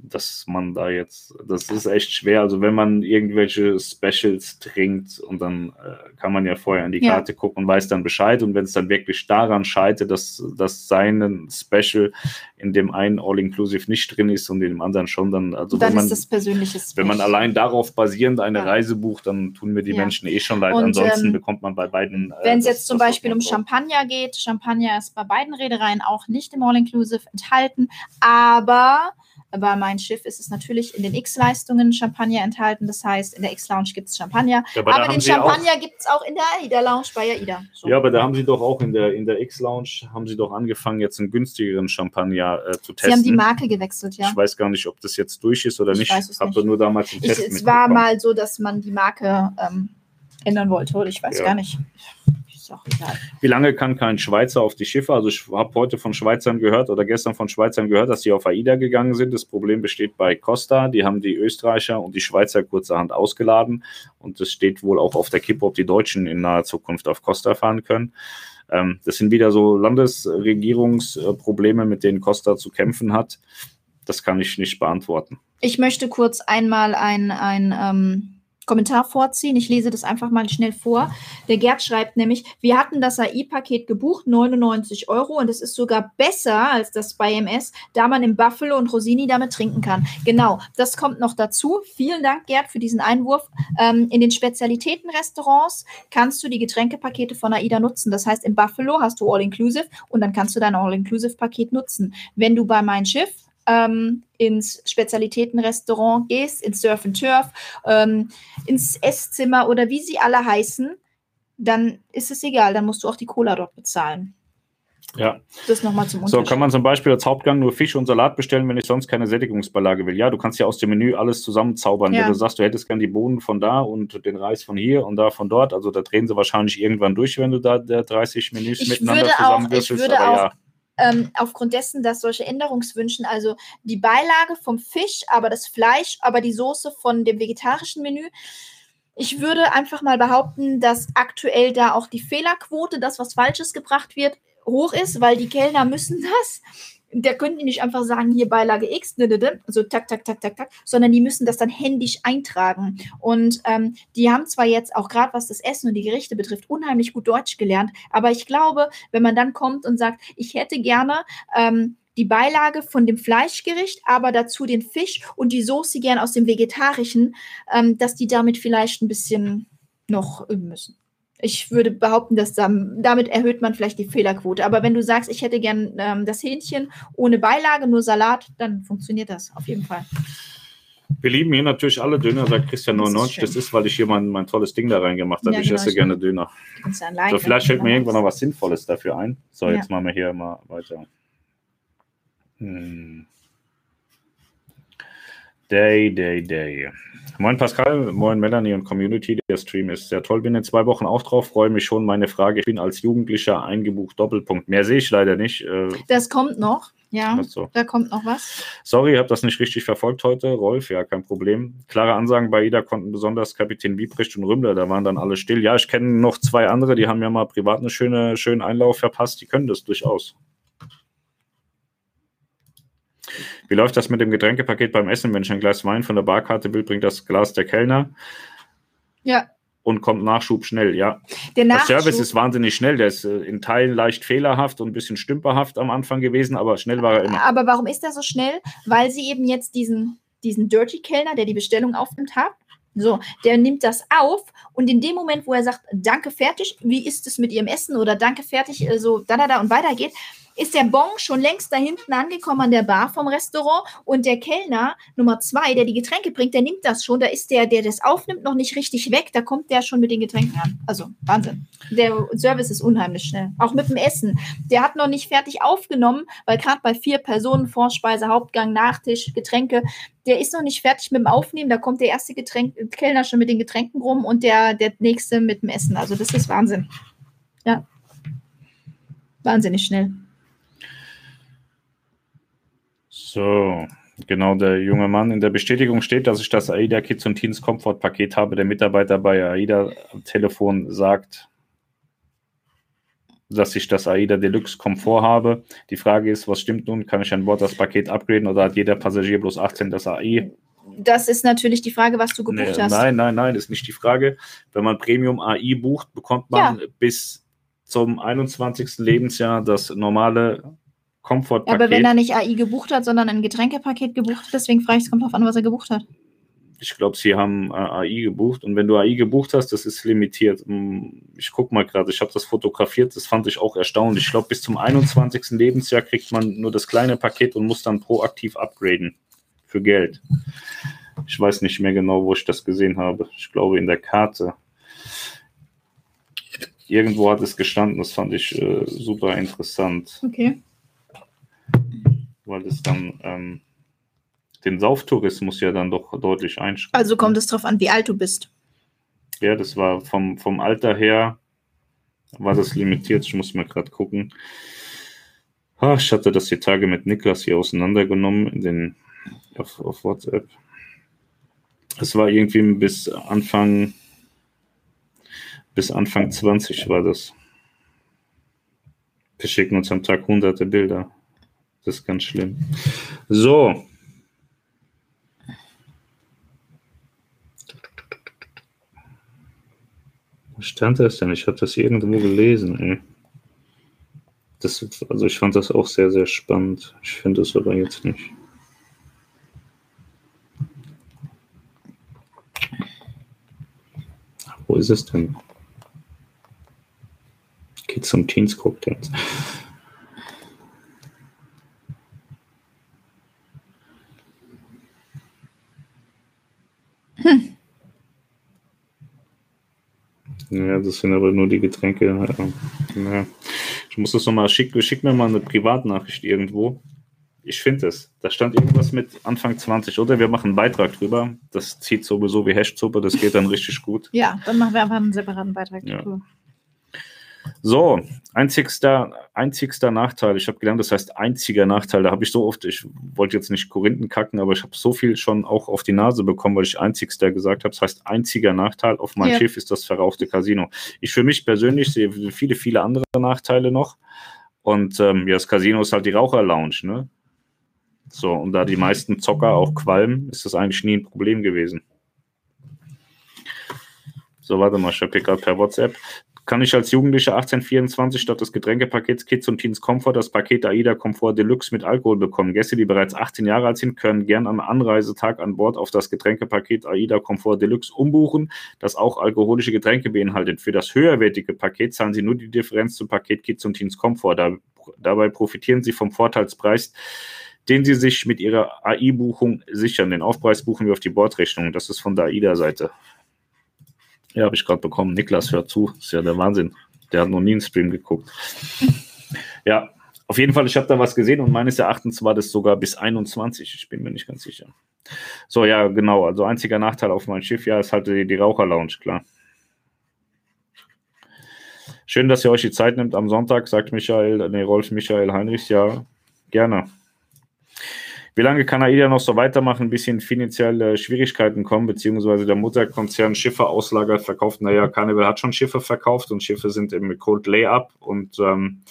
dass man da jetzt, das ist echt schwer. Also wenn man irgendwelche Specials trinkt und dann äh, kann man ja vorher in die Karte ja. gucken und weiß dann Bescheid. Und wenn es dann wirklich daran scheitert, dass, dass sein Special in dem einen All-Inclusive nicht drin ist und in dem anderen schon, dann, also dann wenn man, ist das persönliches wenn man allein darauf basierend eine ja. Reise bucht, dann tun mir die ja. Menschen eh schon leid. Und, Ansonsten ähm, bekommt man bei beiden. Äh, wenn es jetzt zum Beispiel um Champagner geht, Champagner ist bei beiden Reedereien auch nicht im All-Inclusive enthalten, aber bei mein Schiff ist es natürlich in den X-Leistungen Champagner enthalten. Das heißt, in der X-Lounge gibt es Champagner. Ja, aber, aber den Champagner gibt es auch in der AIDA-Lounge bei AIDA. So. Ja, aber da haben sie doch auch in der, in der X-Lounge, haben sie doch angefangen, jetzt einen günstigeren Champagner äh, zu testen. Sie haben die Marke gewechselt, ja. Ich weiß gar nicht, ob das jetzt durch ist oder ich nicht. Ich habe nur damals den Test ich, Es war mal so, dass man die Marke ähm, ändern wollte, oder ich weiß ja. gar nicht ist auch egal. Wie lange kann kein Schweizer auf die Schiffe? Also ich habe heute von Schweizern gehört oder gestern von Schweizern gehört, dass sie auf AIDA gegangen sind. Das Problem besteht bei Costa. Die haben die Österreicher und die Schweizer kurzerhand ausgeladen. Und es steht wohl auch auf der Kippe, ob die Deutschen in naher Zukunft auf Costa fahren können. Ähm, das sind wieder so Landesregierungsprobleme, mit denen Costa zu kämpfen hat. Das kann ich nicht beantworten. Ich möchte kurz einmal ein, ein ähm Kommentar vorziehen. Ich lese das einfach mal schnell vor. Der Gerd schreibt nämlich, wir hatten das AI-Paket gebucht, 99 Euro, und es ist sogar besser als das bei MS, da man im Buffalo und Rosini damit trinken kann. Genau, das kommt noch dazu. Vielen Dank, Gerd, für diesen Einwurf. Ähm, in den Spezialitätenrestaurants kannst du die Getränkepakete von AIDA nutzen. Das heißt, im Buffalo hast du All-Inclusive und dann kannst du dein All-Inclusive-Paket nutzen. Wenn du bei mein Schiff ähm, ins Spezialitätenrestaurant gehst, ins Surf and Turf, ähm, ins Esszimmer oder wie sie alle heißen, dann ist es egal, dann musst du auch die Cola dort bezahlen. Ja. Das nochmal zum Unterschied. So, kann man zum Beispiel als Hauptgang nur Fisch und Salat bestellen, wenn ich sonst keine Sättigungsbeilage will? Ja, du kannst ja aus dem Menü alles zusammenzaubern. Ja. Wenn du sagst, du hättest gern die Bohnen von da und den Reis von hier und da von dort, also da drehen sie wahrscheinlich irgendwann durch, wenn du da 30 Menüs ich miteinander zusammenwürfelst. Ich würde auch ja ähm, aufgrund dessen, dass solche Änderungswünschen, also die Beilage vom Fisch, aber das Fleisch, aber die Soße von dem vegetarischen Menü, ich würde einfach mal behaupten, dass aktuell da auch die Fehlerquote, das, was Falsches gebracht wird, hoch ist, weil die Kellner müssen das der können die nicht einfach sagen, hier Beilage X, ne, ne, ne, so tak, tak, tak, tak, tak, sondern die müssen das dann händisch eintragen. Und ähm, die haben zwar jetzt auch gerade, was das Essen und die Gerichte betrifft, unheimlich gut Deutsch gelernt, aber ich glaube, wenn man dann kommt und sagt, ich hätte gerne ähm, die Beilage von dem Fleischgericht, aber dazu den Fisch und die Soße gern aus dem Vegetarischen, ähm, dass die damit vielleicht ein bisschen noch üben müssen. Ich würde behaupten, dass damit erhöht man vielleicht die Fehlerquote. Aber wenn du sagst, ich hätte gern ähm, das Hähnchen ohne Beilage, nur Salat, dann funktioniert das auf jeden Fall. Wir lieben hier natürlich alle Döner, sagt Christian 99. Das ist, das ist weil ich hier mein, mein tolles Ding da reingemacht habe. Ja, ich genau, esse gerne Döner. So, vielleicht fällt mir irgendwann noch was Sinnvolles dafür ein. So, jetzt ja. machen wir hier mal weiter. Hm. Day, day, day. Moin Pascal, moin Melanie und Community. Der Stream ist sehr toll. Bin in zwei Wochen auch drauf, freue mich schon. Meine Frage, ich bin als Jugendlicher eingebucht, Doppelpunkt. Mehr sehe ich leider nicht. Äh, das kommt noch. Ja, so. da kommt noch was. Sorry, ich habe das nicht richtig verfolgt heute. Rolf, ja, kein Problem. Klare Ansagen bei Ida konnten besonders Kapitän Wiebrecht und Rümmler, da waren dann alle still. Ja, ich kenne noch zwei andere, die haben ja mal privat einen schöne, schönen Einlauf verpasst. Die können das durchaus. Wie läuft das mit dem Getränkepaket beim Essen? Wenn ich ein Glas Wein von der Barkarte will, bringt das Glas der Kellner. Ja. Und kommt Nachschub schnell, ja. Der, Nachschub, der Service ist wahnsinnig schnell. Der ist äh, in Teilen leicht fehlerhaft und ein bisschen stümperhaft am Anfang gewesen, aber schnell war er immer. Aber warum ist er so schnell? Weil sie eben jetzt diesen, diesen Dirty Kellner, der die Bestellung aufnimmt, hat. So, der nimmt das auf und in dem Moment, wo er sagt, danke, fertig, wie ist es mit Ihrem Essen oder danke, fertig, äh, so da, da, da und weitergeht, ist der Bon schon längst da hinten angekommen an der Bar vom Restaurant und der Kellner Nummer zwei, der die Getränke bringt, der nimmt das schon. Da ist der, der das aufnimmt, noch nicht richtig weg. Da kommt der schon mit den Getränken an. Also Wahnsinn. Der Service ist unheimlich schnell. Auch mit dem Essen. Der hat noch nicht fertig aufgenommen, weil gerade bei vier Personen Vorspeise, Hauptgang, Nachtisch, Getränke, der ist noch nicht fertig mit dem Aufnehmen. Da kommt der erste Getränk, Kellner schon mit den Getränken rum und der, der nächste mit dem Essen. Also das ist Wahnsinn. Ja. Wahnsinnig schnell. So, genau, der junge Mann. In der Bestätigung steht, dass ich das AIDA Kids und Teens Comfort Paket habe. Der Mitarbeiter bei AIDA am Telefon sagt, dass ich das AIDA Deluxe Komfort habe. Die Frage ist, was stimmt nun? Kann ich an Bord das Paket upgraden oder hat jeder Passagier bloß 18 das AI? Das ist natürlich die Frage, was du gebucht nee, hast. Nein, nein, nein, ist nicht die Frage. Wenn man Premium AI bucht, bekommt man ja. bis zum 21. Lebensjahr das normale Komfortpaket. Aber wenn er nicht AI gebucht hat, sondern ein Getränkepaket gebucht hat, deswegen frage ich, es kommt darauf an, was er gebucht hat. Ich glaube, sie haben äh, AI gebucht und wenn du AI gebucht hast, das ist limitiert. Hm, ich gucke mal gerade, ich habe das fotografiert, das fand ich auch erstaunlich. Ich glaube, bis zum 21. Lebensjahr kriegt man nur das kleine Paket und muss dann proaktiv upgraden für Geld. Ich weiß nicht mehr genau, wo ich das gesehen habe. Ich glaube in der Karte irgendwo hat es gestanden, das fand ich äh, super interessant. Okay. Weil es dann ähm, den Sauftourismus ja dann doch deutlich einschränkt. Also kommt es darauf an, wie alt du bist. Ja, das war vom, vom Alter her, war das limitiert. Ich muss mal gerade gucken. Ah, ich hatte das die Tage mit Niklas hier auseinandergenommen in den, auf, auf WhatsApp. Es war irgendwie bis Anfang bis Anfang 20 war das. Wir schicken uns am Tag hunderte Bilder. Das ist ganz schlimm. So. Wo stand das denn? Ich habe das irgendwo gelesen, ey. Das, also ich fand das auch sehr, sehr spannend. Ich finde es aber jetzt nicht. Wo ist es denn? Kids und Teens Cocktails. Hm. Ja, das sind aber nur die Getränke. Ja. Ich muss das nochmal schicken. Schick mir mal eine Privatnachricht irgendwo. Ich finde es. Da stand irgendwas mit Anfang 20, oder? Wir machen einen Beitrag drüber. Das zieht sowieso wie Hashsuppe. Das geht dann richtig gut. Ja, dann machen wir einfach einen separaten Beitrag ja. drüber. So, einzigster, einzigster Nachteil. Ich habe gelernt, das heißt einziger Nachteil. Da habe ich so oft, ich wollte jetzt nicht Korinthen kacken, aber ich habe so viel schon auch auf die Nase bekommen, weil ich einzigster gesagt habe. Das heißt, einziger Nachteil auf meinem ja. Schiff ist das verrauchte Casino. Ich für mich persönlich sehe viele, viele andere Nachteile noch. Und ähm, ja, das Casino ist halt die Raucherlounge, ne? So, und da die meisten Zocker auch qualmen, ist das eigentlich nie ein Problem gewesen. So, warte mal, ich habe gerade per WhatsApp kann ich als Jugendlicher 1824 statt des Getränkepakets Kids und Teens Comfort das Paket AIDA Comfort Deluxe mit Alkohol bekommen. Gäste, die bereits 18 Jahre alt sind, können gern am Anreisetag an Bord auf das Getränkepaket AIDA Comfort Deluxe umbuchen, das auch alkoholische Getränke beinhaltet. Für das höherwertige Paket zahlen sie nur die Differenz zum Paket Kids und Teens Comfort. Da, dabei profitieren sie vom Vorteilspreis den Sie sich mit Ihrer AI-Buchung sichern. Den Aufpreis buchen wir auf die Bordrechnung. Das ist von der AIDA-Seite. Ja, habe ich gerade bekommen. Niklas hört zu. Das ist ja der Wahnsinn. Der hat noch nie einen Stream geguckt. <laughs> Ja, auf jeden Fall, ich habe da was gesehen und meines Erachtens war das sogar bis 21. Ich bin mir nicht ganz sicher. So, ja, genau. Also einziger Nachteil auf meinem Schiff, ja, ist halt die, die Raucherlounge, klar. Schön, dass ihr euch die Zeit nimmt am Sonntag, sagt Michael, nee, Rolf Michael Heinrichs. Ja, gerne. Wie lange kann AIDA noch so weitermachen, bis in finanzielle Schwierigkeiten kommen, beziehungsweise der Mutterkonzern Schiffe auslagert, verkauft? Naja, Carnival hat schon Schiffe verkauft und Schiffe sind im Cold Layup. Und ähm,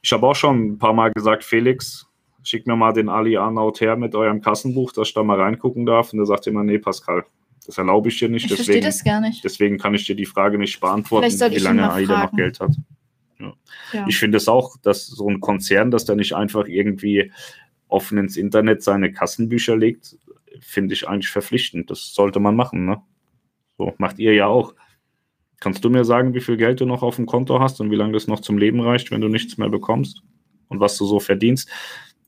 ich habe auch schon ein paar Mal gesagt, Felix, schick mir mal den Ali Arnaut her mit eurem Kassenbuch, dass ich da mal reingucken darf. Und er sagt immer, nee, Pascal, das erlaube ich dir nicht. Ich deswegen, das gar nicht. Deswegen kann ich dir die Frage nicht beantworten, wie lange AIDA noch Geld hat. Ja. Ja. Ich finde es auch, dass so ein Konzern, dass da nicht einfach irgendwie offen ins Internet seine Kassenbücher legt, finde ich eigentlich verpflichtend. Das sollte man machen. Ne? So macht ihr ja auch. Kannst du mir sagen, wie viel Geld du noch auf dem Konto hast und wie lange das noch zum Leben reicht, wenn du nichts mehr bekommst? und was du so verdienst.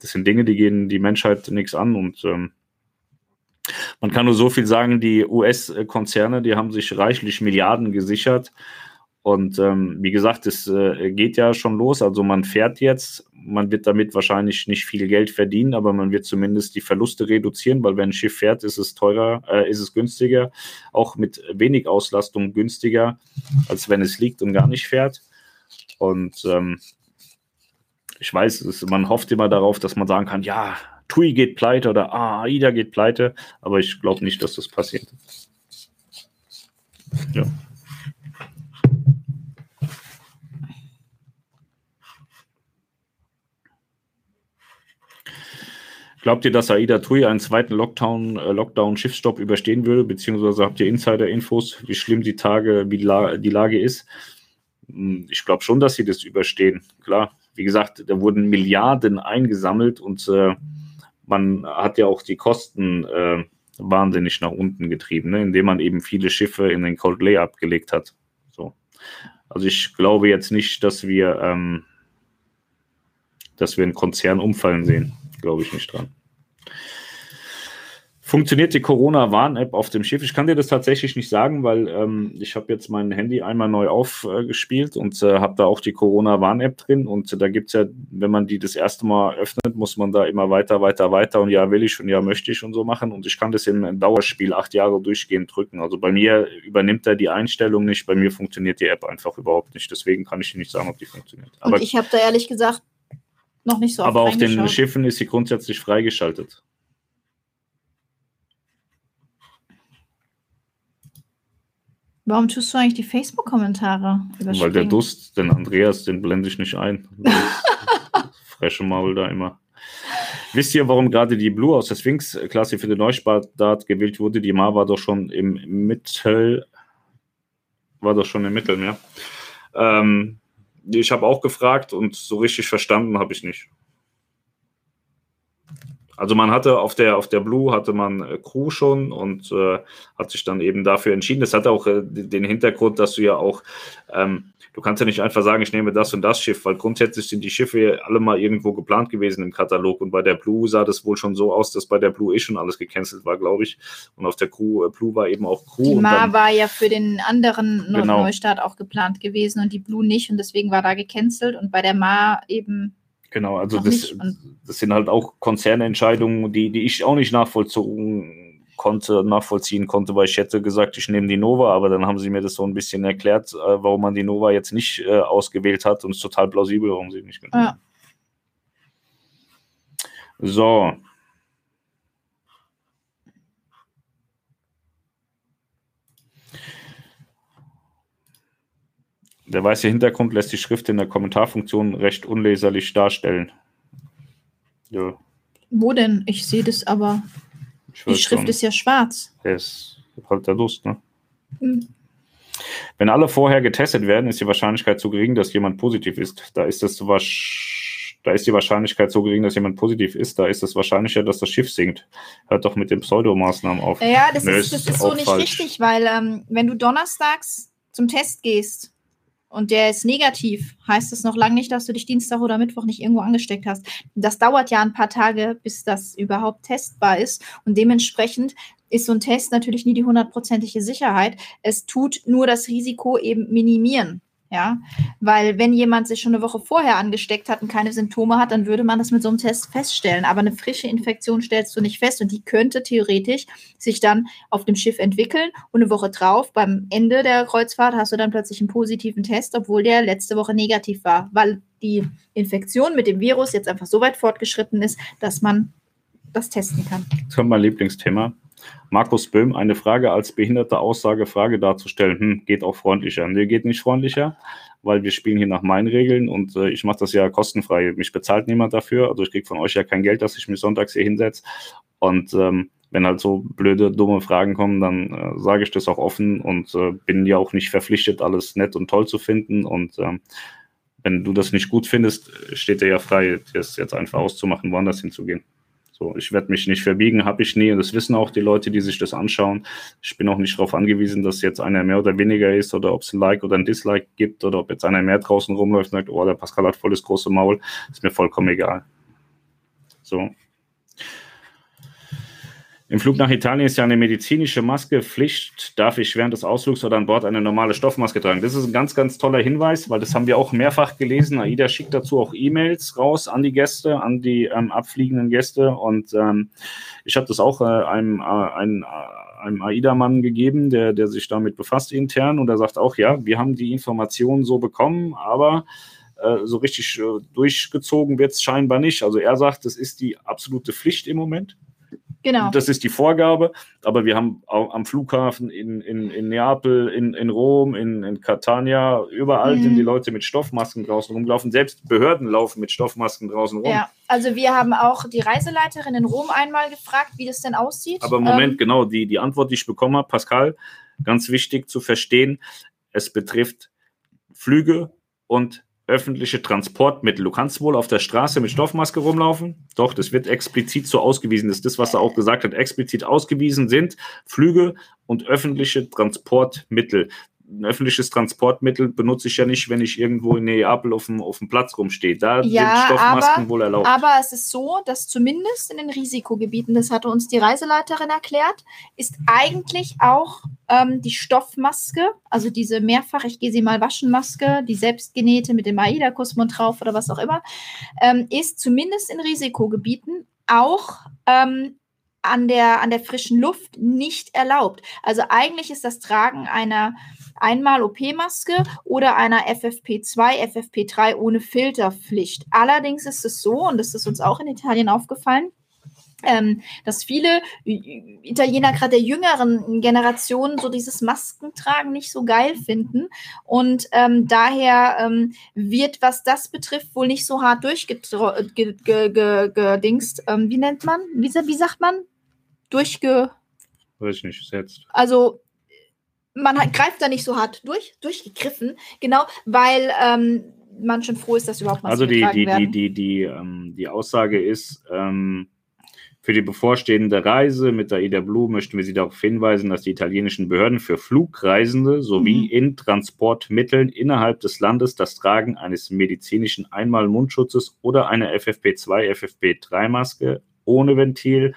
Das sind Dinge, die gehen die Menschheit nichts an und ähm, man kann nur so viel sagen, die US-Konzerne, die haben sich reichlich Milliarden gesichert. Und ähm, wie gesagt, es äh, geht ja schon los. Also man fährt jetzt, man wird damit wahrscheinlich nicht viel Geld verdienen, aber man wird zumindest die Verluste reduzieren, weil wenn ein Schiff fährt, ist es teurer, äh, ist es günstiger, auch mit wenig Auslastung günstiger, als wenn es liegt und gar nicht fährt. Und ähm, ich weiß, es, man hofft immer darauf, dass man sagen kann, ja, TUI geht pleite oder ah, AIDA geht pleite, aber ich glaube nicht, dass das passiert. Ja. Glaubt ihr, dass AIDA TUI einen zweiten Lockdown, äh, Lockdown Schiffsstopp überstehen würde, beziehungsweise habt ihr Insider-Infos, wie schlimm die Tage, wie die, La die Lage ist? Hm, ich glaube schon, dass sie das überstehen. Klar, wie gesagt, da wurden Milliarden eingesammelt und äh, man hat ja auch die Kosten äh, wahnsinnig nach unten getrieben, ne? indem man eben viele Schiffe in den Cold Lay abgelegt hat. So. Also ich glaube jetzt nicht, dass wir, ähm, dass wir einen Konzern umfallen sehen. Glaube ich nicht dran. Funktioniert die Corona-Warn-App auf dem Schiff? Ich kann dir das tatsächlich nicht sagen, weil ähm, ich habe jetzt mein Handy einmal neu aufgespielt äh, und äh, habe da auch die Corona-Warn-App drin. Und äh, da gibt es ja, wenn man die das erste Mal öffnet, muss man da immer weiter, weiter, weiter und ja will ich und ja möchte ich und so machen. Und ich kann das im Dauerspiel acht Jahre durchgehend drücken. Also bei mir übernimmt er die Einstellung nicht, bei mir funktioniert die App einfach überhaupt nicht. Deswegen kann ich dir nicht sagen, ob die funktioniert. Aber und ich habe da ehrlich gesagt noch nicht so Aber auf den Schiffen ist sie grundsätzlich freigeschaltet. Warum tust du eigentlich die Facebook-Kommentare? Weil der Dust, den Andreas, den blende ich nicht ein. <laughs> Fresche Maul da immer. Wisst ihr, warum gerade die Blue aus der Sphinx-Klasse für den Neuspartdat gewählt wurde? Die Ma war doch schon im Mittel, war doch schon im Mittelmeer. Ähm, ich habe auch gefragt und so richtig verstanden habe ich nicht. Also man hatte auf der, auf der Blue hatte man äh, Crew schon und äh, hat sich dann eben dafür entschieden. Das hat auch äh, den Hintergrund, dass du ja auch, ähm, du kannst ja nicht einfach sagen, ich nehme das und das Schiff, weil grundsätzlich sind die Schiffe alle mal irgendwo geplant gewesen im Katalog und bei der Blue sah das wohl schon so aus, dass bei der Blue eh schon alles gecancelt war, glaube ich. Und auf der Crew, äh, Blue war eben auch Crew. Die Ma war ja für den anderen genau. Neustart auch geplant gewesen und die Blue nicht und deswegen war da gecancelt und bei der Ma eben Genau, also das, das, sind halt auch Konzernentscheidungen, die, die ich auch nicht nachvollziehen konnte, nachvollziehen konnte, weil ich hätte gesagt, ich nehme die Nova, aber dann haben sie mir das so ein bisschen erklärt, äh, warum man die Nova jetzt nicht äh, ausgewählt hat und es ist total plausibel, warum sie nicht genommen ja. So, Der weiße Hintergrund lässt die Schrift in der Kommentarfunktion recht unleserlich darstellen. Ja. Wo denn? Ich sehe das aber. Die Schrift ist ja schwarz. Es ist halt der Durst, ne? Mhm. Wenn alle vorher getestet werden, ist die Wahrscheinlichkeit so gering, dass jemand positiv ist. Da ist das da ist die Wahrscheinlichkeit so gering, dass jemand positiv ist. Da ist es wahrscheinlicher, dass das Schiff sinkt. Hört doch mit den Pseudomaßnahmen auf. Ja, das, Nö, ist, das ist so nicht falsch. richtig, weil ähm, wenn du donnerstags zum Test gehst, und der ist negativ, heißt es noch lange nicht, dass du dich Dienstag oder Mittwoch nicht irgendwo angesteckt hast. Das dauert ja ein paar Tage, bis das überhaupt testbar ist. Und dementsprechend ist so ein Test natürlich nie die hundertprozentige Sicherheit. Es tut nur das Risiko eben minimieren. Ja, weil wenn jemand sich schon eine Woche vorher angesteckt hat und keine Symptome hat, dann würde man das mit so einem Test feststellen. Aber eine frische Infektion stellst du nicht fest und die könnte theoretisch sich dann auf dem Schiff entwickeln und eine Woche drauf, beim Ende der Kreuzfahrt, hast du dann plötzlich einen positiven Test, obwohl der letzte Woche negativ war, weil die Infektion mit dem Virus jetzt einfach so weit fortgeschritten ist, dass man das testen kann. Das kommt mein Lieblingsthema. Markus Böhm, eine Frage als behinderte Aussage, Frage darzustellen, hm, geht auch freundlicher. Nee, geht nicht freundlicher, weil wir spielen hier nach meinen Regeln und äh, ich mache das ja kostenfrei. Mich bezahlt niemand dafür, also ich kriege von euch ja kein Geld, dass ich mich sonntags hier hinsetze. Und ähm, wenn halt so blöde, dumme Fragen kommen, dann äh, sage ich das auch offen und äh, bin ja auch nicht verpflichtet, alles nett und toll zu finden. Und ähm, wenn du das nicht gut findest, steht dir ja frei, das jetzt einfach auszumachen, woanders hinzugehen. So, ich werde mich nicht verbiegen, habe ich nie. Und das wissen auch die Leute, die sich das anschauen. Ich bin auch nicht darauf angewiesen, dass jetzt einer mehr oder weniger ist oder ob es ein Like oder ein Dislike gibt oder ob jetzt einer mehr draußen rumläuft und sagt, oh, der Pascal hat volles große Maul. Ist mir vollkommen egal. So. Im Flug nach Italien ist ja eine medizinische Maske Pflicht. Darf ich während des Ausflugs oder an Bord eine normale Stoffmaske tragen? Das ist ein ganz, ganz toller Hinweis, weil das haben wir auch mehrfach gelesen. AIDA schickt dazu auch E-Mails raus an die Gäste, an die ähm, abfliegenden Gäste. Und ähm, ich habe das auch äh, einem, äh, einem, äh, einem AIDA-Mann gegeben, der, der sich damit befasst intern. Und er sagt auch, ja, wir haben die Informationen so bekommen, aber äh, so richtig äh, durchgezogen wird es scheinbar nicht. Also er sagt, das ist die absolute Pflicht im Moment. Genau. Das ist die Vorgabe, aber wir haben auch am Flughafen in, in, in Neapel, in, in Rom, in, in Catania, überall mhm. sind die Leute mit Stoffmasken draußen rumgelaufen. Selbst Behörden laufen mit Stoffmasken draußen rum. Ja, also wir haben auch die Reiseleiterin in Rom einmal gefragt, wie das denn aussieht. Aber Moment, ähm, genau, die, die Antwort, die ich bekommen habe, Pascal, ganz wichtig zu verstehen, es betrifft Flüge und öffentliche Transportmittel. Du kannst wohl auf der Straße mit Stoffmaske rumlaufen. Doch, das wird explizit so ausgewiesen. Das ist das, was er auch gesagt hat. Explizit ausgewiesen sind Flüge und öffentliche Transportmittel ein öffentliches Transportmittel benutze ich ja nicht, wenn ich irgendwo in Neapel auf dem, auf dem Platz rumstehe. Da ja, sind Stoffmasken aber, wohl erlaubt. Aber es ist so, dass zumindest in den Risikogebieten, das hatte uns die Reiseleiterin erklärt, ist eigentlich auch ähm, die Stoffmaske, also diese mehrfach, ich gehe sie mal waschen Maske, die selbstgenähte mit dem AIDA-Kosmon drauf oder was auch immer, ähm, ist zumindest in Risikogebieten auch ähm, an der, an der frischen Luft nicht erlaubt. Also eigentlich ist das Tragen einer einmal OP-Maske oder einer FFP2, FFP3 ohne Filterpflicht. Allerdings ist es so, und das ist uns auch in Italien aufgefallen, ähm, dass viele Italiener, gerade der jüngeren Generation, so dieses Maskentragen nicht so geil finden. Und ähm, daher ähm, wird, was das betrifft, wohl nicht so hart durchgedingst. Ähm, wie nennt man? Wie, wie sagt man? Durchge. Weiß ich nicht, setzt. Also man hat, greift da nicht so hart durch, durchgegriffen, genau, weil ähm, man schon froh ist, dass überhaupt mal Also die, die, die, die, die, ähm, die Aussage ist, ähm, für die bevorstehende Reise mit der Ida Blue möchten wir Sie darauf hinweisen, dass die italienischen Behörden für Flugreisende sowie mhm. in Transportmitteln innerhalb des Landes das Tragen eines medizinischen Einmal-Mundschutzes oder einer FFP2, FFP3-Maske ohne Ventil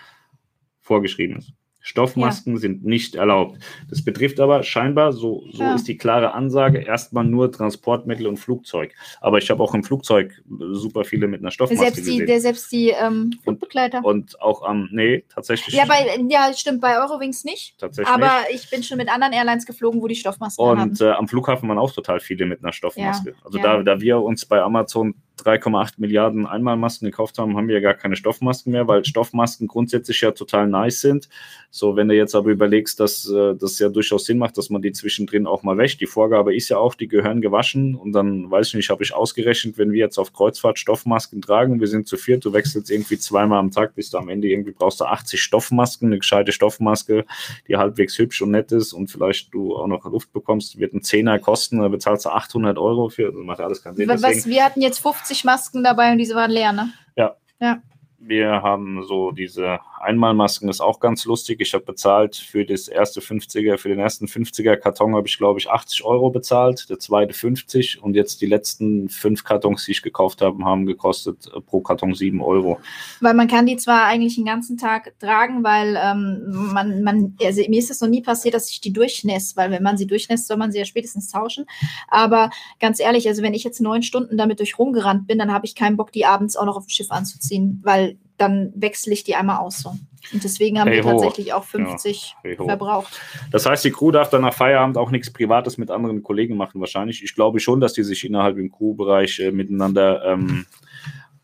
vorgeschrieben ist. Stoffmasken ja. sind nicht erlaubt. Das betrifft aber scheinbar, so, so ja. ist die klare Ansage, erstmal nur Transportmittel und Flugzeug. Aber ich habe auch im Flugzeug super viele mit einer Stoffmaske selbst die, gesehen. Der, selbst die ähm, Flugbegleiter. Und, und, auch am, nee, tatsächlich. Ja, bei, ja, stimmt, bei Eurowings nicht. Tatsächlich. Aber nicht. ich bin schon mit anderen Airlines geflogen, wo die Stoffmasken und, haben. Und äh, am Flughafen waren auch total viele mit einer Stoffmaske. Ja. Also Da, da wir uns bei Amazon 3,8 Milliarden Einmalmasken gekauft haben, haben wir ja gar keine Stoffmasken mehr, weil Stoffmasken grundsätzlich ja total nice sind. So, wenn du jetzt aber überlegst, dass äh, das ja durchaus Sinn macht, dass man die zwischendrin auch mal wäscht. Die Vorgabe ist ja auch, die gehören gewaschen und dann, weiß ich nicht, habe ich ausgerechnet, wenn wir jetzt auf Kreuzfahrt Stoffmasken tragen, wir sind zu viert, du wechselst irgendwie zweimal am Tag, bis du am Ende irgendwie brauchst du 80 Stoffmasken, eine gescheite Stoffmaske, die halbwegs hübsch und nett ist und vielleicht du auch noch Luft bekommst, wird ein Zehner kosten, da bezahlst du 800 Euro für, das macht alles keinen Sinn. Was, wir hatten jetzt 50 50 Masken dabei und diese waren leer, ne? Ja. Ja. Wir haben so diese Einmalmasken, ist auch ganz lustig. Ich habe bezahlt für das erste 50er, für den ersten 50er Karton habe ich, glaube ich, 80 Euro bezahlt, der zweite 50 und jetzt die letzten fünf Kartons, die ich gekauft habe, haben gekostet äh, pro Karton 7 Euro. Weil man kann die zwar eigentlich den ganzen Tag tragen, weil ähm, man, man, also mir ist es noch nie passiert, dass ich die durchnässt, weil wenn man sie durchnässt, soll man sie ja spätestens tauschen. Aber ganz ehrlich, also wenn ich jetzt neun Stunden damit durch rumgerannt bin, dann habe ich keinen Bock, die abends auch noch auf dem Schiff anzuziehen, weil dann wechsle ich die einmal aus. So. Und deswegen haben hey wir tatsächlich auch 50 ja, hey verbraucht. Das heißt, die Crew darf dann nach Feierabend auch nichts Privates mit anderen Kollegen machen, wahrscheinlich. Ich glaube schon, dass die sich innerhalb im Crewbereich äh, miteinander, ähm,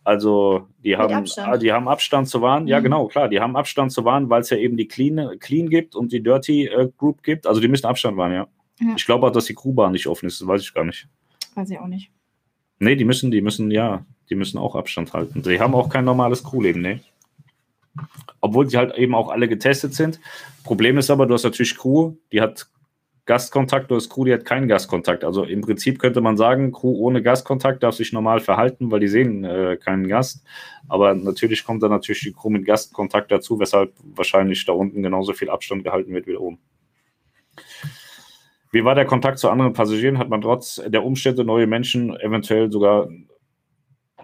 also die haben, Abstand. die haben Abstand zu wahren. Mhm. Ja, genau, klar, die haben Abstand zu wahren, weil es ja eben die Clean, Clean gibt und die Dirty äh, Group gibt. Also die müssen Abstand wahren, ja. ja. Ich glaube auch, dass die Crewbahn nicht offen ist, das weiß ich gar nicht. Weiß ich auch nicht. Nee, die müssen, die müssen, ja, die müssen auch Abstand halten. Die haben auch kein normales Crewleben, ne? Obwohl sie halt eben auch alle getestet sind. Problem ist aber, du hast natürlich Crew, die hat Gastkontakt oder ist Crew, die hat keinen Gastkontakt. Also im Prinzip könnte man sagen, Crew ohne Gastkontakt darf sich normal verhalten, weil die sehen äh, keinen Gast. Aber natürlich kommt dann natürlich die Crew mit Gastkontakt dazu, weshalb wahrscheinlich da unten genauso viel Abstand gehalten wird wie oben. Wie war der Kontakt zu anderen Passagieren? Hat man trotz der Umstände neue Menschen, eventuell sogar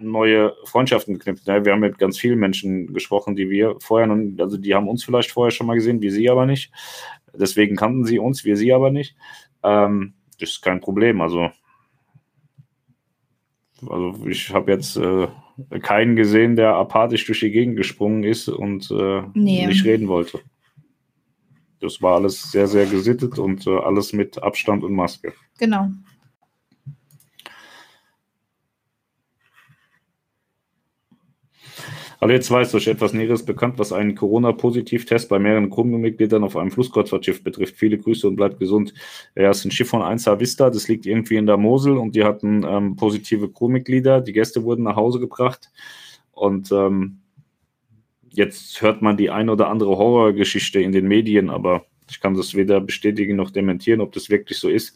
neue Freundschaften geknüpft? Ja, wir haben mit ganz vielen Menschen gesprochen, die wir vorher, noch, also die haben uns vielleicht vorher schon mal gesehen, wie sie aber nicht. Deswegen kannten sie uns, wir sie aber nicht. Ähm, das ist kein Problem. Also, also ich habe jetzt äh, keinen gesehen, der apathisch durch die Gegend gesprungen ist und äh, nee. nicht reden wollte. Das war alles sehr, sehr gesittet und äh, alles mit Abstand und Maske. Genau. Aber jetzt weiß euch etwas Näheres bekannt, was einen Corona-Positiv-Test bei mehreren Crewmitgliedern auf einem Flusskreuzfahrtschiff betrifft. Viele Grüße und bleibt gesund. Ja, es ist ein Schiff von 1A Vista, das liegt irgendwie in der Mosel und die hatten ähm, positive Crewmitglieder. Die Gäste wurden nach Hause gebracht und ähm, jetzt hört man die ein oder andere Horrorgeschichte in den Medien, aber ich kann das weder bestätigen noch dementieren, ob das wirklich so ist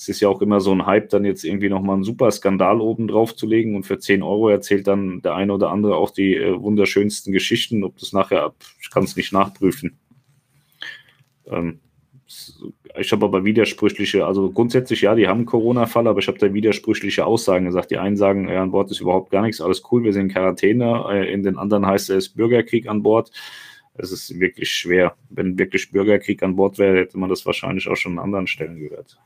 es ist ja auch immer so ein Hype, dann jetzt irgendwie nochmal einen super Skandal oben drauf zu legen und für 10 Euro erzählt dann der eine oder andere auch die äh, wunderschönsten Geschichten. Ob das nachher, ich kann es nicht nachprüfen. Ähm, ich habe aber widersprüchliche, also grundsätzlich ja, die haben einen Corona-Fall, aber ich habe da widersprüchliche Aussagen gesagt. Die einen sagen, ja, an Bord ist überhaupt gar nichts, alles cool, wir sind in Quarantäne. Äh, in den anderen heißt es Bürgerkrieg an Bord. Es ist wirklich schwer. Wenn wirklich Bürgerkrieg an Bord wäre, hätte man das wahrscheinlich auch schon an anderen Stellen gehört.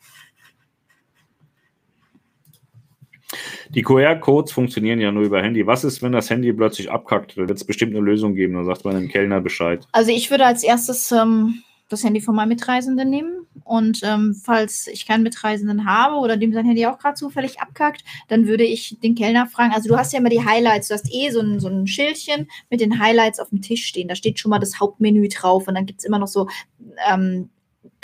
Die QR-Codes funktionieren ja nur über Handy. Was ist, wenn das Handy plötzlich abkackt? Da wird es bestimmt eine Lösung geben. Da sagt man dem Kellner Bescheid. Also ich würde als erstes ähm, das Handy von meinem Mitreisenden nehmen. Und ähm, falls ich keinen Mitreisenden habe oder dem sein Handy auch gerade zufällig abkackt, dann würde ich den Kellner fragen. Also du hast ja immer die Highlights. Du hast eh so ein, so ein Schildchen mit den Highlights auf dem Tisch stehen. Da steht schon mal das Hauptmenü drauf. Und dann gibt es immer noch so ähm,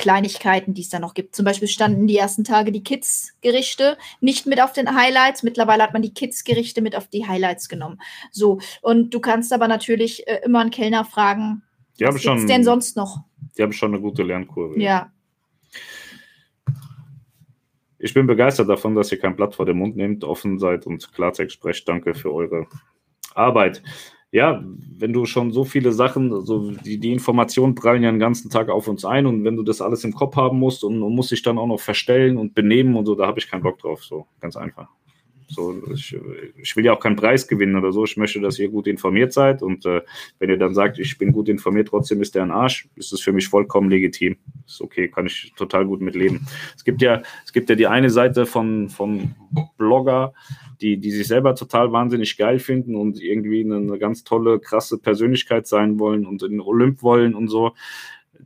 Kleinigkeiten, die es da noch gibt. Zum Beispiel standen die ersten Tage die Kids-Gerichte nicht mit auf den Highlights. Mittlerweile hat man die Kids-Gerichte mit auf die Highlights genommen. So, und du kannst aber natürlich äh, immer einen Kellner fragen, die was gibt denn sonst noch? Die haben schon eine gute Lernkurve. Ja. Ich bin begeistert davon, dass ihr kein Blatt vor den Mund nehmt, offen seid und Klartext sprecht. Danke für eure Arbeit ja, wenn du schon so viele Sachen, so die, die Informationen prallen ja den ganzen Tag auf uns ein und wenn du das alles im Kopf haben musst und, und musst dich dann auch noch verstellen und benehmen und so, da habe ich keinen Bock drauf, so ganz einfach. So, ich, ich, will ja auch keinen Preis gewinnen oder so. Ich möchte, dass ihr gut informiert seid. Und äh, wenn ihr dann sagt, ich bin gut informiert, trotzdem ist der ein Arsch, ist es für mich vollkommen legitim. Ist okay, kann ich total gut mit leben. Es gibt ja, es gibt ja die eine Seite von, von Blogger, die, die sich selber total wahnsinnig geil finden und irgendwie eine, eine ganz tolle, krasse Persönlichkeit sein wollen und in den Olymp wollen und so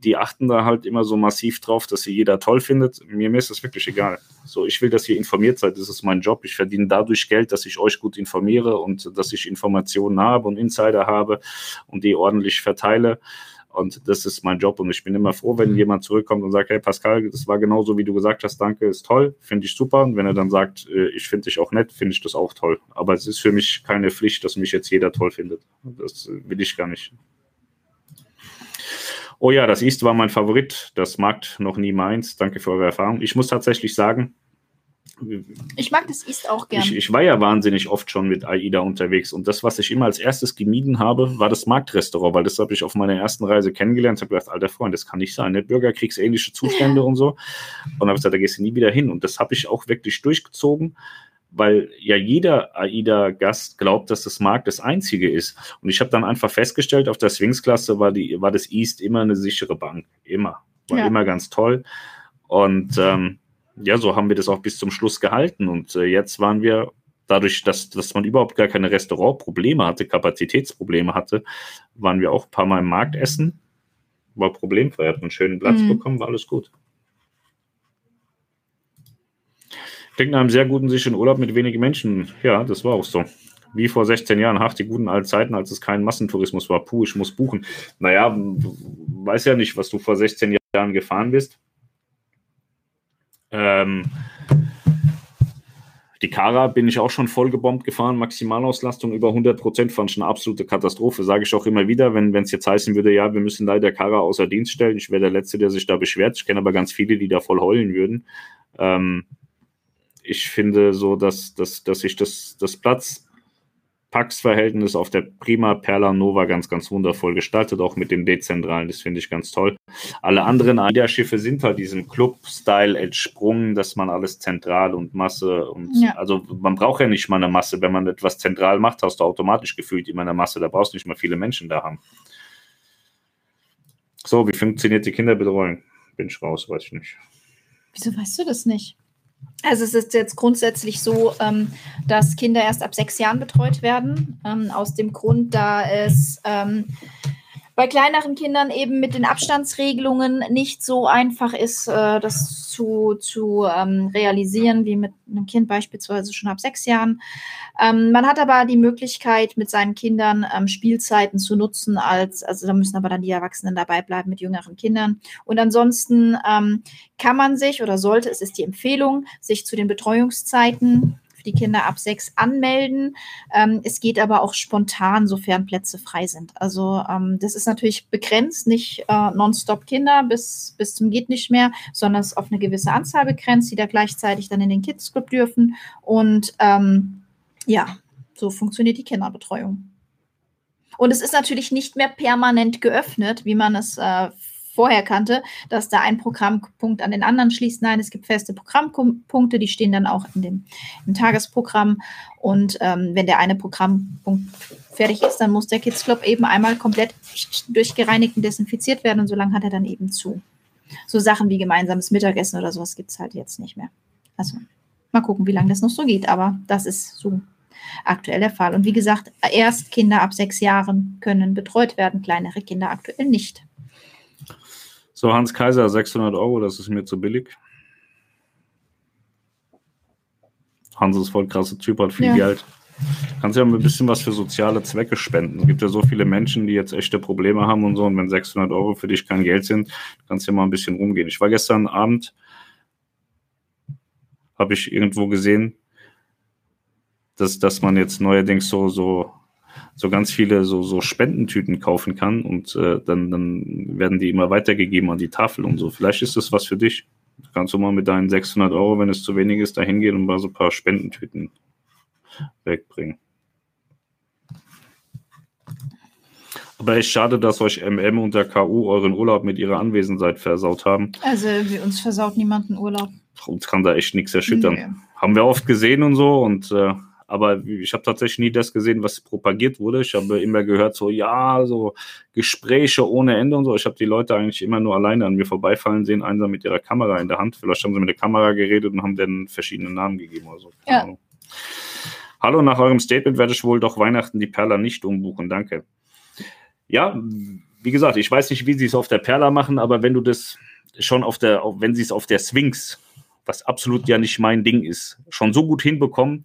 die achten da halt immer so massiv drauf, dass sie jeder toll findet. Mir, mir ist das wirklich egal. So, ich will, dass ihr informiert seid. Das ist mein Job. Ich verdiene dadurch Geld, dass ich euch gut informiere und dass ich Informationen habe und Insider habe und die ordentlich verteile. Und das ist mein Job. Und ich bin immer froh, wenn jemand zurückkommt und sagt, hey Pascal, das war genauso, wie du gesagt hast, danke, ist toll, finde ich super. Und wenn er dann sagt, äh, ich finde dich auch nett, finde ich das auch toll. Aber es ist für mich keine Pflicht, dass mich jetzt jeder toll findet. Das will ich gar nicht. Oh ja, das East war mein Favorit. Das mag noch nie meins. Danke für eure Erfahrung. Ich muss tatsächlich sagen, ich mag das East auch gerne. Ich, ich, war ja wahnsinnig oft schon mit AIDA unterwegs und das, was ich immer als erstes gemieden habe, war das Marktrestaurant, weil das habe ich auf meiner ersten Reise kennengelernt. Ich habe gedacht, alter Freund, das kann nicht sein, ne? Bürgerkriegsähnliche Zustände ja. und so. Und habe gesagt, da gehst du nie wieder hin. Und das habe ich auch wirklich durchgezogen weil ja jeder AIDA-Gast glaubt, dass das Markt das einzige ist. Und ich habe dann einfach festgestellt, auf der Swings-Klasse war, war das East immer eine sichere Bank. Immer. War ja. immer ganz toll. Und ähm, ja, so haben wir das auch bis zum Schluss gehalten. Und äh, jetzt waren wir dadurch, dass, dass man überhaupt gar keine Restaurantprobleme hatte, Kapazitätsprobleme hatte, waren wir auch ein paar Mal im Markt essen. War problemfrei, hat einen schönen Platz mhm. bekommen, war alles gut. Klingt nach einem sehr guten, sicheren Urlaub mit wenigen Menschen. Ja, das war auch so. Wie vor 16 Jahren, ach, die guten alten Zeiten, als es kein Massentourismus war. Puh, ich muss buchen. Naja, weiß ja nicht, was du vor 16 Jahren gefahren bist. Ähm, die Kara bin ich auch schon voll gebombt gefahren, Maximalauslastung über 100 Prozent, fand ich eine absolute Katastrophe. Sage ich auch immer wieder, wenn es jetzt heißen würde, ja, wir müssen leider Kara außer Dienst stellen. Ich wäre der Letzte, der sich da beschwert. Ich kenne aber ganz viele, die da voll heulen würden. Ähm, ich finde so, dass, dass, dass sich das, das Platz Pax-Verhältnis auf der Prima Perla Nova ganz, ganz wundervoll gestaltet, auch mit dem Dezentralen, das finde ich ganz toll. Alle anderen AIDA-Schiffe sind halt diesem Club-Style entsprungen, dass man alles zentral und Masse und ja. also man braucht ja nicht mal eine Masse, wenn man etwas zentral macht, hast du automatisch gefühlt immer eine Masse, da brauchst du nicht mal viele Menschen da haben. So, wie funktioniert die Kinderbetreuung? Bin ich raus, weiß ich nicht. Wieso weißt du das nicht? Also es ist jetzt grundsätzlich so, ähm, dass Kinder erst ab sechs Jahren betreut werden, ähm, aus dem Grund, da es ähm, bei kleineren Kindern eben mit den Abstandsregelungen nicht so einfach ist, äh, das zu, zu ähm, realisieren, wie mit einem Kind beispielsweise schon ab sechs Jahren. Ähm, man hat aber die Möglichkeit, mit seinen Kindern ähm, Spielzeiten zu nutzen, als, also da müssen aber dann die Erwachsenen dabei bleiben mit jüngeren Kindern. Und ansonsten ähm, kann man sich oder sollte, es ist die Empfehlung, sich zu den Betreuungszeiten die Kinder ab sechs anmelden. Ähm, es geht aber auch spontan, sofern Plätze frei sind. Also ähm, das ist natürlich begrenzt, nicht äh, nonstop Kinder bis, bis zum geht nicht mehr, sondern es ist auf eine gewisse Anzahl begrenzt, die da gleichzeitig dann in den Kids Club dürfen. Und ähm, ja, so funktioniert die Kinderbetreuung. Und es ist natürlich nicht mehr permanent geöffnet, wie man es äh, vorher kannte, dass da ein Programmpunkt an den anderen schließt. Nein, es gibt feste Programmpunkte, die stehen dann auch in dem, im Tagesprogramm. Und ähm, wenn der eine Programmpunkt fertig ist, dann muss der Kids Club eben einmal komplett durchgereinigt und desinfiziert werden und so lange hat er dann eben zu. So Sachen wie gemeinsames Mittagessen oder sowas gibt es halt jetzt nicht mehr. Also mal gucken, wie lange das noch so geht, aber das ist so aktuell der Fall. Und wie gesagt, erst Kinder ab sechs Jahren können betreut werden, kleinere Kinder aktuell nicht. So, Hans Kaiser, 600 Euro, das ist mir zu billig. Hans ist voll krasser Typ, hat viel ja. Geld. Kannst ja ein bisschen was für soziale Zwecke spenden. Es gibt ja so viele Menschen, die jetzt echte Probleme haben und so. Und wenn 600 Euro für dich kein Geld sind, kannst du ja mal ein bisschen rumgehen. Ich war gestern Abend, habe ich irgendwo gesehen, dass, dass man jetzt neuerdings so, so so ganz viele so, so Spendentüten kaufen kann und äh, dann, dann werden die immer weitergegeben an die Tafel und so. Vielleicht ist das was für dich. Du kannst du mal mit deinen 600 Euro, wenn es zu wenig ist, da hingehen und mal so ein paar Spendentüten wegbringen. Aber echt schade, dass euch MM und der KU euren Urlaub mit ihrer Anwesenheit versaut haben. Also, wir uns versaut niemanden Urlaub. Uns kann da echt nichts erschüttern. Nee. Haben wir oft gesehen und so und äh, aber ich habe tatsächlich nie das gesehen, was propagiert wurde. Ich habe immer gehört, so ja, so Gespräche ohne Ende und so. Ich habe die Leute eigentlich immer nur alleine an mir vorbeifallen sehen, einsam mit ihrer Kamera in der Hand. Vielleicht haben sie mit der Kamera geredet und haben dann verschiedene Namen gegeben oder so. Ja. Hallo, nach eurem Statement werde ich wohl doch Weihnachten die Perla nicht umbuchen. Danke. Ja, wie gesagt, ich weiß nicht, wie sie es auf der Perla machen, aber wenn du das schon auf der, wenn sie es auf der Sphinx, was absolut ja nicht mein Ding ist, schon so gut hinbekommen,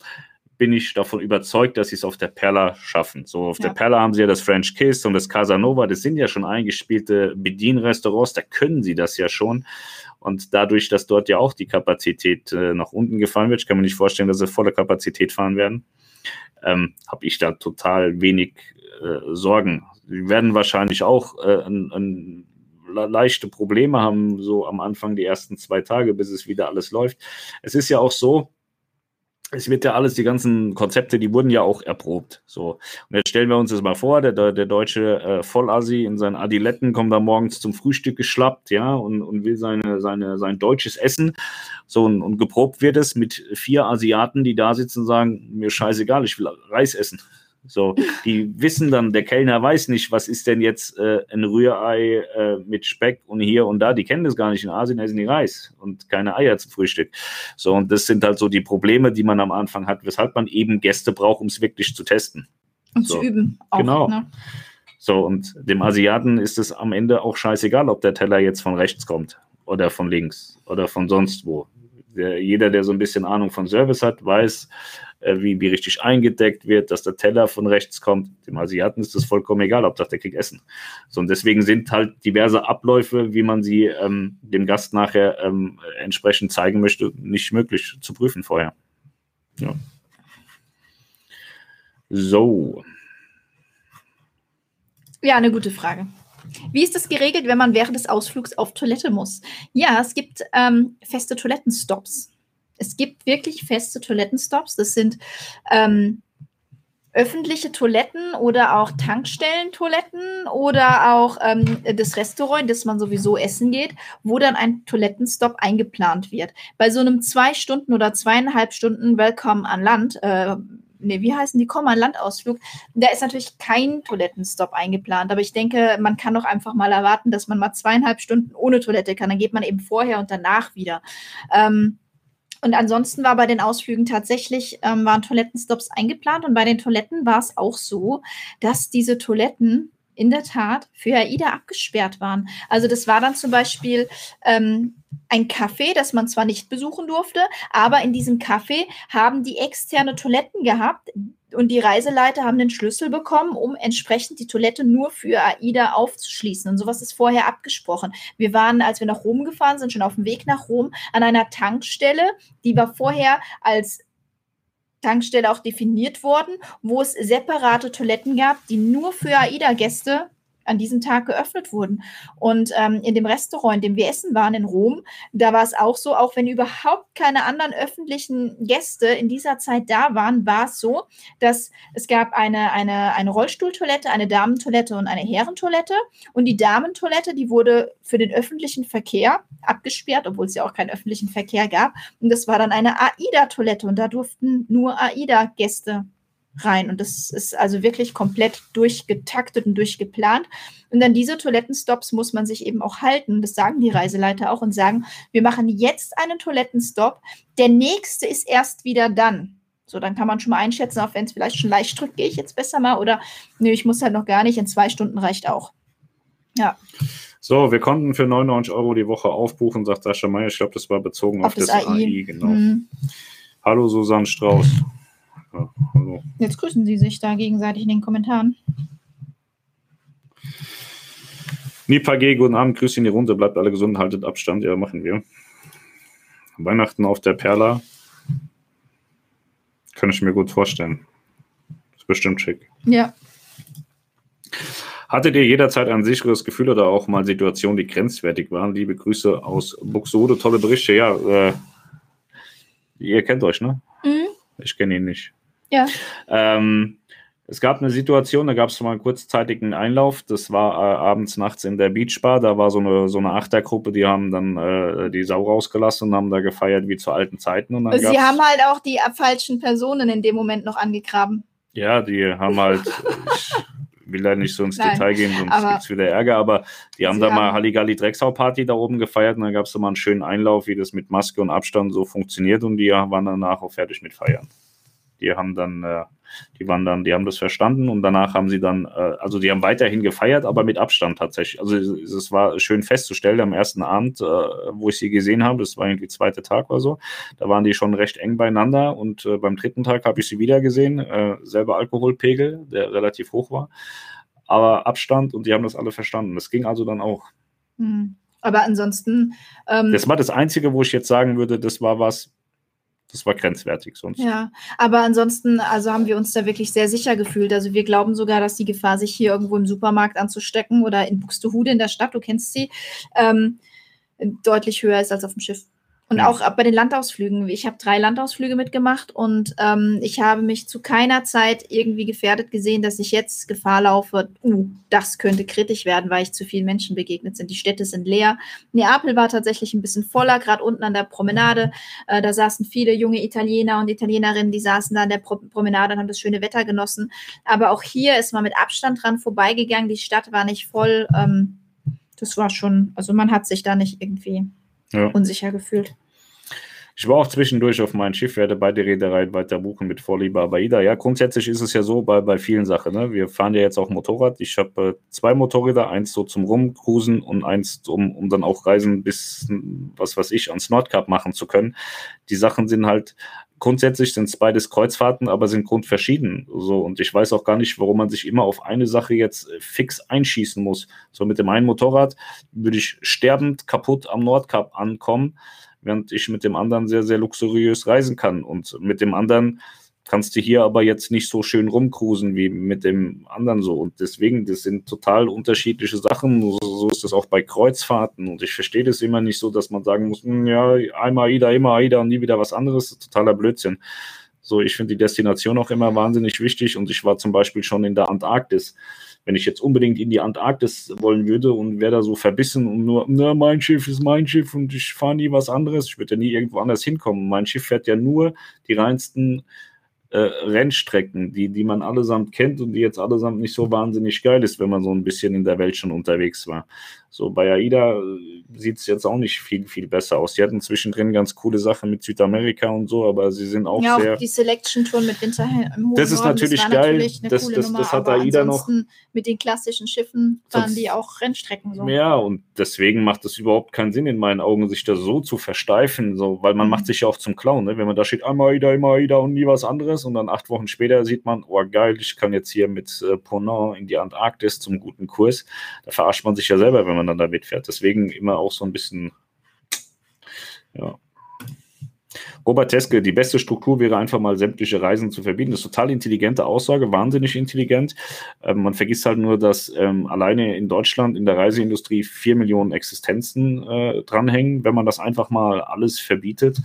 bin ich davon überzeugt, dass sie es auf der Perla schaffen. So, auf ja. der Perla haben sie ja das French Kiss und das Casanova, das sind ja schon eingespielte Bedienrestaurants, da können sie das ja schon. Und dadurch, dass dort ja auch die Kapazität äh, nach unten gefahren wird, ich kann mir nicht vorstellen, dass sie volle Kapazität fahren werden, ähm, habe ich da total wenig äh, Sorgen. Sie werden wahrscheinlich auch äh, ein, ein leichte Probleme haben, so am Anfang die ersten zwei Tage, bis es wieder alles läuft. Es ist ja auch so, es wird ja alles, die ganzen Konzepte, die wurden ja auch erprobt. So. Und jetzt stellen wir uns das mal vor, der, der deutsche äh, Vollassi in seinen Adiletten kommt da morgens zum Frühstück geschlappt, ja, und, und will seine, seine, sein deutsches Essen. So, und, und geprobt wird es mit vier Asiaten, die da sitzen und sagen, mir scheißegal, ich will Reis essen. So, die wissen dann, der Kellner weiß nicht, was ist denn jetzt äh, ein Rührei äh, mit Speck und hier und da. Die kennen das gar nicht. In Asien essen die Reis und keine Eier zum Frühstück. So, und das sind halt so die Probleme, die man am Anfang hat, weshalb man eben Gäste braucht, um es wirklich zu testen. Und so. zu üben. Auch, genau. Ne? So, und dem Asiaten ist es am Ende auch scheißegal, ob der Teller jetzt von rechts kommt oder von links oder von sonst wo. Der, jeder, der so ein bisschen Ahnung von Service hat, weiß, äh, wie, wie richtig eingedeckt wird, dass der Teller von rechts kommt. Dem Asiaten ist das vollkommen egal, ob der kriegt Essen. So, und deswegen sind halt diverse Abläufe, wie man sie ähm, dem Gast nachher ähm, entsprechend zeigen möchte, nicht möglich zu prüfen vorher. Ja. So. Ja, eine gute Frage. Wie ist das geregelt, wenn man während des Ausflugs auf Toilette muss? Ja, es gibt ähm, feste Toilettenstops. Es gibt wirklich feste Toilettenstops. Das sind ähm, öffentliche Toiletten oder auch Tankstellentoiletten oder auch ähm, das Restaurant, das man sowieso essen geht, wo dann ein Toilettenstopp eingeplant wird. Bei so einem zwei Stunden oder zweieinhalb Stunden Welcome an Land, äh, nee, wie heißen die, Komm an Landausflug, da ist natürlich kein Toilettenstopp eingeplant. Aber ich denke, man kann doch einfach mal erwarten, dass man mal zweieinhalb Stunden ohne Toilette kann. Dann geht man eben vorher und danach wieder. Ähm, und ansonsten war bei den Ausflügen tatsächlich, ähm, waren Toilettenstops eingeplant und bei den Toiletten war es auch so, dass diese Toiletten in der Tat für AIDA abgesperrt waren. Also das war dann zum Beispiel ähm, ein Café, das man zwar nicht besuchen durfte, aber in diesem Café haben die externe Toiletten gehabt, und die Reiseleiter haben den Schlüssel bekommen, um entsprechend die Toilette nur für AIDA aufzuschließen. Und sowas ist vorher abgesprochen. Wir waren, als wir nach Rom gefahren sind, schon auf dem Weg nach Rom an einer Tankstelle, die war vorher als Tankstelle auch definiert worden, wo es separate Toiletten gab, die nur für AIDA-Gäste an diesem Tag geöffnet wurden. Und ähm, in dem Restaurant, in dem wir essen waren in Rom, da war es auch so, auch wenn überhaupt keine anderen öffentlichen Gäste in dieser Zeit da waren, war es so, dass es gab eine, eine, eine Rollstuhltoilette, eine Damentoilette und eine Herrentoilette. Und die Damentoilette, die wurde für den öffentlichen Verkehr abgesperrt, obwohl es ja auch keinen öffentlichen Verkehr gab. Und das war dann eine AIDA-Toilette und da durften nur AIDA-Gäste rein. Und das ist also wirklich komplett durchgetaktet und durchgeplant. Und an diese Toilettenstops muss man sich eben auch halten. Das sagen die Reiseleiter auch und sagen, wir machen jetzt einen Toilettenstopp. Der nächste ist erst wieder dann. So, dann kann man schon mal einschätzen, auch wenn es vielleicht schon leicht drückt, gehe ich jetzt besser mal oder nö, ich muss halt noch gar nicht, in zwei Stunden reicht auch. Ja. So, wir konnten für 99 Euro die Woche aufbuchen, sagt Sascha Meyer. Ich glaube, das war bezogen auf, auf das, das, AI. AI genau. Mhm. Hallo Susanne Strauß. Ja, hallo. Jetzt grüßen Sie sich da gegenseitig in den Kommentaren. Nipa G, guten Abend, grüß in die Runde, bleibt alle gesund, haltet Abstand, ja, machen wir. Weihnachten auf der Perla. Kann ich mir gut vorstellen. Ist bestimmt schick. Ja. Hattet ihr jederzeit ein sicheres Gefühl oder auch mal Situationen, die grenzwertig waren? Liebe Grüße aus Buxtehude, tolle Berichte. Ja, äh, ihr kennt euch, ne? Mhm. Ich kenne ihn nicht. Ja. Ähm, es gab eine Situation, da gab es mal einen kurzzeitigen Einlauf. Das war äh, abends, nachts in der Beachbar. Da war so eine, so eine Achtergruppe, die haben dann äh, die Sau rausgelassen und haben da gefeiert wie zu alten Zeiten. Und Sie haben halt auch die falschen Personen in dem Moment noch angegraben. Ja, die haben halt. ich will da nicht so ins <laughs> Nein, Detail gehen, sonst gibt es wieder Ärger, aber die haben da haben mal Halligalli Drecksau-Party da oben gefeiert und dann gab es da mal einen schönen Einlauf, wie das mit Maske und Abstand so funktioniert und die waren danach auch fertig mit Feiern. Die haben dann, äh, die waren dann, die haben das verstanden und danach haben sie dann, äh, also die haben weiterhin gefeiert, aber mit Abstand tatsächlich. Also es war schön festzustellen am ersten Abend, äh, wo ich sie gesehen habe, das war irgendwie zweiter Tag oder so, da waren die schon recht eng beieinander und beim dritten Tag habe ich sie wieder gesehen, selber Alkoholpegel, der relativ hoch war, aber Abstand und die haben das alle verstanden. Das ging also dann auch. Mhm. Aber ansonsten. Ähm, das war das Einzige, wo ich jetzt sagen würde, das war was, das war grenzwertig sonst. Ja, aber ansonsten, also haben wir uns da wirklich sehr sicher gefühlt. Also wir glauben sogar, dass die Gefahr, sich hier irgendwo im Supermarkt anzustecken oder in Buxtehude in der Stadt, du kennst sie, ähm, deutlich höher ist als auf dem Schiff. Und ja. auch bei den Landausflügen. Ich habe drei Landausflüge mitgemacht und ähm, ich habe mich zu keiner Zeit irgendwie gefährdet gesehen, dass ich jetzt Gefahr laufe, uh, das könnte kritisch werden, weil ich zu vielen Menschen begegnet sind. Die Städte sind leer. Neapel war tatsächlich ein bisschen voller, gerade unten an der Promenade. Äh, da saßen viele junge Italiener und Italienerinnen, die saßen da an der Pro Promenade und haben das schöne Wetter genossen. Aber auch hier ist man mit Abstand dran vorbeigegangen. Die Stadt war nicht voll. Ähm, das war schon, also man hat sich da nicht irgendwie ja. unsicher gefühlt. Ich war auch zwischendurch auf mein Schiff, werde beide Reedereien weiter buchen mit Vorliebe Abaida. Ja, grundsätzlich ist es ja so bei, bei vielen Sachen. Ne? Wir fahren ja jetzt auch Motorrad. Ich habe äh, zwei Motorräder, eins so zum Rumcruisen und eins, um, um dann auch Reisen bis, was weiß ich, ans Nordkap machen zu können. Die Sachen sind halt grundsätzlich sind es beides Kreuzfahrten, aber sind grundverschieden. So, und ich weiß auch gar nicht, warum man sich immer auf eine Sache jetzt äh, fix einschießen muss. So mit dem einen Motorrad würde ich sterbend kaputt am Nordkap ankommen während ich mit dem anderen sehr, sehr luxuriös reisen kann. Und mit dem anderen kannst du hier aber jetzt nicht so schön rumcruisen wie mit dem anderen so. Und deswegen, das sind total unterschiedliche Sachen. So ist es auch bei Kreuzfahrten. Und ich verstehe das immer nicht so, dass man sagen muss, hm, ja, einmal AIDA, immer AIDA und nie wieder was anderes. totaler Blödsinn. So, ich finde die Destination auch immer wahnsinnig wichtig. Und ich war zum Beispiel schon in der Antarktis. Wenn ich jetzt unbedingt in die Antarktis wollen würde und wäre da so verbissen und nur, na, mein Schiff ist mein Schiff und ich fahre nie was anderes, ich würde ja nie irgendwo anders hinkommen. Mein Schiff fährt ja nur die reinsten äh, Rennstrecken, die, die man allesamt kennt und die jetzt allesamt nicht so wahnsinnig geil ist, wenn man so ein bisschen in der Welt schon unterwegs war. So bei AIDA äh, sieht es jetzt auch nicht viel, viel besser aus. Die hatten zwischendrin ganz coole Sachen mit Südamerika und so, aber sie sind auch ja, sehr. Auch die Selection Tour mit Winter im Das ist natürlich das geil. Natürlich das, das, Nummer, das hat AIDA noch. Mit den klassischen Schiffen waren die auch Rennstrecken so. Ja, und deswegen macht es überhaupt keinen Sinn in meinen Augen, sich da so zu versteifen, so, weil man mhm. macht sich ja auch zum Clown, ne? wenn man da steht, einmal AIDA, immer AIDA und nie was anderes und dann acht Wochen später sieht man, oh geil, ich kann jetzt hier mit äh, Ponant in die Antarktis zum guten Kurs. Da verarscht man sich ja selber, wenn man man dann da mitfährt. Deswegen immer auch so ein bisschen, ja. Robert Teske, die beste Struktur wäre einfach mal sämtliche Reisen zu verbieten. Das ist total intelligente Aussage, wahnsinnig intelligent. Ähm, man vergisst halt nur, dass ähm, alleine in Deutschland in der Reiseindustrie vier Millionen Existenzen äh, dranhängen. Wenn man das einfach mal alles verbietet,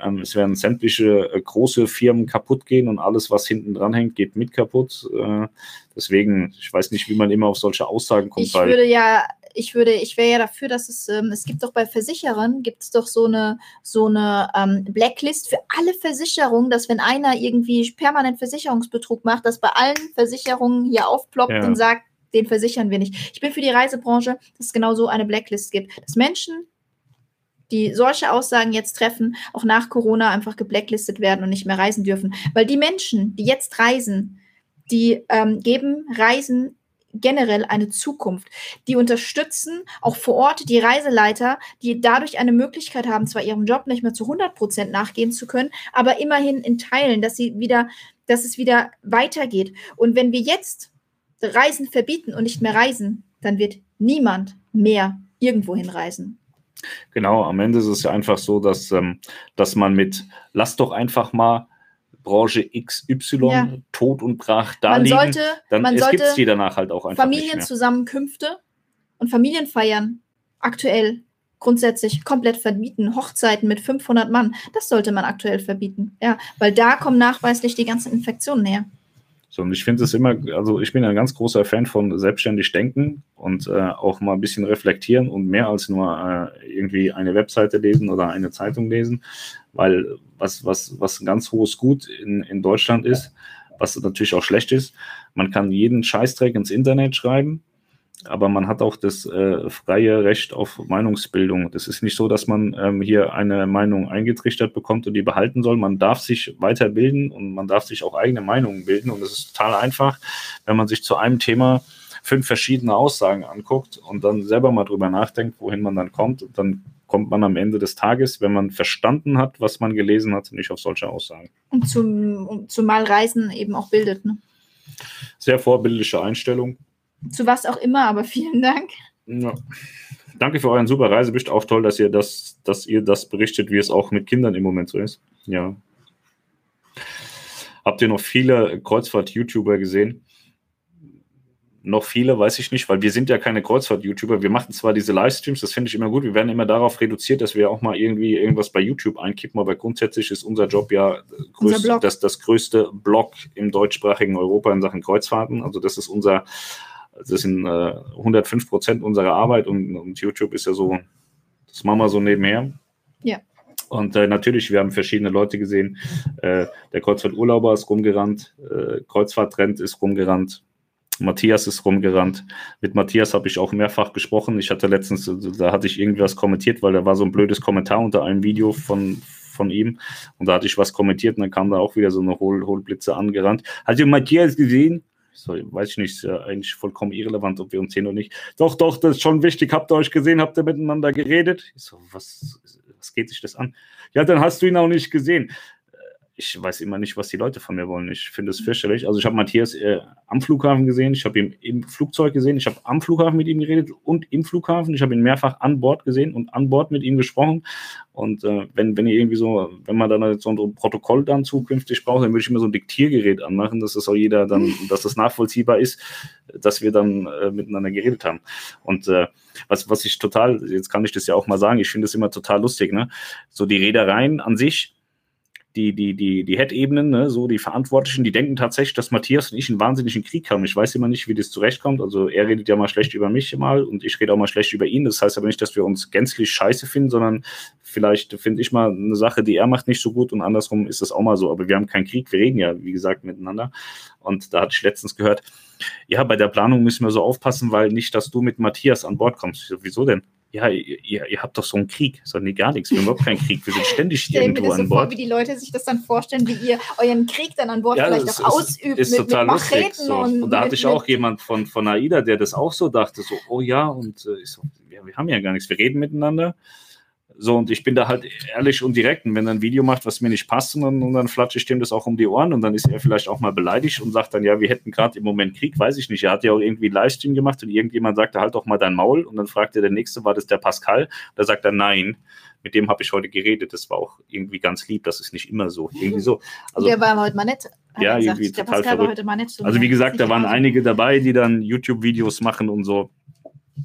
ähm, es werden sämtliche äh, große Firmen kaputt gehen und alles, was hinten dran hängt, geht mit kaputt. Äh, deswegen, ich weiß nicht, wie man immer auf solche Aussagen kommt. Ich würde ja ich würde, ich wäre ja dafür, dass es, ähm, es gibt doch bei Versicherern, gibt es doch so eine, so eine ähm, Blacklist für alle Versicherungen, dass wenn einer irgendwie permanent Versicherungsbetrug macht, dass bei allen Versicherungen hier aufploppt ja. und sagt, den versichern wir nicht. Ich bin für die Reisebranche, dass es genau so eine Blacklist gibt. Dass Menschen, die solche Aussagen jetzt treffen, auch nach Corona einfach geblacklistet werden und nicht mehr reisen dürfen. Weil die Menschen, die jetzt reisen, die ähm, geben Reisen generell eine Zukunft. Die unterstützen auch vor Ort die Reiseleiter, die dadurch eine Möglichkeit haben, zwar ihrem Job nicht mehr zu 100 Prozent nachgehen zu können, aber immerhin in Teilen, dass sie wieder, dass es wieder weitergeht. Und wenn wir jetzt Reisen verbieten und nicht mehr reisen, dann wird niemand mehr irgendwo hinreisen. Genau, am Ende ist es ja einfach so, dass, ähm, dass man mit, lass doch einfach mal Branche XY ja. tot und brach da man liegen, sollte, dann man es die danach halt auch einfach Familienzusammenkünfte und Familienfeiern aktuell grundsätzlich komplett verbieten. Hochzeiten mit 500 Mann, das sollte man aktuell verbieten. Ja, weil da kommen nachweislich die ganzen Infektionen her. So, und ich finde es immer, also ich bin ein ganz großer Fan von selbstständig denken und äh, auch mal ein bisschen reflektieren und mehr als nur äh, irgendwie eine Webseite lesen oder eine Zeitung lesen, weil was, was, was ein ganz hohes Gut in, in Deutschland ist, was natürlich auch schlecht ist, man kann jeden Scheißdreck ins Internet schreiben aber man hat auch das äh, freie Recht auf Meinungsbildung. Das ist nicht so, dass man ähm, hier eine Meinung eingetrichtert bekommt und die behalten soll. Man darf sich weiterbilden und man darf sich auch eigene Meinungen bilden. Und es ist total einfach, wenn man sich zu einem Thema fünf verschiedene Aussagen anguckt und dann selber mal drüber nachdenkt, wohin man dann kommt. Und dann kommt man am Ende des Tages, wenn man verstanden hat, was man gelesen hat, nicht auf solche Aussagen. Und zum, zumal Reisen eben auch bildet. Ne? Sehr vorbildliche Einstellung. Zu was auch immer, aber vielen Dank. Ja. Danke für euren super Reisebericht. Auch toll, dass ihr das, dass ihr das berichtet, wie es auch mit Kindern im Moment so ist. Ja. Habt ihr noch viele Kreuzfahrt-YouTuber gesehen? Noch viele, weiß ich nicht, weil wir sind ja keine Kreuzfahrt-YouTuber. Wir machen zwar diese Livestreams, das finde ich immer gut. Wir werden immer darauf reduziert, dass wir auch mal irgendwie irgendwas bei YouTube einkippen, aber grundsätzlich ist unser Job ja größt, unser das, das größte Blog im deutschsprachigen Europa in Sachen Kreuzfahrten. Also das ist unser das sind äh, 105 Prozent unserer Arbeit und, und, YouTube ist ja so, das machen wir so nebenher. Ja. Und äh, natürlich, wir haben verschiedene Leute gesehen. Äh, der Kreuzfahrt-Urlauber ist rumgerannt, äh, Kreuzfahrt-Trend ist rumgerannt, Matthias ist rumgerannt. Mit Matthias habe ich auch mehrfach gesprochen. Ich hatte letztens, da hatte ich irgendwas kommentiert, weil da war so ein blödes Kommentar unter einem Video von, von ihm. Und da hatte ich was kommentiert und dann kam da auch wieder so eine Hohl Hohlblitze angerannt. Hat ihr Matthias gesehen? So, weiß ich nicht, ist ja eigentlich vollkommen irrelevant, ob wir uns sehen oder nicht. Doch, doch, das ist schon wichtig. Habt ihr euch gesehen? Habt ihr miteinander geredet? Ich so, was, was geht sich das an? Ja, dann hast du ihn auch nicht gesehen. Ich weiß immer nicht, was die Leute von mir wollen. Ich finde es fürchterlich. Also ich habe Matthias äh, am Flughafen gesehen, ich habe ihn im Flugzeug gesehen, ich habe am Flughafen mit ihm geredet und im Flughafen. Ich habe ihn mehrfach an Bord gesehen und an Bord mit ihm gesprochen. Und äh, wenn, wenn ihr irgendwie so, wenn man dann so ein Protokoll dann zukünftig braucht, dann würde ich mir so ein Diktiergerät anmachen, dass das auch jeder dann, dass das nachvollziehbar ist, dass wir dann äh, miteinander geredet haben. Und äh, was, was ich total, jetzt kann ich das ja auch mal sagen, ich finde es immer total lustig, ne? So die Reedereien an sich, die, die, die, die Head-Ebenen, ne, so die Verantwortlichen, die denken tatsächlich, dass Matthias und ich einen wahnsinnigen Krieg haben. Ich weiß immer nicht, wie das zurechtkommt. Also er redet ja mal schlecht über mich mal und ich rede auch mal schlecht über ihn. Das heißt aber nicht, dass wir uns gänzlich scheiße finden, sondern vielleicht finde ich mal eine Sache, die er macht, nicht so gut und andersrum ist das auch mal so. Aber wir haben keinen Krieg, wir reden ja, wie gesagt, miteinander. Und da hatte ich letztens gehört, ja, bei der Planung müssen wir so aufpassen, weil nicht, dass du mit Matthias an Bord kommst. So, wieso denn? Ja, ihr, ihr, habt doch so einen Krieg. So, nee, gar nichts. Wir haben überhaupt keinen Krieg. Wir sind ständig irgendwo mir das so an Bord. Vor, wie die Leute sich das dann vorstellen, wie ihr euren Krieg dann an Bord ja, vielleicht auch ausübt. Ist mit, total mit lustig. So. Und, und, da hatte ich auch jemand von, von AIDA, der das auch so dachte, so, oh ja, und äh, ich so, ja, wir haben ja gar nichts. Wir reden miteinander. So, und ich bin da halt ehrlich und direkt. Und wenn er ein Video macht, was mir nicht passt, und dann, und dann flatsche ich dem das auch um die Ohren und dann ist er vielleicht auch mal beleidigt und sagt dann, ja, wir hätten gerade im Moment Krieg, weiß ich nicht. Er hat ja auch irgendwie einen Livestream gemacht und irgendjemand sagte, halt doch mal dein Maul. Und dann fragte der Nächste, war das der Pascal? Da sagt er, nein. Mit dem habe ich heute geredet. Das war auch irgendwie ganz lieb. Das ist nicht immer so. Irgendwie so. Also, der war heute mal nett. Ja, irgendwie der total Pascal verrückt. war heute mal nett. So also wie gesagt, da waren einige dabei, die dann YouTube-Videos machen und so.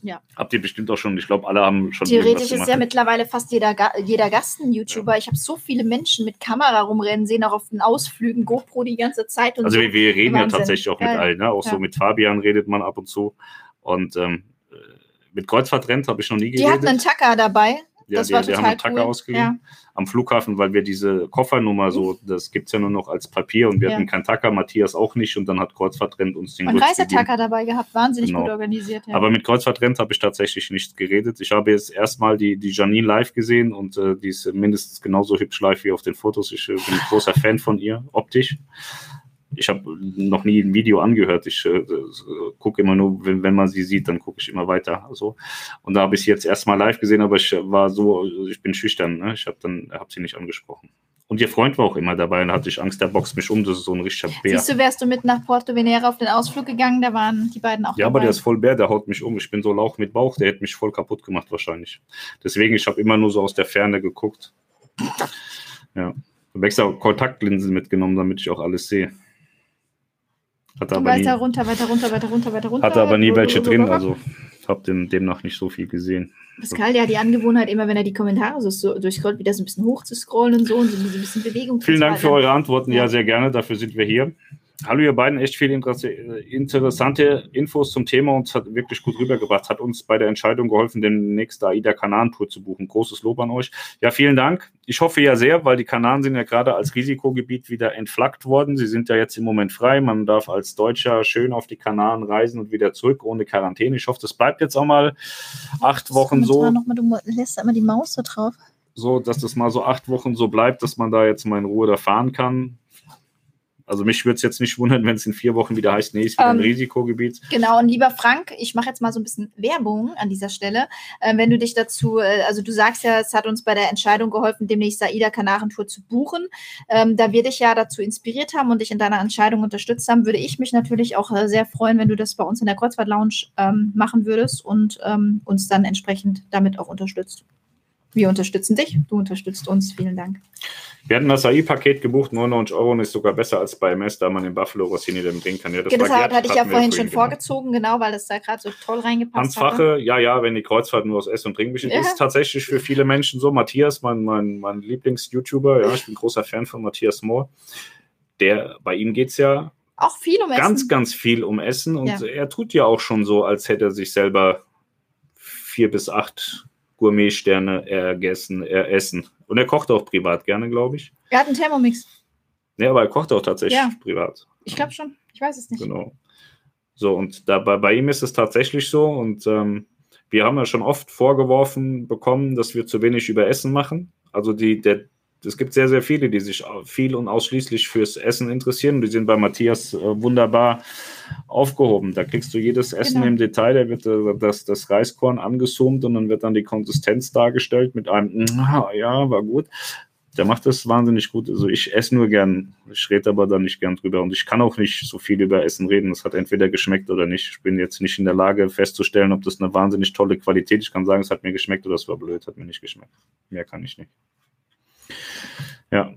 Ja. Habt ihr bestimmt auch schon, ich glaube, alle haben schon. Theoretisch ist ja mittlerweile fast jeder, jeder Gast ein YouTuber. Ja. Ich habe so viele Menschen mit Kamera rumrennen sehen, auch auf den Ausflügen, GoPro die ganze Zeit. also so. wir, wir, reden Wahnsinn. ja tatsächlich auch mit ja. allen, ne? auch ja. so mit Fabian redet man ab und zu. Und ähm, äh, mit Kreuzfahrtrent habe ich noch nie geredet. Die hatten einen Tacker dabei. Ja, das die, war total wir haben Tacker cool. ausgeliehen ja. am Flughafen, weil wir diese Koffernummer so, das gibt es ja nur noch als Papier und wir ja. hatten keinen Tacker, Matthias auch nicht und dann hat Kreuzfahrtrend uns den Und Reisetacker dabei gehabt, wahnsinnig genau. gut organisiert. Ja. Aber mit Kreuzfahrtrend habe ich tatsächlich nicht geredet. Ich habe jetzt erstmal die, die Janine live gesehen und äh, die ist mindestens genauso hübsch live wie auf den Fotos. Ich äh, bin ein großer Fan von ihr, optisch ich habe noch nie ein Video angehört. Ich äh, gucke immer nur, wenn, wenn man sie sieht, dann gucke ich immer weiter. So. Und da habe ich sie jetzt erstmal live gesehen, aber ich war so, ich bin schüchtern. Ne? Ich habe dann, habe sie nicht angesprochen. Und ihr Freund war auch immer dabei und hatte ich Angst, der boxt mich um, das ist so ein richtiger Bär. Siehst du, wärst du mit nach Porto Venera auf den Ausflug gegangen, da waren die beiden auch Ja, dabei. aber der ist voll Bär, der haut mich um. Ich bin so Lauch mit Bauch, der hätte mich voll kaputt gemacht wahrscheinlich. Deswegen, ich habe immer nur so aus der Ferne geguckt. Ja. Ich habe extra Kontaktlinsen mitgenommen, damit ich auch alles sehe. Hatte aber weiter nie, runter, weiter runter, weiter runter, weiter runter. Hatte aber nie welche drin, also habe demnach nicht so viel gesehen. Pascal, der hat die Angewohnheit, immer wenn er die Kommentare so, durchscrollt, wieder so ein bisschen hoch zu scrollen und so und so ein bisschen Bewegung Vielen Dank für eure Antworten, ja, sehr gerne, dafür sind wir hier. Hallo ihr beiden, echt viele interessante Infos zum Thema und hat wirklich gut rübergebracht, hat uns bei der Entscheidung geholfen, den nächsten AIDA Kanaren-Tour zu buchen. Großes Lob an euch. Ja, vielen Dank. Ich hoffe ja sehr, weil die Kanaren sind ja gerade als Risikogebiet wieder entflaggt worden. Sie sind ja jetzt im Moment frei. Man darf als Deutscher schön auf die Kanaren reisen und wieder zurück ohne Quarantäne. Ich hoffe, das bleibt jetzt auch mal acht Wochen so. Noch mal, du lässt immer die Maus da drauf so, dass das mal so acht Wochen so bleibt, dass man da jetzt mal in Ruhe da fahren kann. Also mich würde es jetzt nicht wundern, wenn es in vier Wochen wieder heißt, nee, ist wieder ähm, ein Risikogebiet. Genau, und lieber Frank, ich mache jetzt mal so ein bisschen Werbung an dieser Stelle. Äh, wenn du dich dazu, äh, also du sagst ja, es hat uns bei der Entscheidung geholfen, demnächst Saida Kanarentour zu buchen. Ähm, da wir dich ja dazu inspiriert haben und dich in deiner Entscheidung unterstützt haben, würde ich mich natürlich auch äh, sehr freuen, wenn du das bei uns in der Kreuzfahrt Lounge ähm, machen würdest und ähm, uns dann entsprechend damit auch unterstützt. Wir unterstützen dich, du unterstützt uns. Vielen Dank. Wir hatten das AI-Paket gebucht, 99 Euro und ist sogar besser als bei MS, da man den Buffalo Rossini dann bringen kann. Ja, das, das hatte ich ja vorhin schon genau. vorgezogen, genau, weil das da gerade so toll reingepasst hat. Fache, ja, ja, wenn die Kreuzfahrt nur aus Ess- und Trinken besteht, ja. ist tatsächlich für viele Menschen so. Matthias, mein, mein, mein Lieblings-YouTuber, ja, ich bin großer Fan von Matthias Mohr. Der, bei ihm geht es ja auch viel um Essen. Ganz, ganz viel um Essen und ja. er tut ja auch schon so, als hätte er sich selber vier bis acht Gourmet-Sterne ergessen, essen. Und er kocht auch privat gerne, glaube ich. Er hat einen Thermomix. Ja, aber er kocht auch tatsächlich ja. privat. Ich glaube schon. Ich weiß es nicht. Genau. So, und da, bei, bei ihm ist es tatsächlich so. Und ähm, wir haben ja schon oft vorgeworfen bekommen, dass wir zu wenig über Essen machen. Also die, der, es gibt sehr, sehr viele, die sich viel und ausschließlich fürs Essen interessieren. Die sind bei Matthias äh, wunderbar aufgehoben. Da kriegst du jedes Essen genau. im Detail, da wird äh, das, das Reiskorn angezoomt und dann wird dann die Konsistenz dargestellt mit einem, ja, war gut. Der macht das wahnsinnig gut. Also ich esse nur gern, ich rede aber da nicht gern drüber und ich kann auch nicht so viel über Essen reden. Das hat entweder geschmeckt oder nicht. Ich bin jetzt nicht in der Lage festzustellen, ob das eine wahnsinnig tolle Qualität. ist. Ich kann sagen, es hat mir geschmeckt oder es war blöd, hat mir nicht geschmeckt. Mehr kann ich nicht. Ja.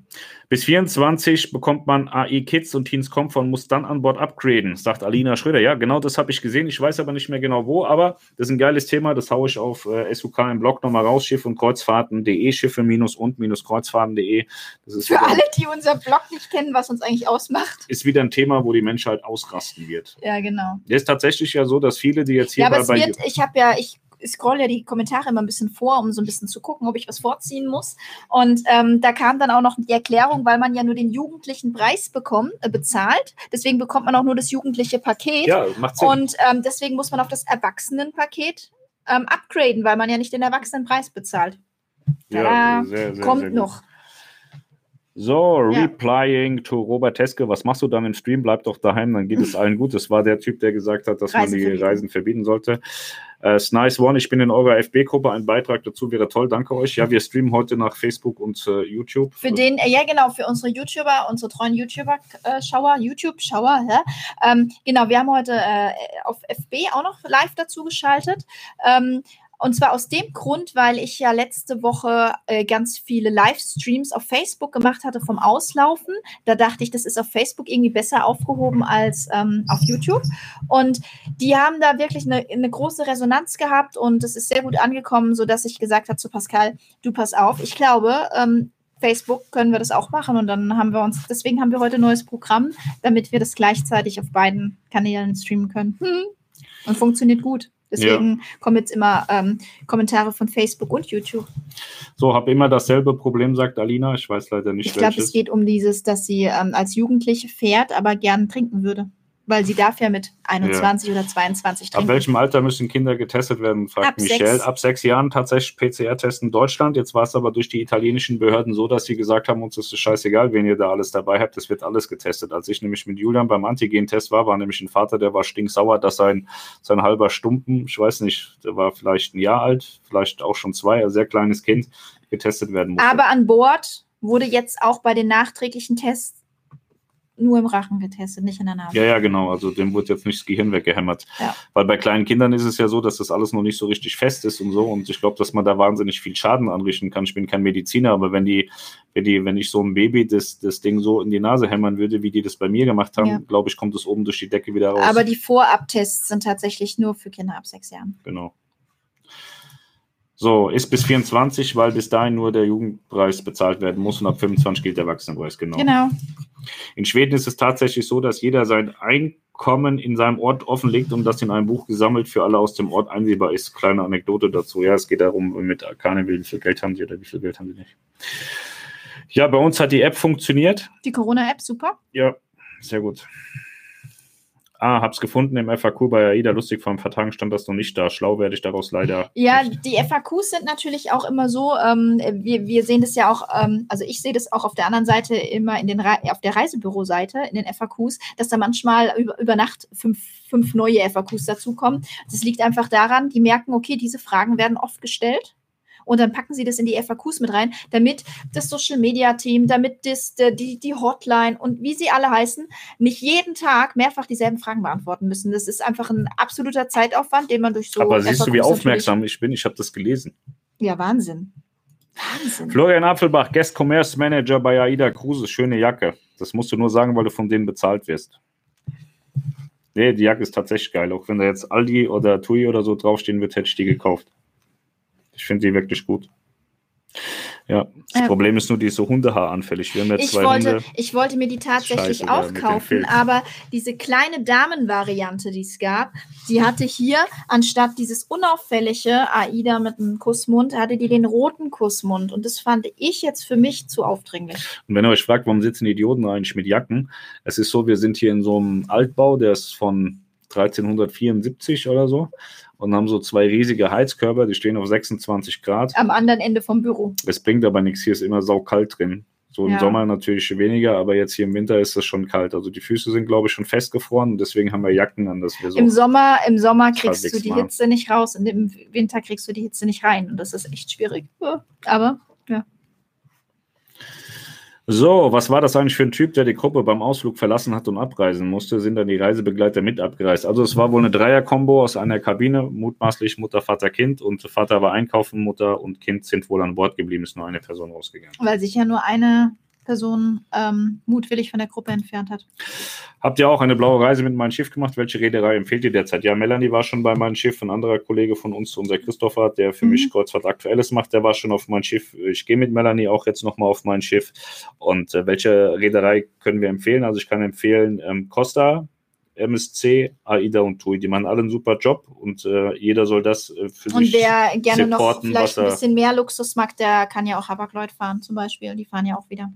Bis 24 bekommt man AI Kids und Teens Comfort und muss dann an Bord upgraden, sagt Alina Schröder. Ja, genau das habe ich gesehen. Ich weiß aber nicht mehr genau wo, aber das ist ein geiles Thema. Das haue ich auf äh, SUK im Blog nochmal raus. Schiff und Kreuzfahrten.de, Schiffe minus und minus Kreuzfahrten.de. Für wieder, alle, die unser Blog nicht kennen, was uns eigentlich ausmacht. Ist wieder ein Thema, wo die Menschheit ausrasten wird. Ja, genau. Es ist tatsächlich ja so, dass viele, die jetzt hier ja, aber bei, es wird, ich habe ja, ich scroll ja die Kommentare immer ein bisschen vor, um so ein bisschen zu gucken, ob ich was vorziehen muss. Und ähm, da kam dann auch noch die Erklärung, weil man ja nur den jugendlichen Preis bekommt, äh, bezahlt. Deswegen bekommt man auch nur das jugendliche Paket. Ja, macht Sinn. Und ähm, deswegen muss man auf das Erwachsenenpaket ähm, upgraden, weil man ja nicht den Erwachsenenpreis bezahlt. Ja, sehr, sehr, kommt sehr noch. So, ja. replying to Robert Teske, was machst du dann im Stream? Bleib doch daheim, dann geht es allen gut. Das war der Typ, der gesagt hat, dass Reisen man die verbieten. Reisen verbieten sollte. Äh, Nice One, ich bin in eurer FB-Gruppe. Ein Beitrag dazu wäre toll. Danke euch. Ja, wir streamen heute nach Facebook und äh, YouTube. Für den, äh, ja genau, für unsere YouTuber, unsere treuen YouTuber-Schauer, YouTube-Schauer. Ja? Ähm, genau, wir haben heute äh, auf FB auch noch live dazu geschaltet. Ähm, und zwar aus dem Grund, weil ich ja letzte Woche äh, ganz viele Livestreams auf Facebook gemacht hatte vom Auslaufen. Da dachte ich, das ist auf Facebook irgendwie besser aufgehoben als ähm, auf YouTube. Und die haben da wirklich eine, eine große Resonanz gehabt und es ist sehr gut angekommen, sodass ich gesagt habe zu Pascal, du pass auf, ich glaube, ähm, Facebook können wir das auch machen und dann haben wir uns, deswegen haben wir heute ein neues Programm, damit wir das gleichzeitig auf beiden Kanälen streamen können. Hm. Und funktioniert gut. Deswegen ja. kommen jetzt immer ähm, Kommentare von Facebook und YouTube. So, habe immer dasselbe Problem, sagt Alina. Ich weiß leider nicht, Ich glaube, es geht um dieses, dass sie ähm, als Jugendliche fährt, aber gern trinken würde weil sie darf ja mit 21 ja. oder 22 trinken. Ab welchem Alter müssen Kinder getestet werden, fragt Ab Michelle. Sechs. Ab sechs Jahren tatsächlich PCR-Test in Deutschland. Jetzt war es aber durch die italienischen Behörden so, dass sie gesagt haben, uns ist es scheißegal, wen ihr da alles dabei habt, es wird alles getestet. Als ich nämlich mit Julian beim Antigen-Test war, war nämlich ein Vater, der war stinksauer, dass sein, sein halber Stumpen, ich weiß nicht, der war vielleicht ein Jahr alt, vielleicht auch schon zwei, ein sehr kleines Kind, getestet werden musste. Aber an Bord wurde jetzt auch bei den nachträglichen Tests nur im Rachen getestet, nicht in der Nase. Ja, ja, genau. Also dem wird jetzt nicht das Gehirn weggehämmert. Ja. Weil bei kleinen Kindern ist es ja so, dass das alles noch nicht so richtig fest ist und so. Und ich glaube, dass man da wahnsinnig viel Schaden anrichten kann. Ich bin kein Mediziner, aber wenn die, wenn die, wenn ich so ein Baby das, das Ding so in die Nase hämmern würde, wie die das bei mir gemacht haben, ja. glaube ich, kommt es oben durch die Decke wieder raus. Aber die Vorabtests sind tatsächlich nur für Kinder ab sechs Jahren. Genau. So, ist bis 24, weil bis dahin nur der Jugendpreis bezahlt werden muss und ab 25 gilt der Erwachsenenpreis, genau. Genau. In Schweden ist es tatsächlich so, dass jeder sein Einkommen in seinem Ort offenlegt und das in einem Buch gesammelt für alle aus dem Ort einsehbar ist. Kleine Anekdote dazu. Ja, es geht darum, mit Arkane, wie viel Geld haben sie oder wie viel Geld haben sie nicht. Ja, bei uns hat die App funktioniert. Die Corona-App, super. Ja, sehr gut. Ah, hab's gefunden im FAQ bei AIDA. Lustig, vor ein paar Tagen stand das noch nicht da. Schlau werde ich daraus leider. <laughs> Ja, nicht. die FAQs sind natürlich auch immer so, ähm, wir, wir sehen das ja auch, ähm, also ich sehe das auch auf der anderen Seite immer in den auf der Reisebüroseite, in den FAQs, dass da manchmal über, über Nacht fünf, fünf neue FAQs dazukommen. Das liegt einfach daran, die merken, okay, diese Fragen werden oft gestellt und dann packen sie das in die FAQs mit rein, damit das Social Media Team, damit das, die, die Hotline und wie sie alle heißen, nicht jeden Tag mehrfach dieselben Fragen beantworten müssen. Das ist einfach ein absoluter Zeitaufwand, den man durch so. Aber siehst FAQs du, wie aufmerksam ich bin? Ich habe das gelesen. Ja, Wahnsinn. Wahnsinn. Florian Apfelbach, Guest Commerce Manager bei AIDA Cruises, schöne Jacke. Das musst du nur sagen, weil du von denen bezahlt wirst. Nee, die Jacke ist tatsächlich geil. Auch wenn da jetzt Aldi oder Tui oder so draufstehen wird, hätte ich die gekauft. Ich finde die wirklich gut. Ja, das ja. Problem ist nur, die ist so hundehaaranfällig. Wir haben jetzt ich zwei wollte, Hunde. Ich wollte mir die tatsächlich Scheiße, auch kaufen, aber diese kleine Damenvariante, die es gab, die hatte hier anstatt dieses unauffällige AIDA mit einem Kussmund, hatte die den roten Kussmund. Und das fand ich jetzt für mich zu aufdringlich. Und wenn ihr euch fragt, warum sitzen Idioten eigentlich mit Jacken? Es ist so, wir sind hier in so einem Altbau, der ist von 1374 oder so und haben so zwei riesige Heizkörper, die stehen auf 26 Grad. Am anderen Ende vom Büro. Es bringt aber nichts, hier ist immer saukalt drin. So im ja. Sommer natürlich weniger, aber jetzt hier im Winter ist es schon kalt. Also die Füße sind, glaube ich, schon festgefroren und deswegen haben wir Jacken an, dass wir so. Im Sommer, im Sommer kriegst du die. Hitze nicht raus und im Winter kriegst du die Hitze nicht rein. Und das ist echt schwierig. Aber ja. So, was war das eigentlich für ein Typ, der die Gruppe beim Ausflug verlassen hat und abreisen musste? Sind dann die Reisebegleiter mit abgereist? Also es war wohl eine Dreier-Kombo aus einer Kabine, mutmaßlich Mutter, Vater, Kind und Vater war einkaufen, Mutter und Kind sind wohl an Bord geblieben, ist nur eine Person rausgegangen. Weil sich ja nur eine Person ähm, mutwillig von der Gruppe entfernt hat. Habt ihr auch eine blaue Reise mit meinem Schiff gemacht? Welche Reederei empfiehlt ihr derzeit? Ja, Melanie war schon bei meinem Schiff. Ein anderer Kollege von uns, unser Christopher, der für mhm. mich Kreuzfahrt Aktuelles macht, der war schon auf mein Schiff. Ich gehe mit Melanie auch jetzt nochmal auf mein Schiff. Und äh, welche Reederei können wir empfehlen? Also ich kann empfehlen ähm, Costa, MSC, AIDA und TUI. Die machen alle einen super Job und äh, jeder soll das äh, für und sich Und wer gerne noch vielleicht ein bisschen mehr Luxus mag, der kann ja auch Hapag-Lloyd fahren zum Beispiel. Die fahren ja auch wieder.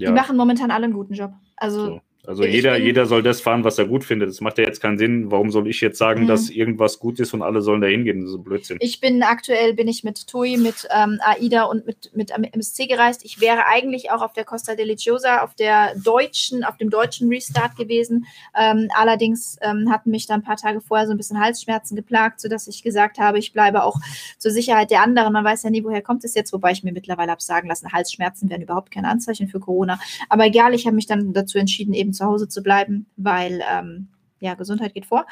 Ja. Die machen momentan alle einen guten Job. Also so. Also jeder, jeder soll das fahren, was er gut findet. Das macht ja jetzt keinen Sinn. Warum soll ich jetzt sagen, mhm. dass irgendwas gut ist und alle sollen da hingehen? Das ist Blödsinn. Ich bin aktuell bin ich mit TUI, mit ähm, AIDA und mit, mit MSC gereist. Ich wäre eigentlich auch auf der Costa Deliciosa, auf der deutschen, auf dem deutschen Restart gewesen. Ähm, allerdings ähm, hatten mich da ein paar Tage vorher so ein bisschen Halsschmerzen geplagt, sodass ich gesagt habe, ich bleibe auch zur Sicherheit der anderen. Man weiß ja nie, woher kommt es jetzt, wobei ich mir mittlerweile habe sagen lassen, Halsschmerzen wären überhaupt kein Anzeichen für Corona. Aber egal, ich habe mich dann dazu entschieden, eben zu Hause zu bleiben, weil ähm, ja, Gesundheit geht vor.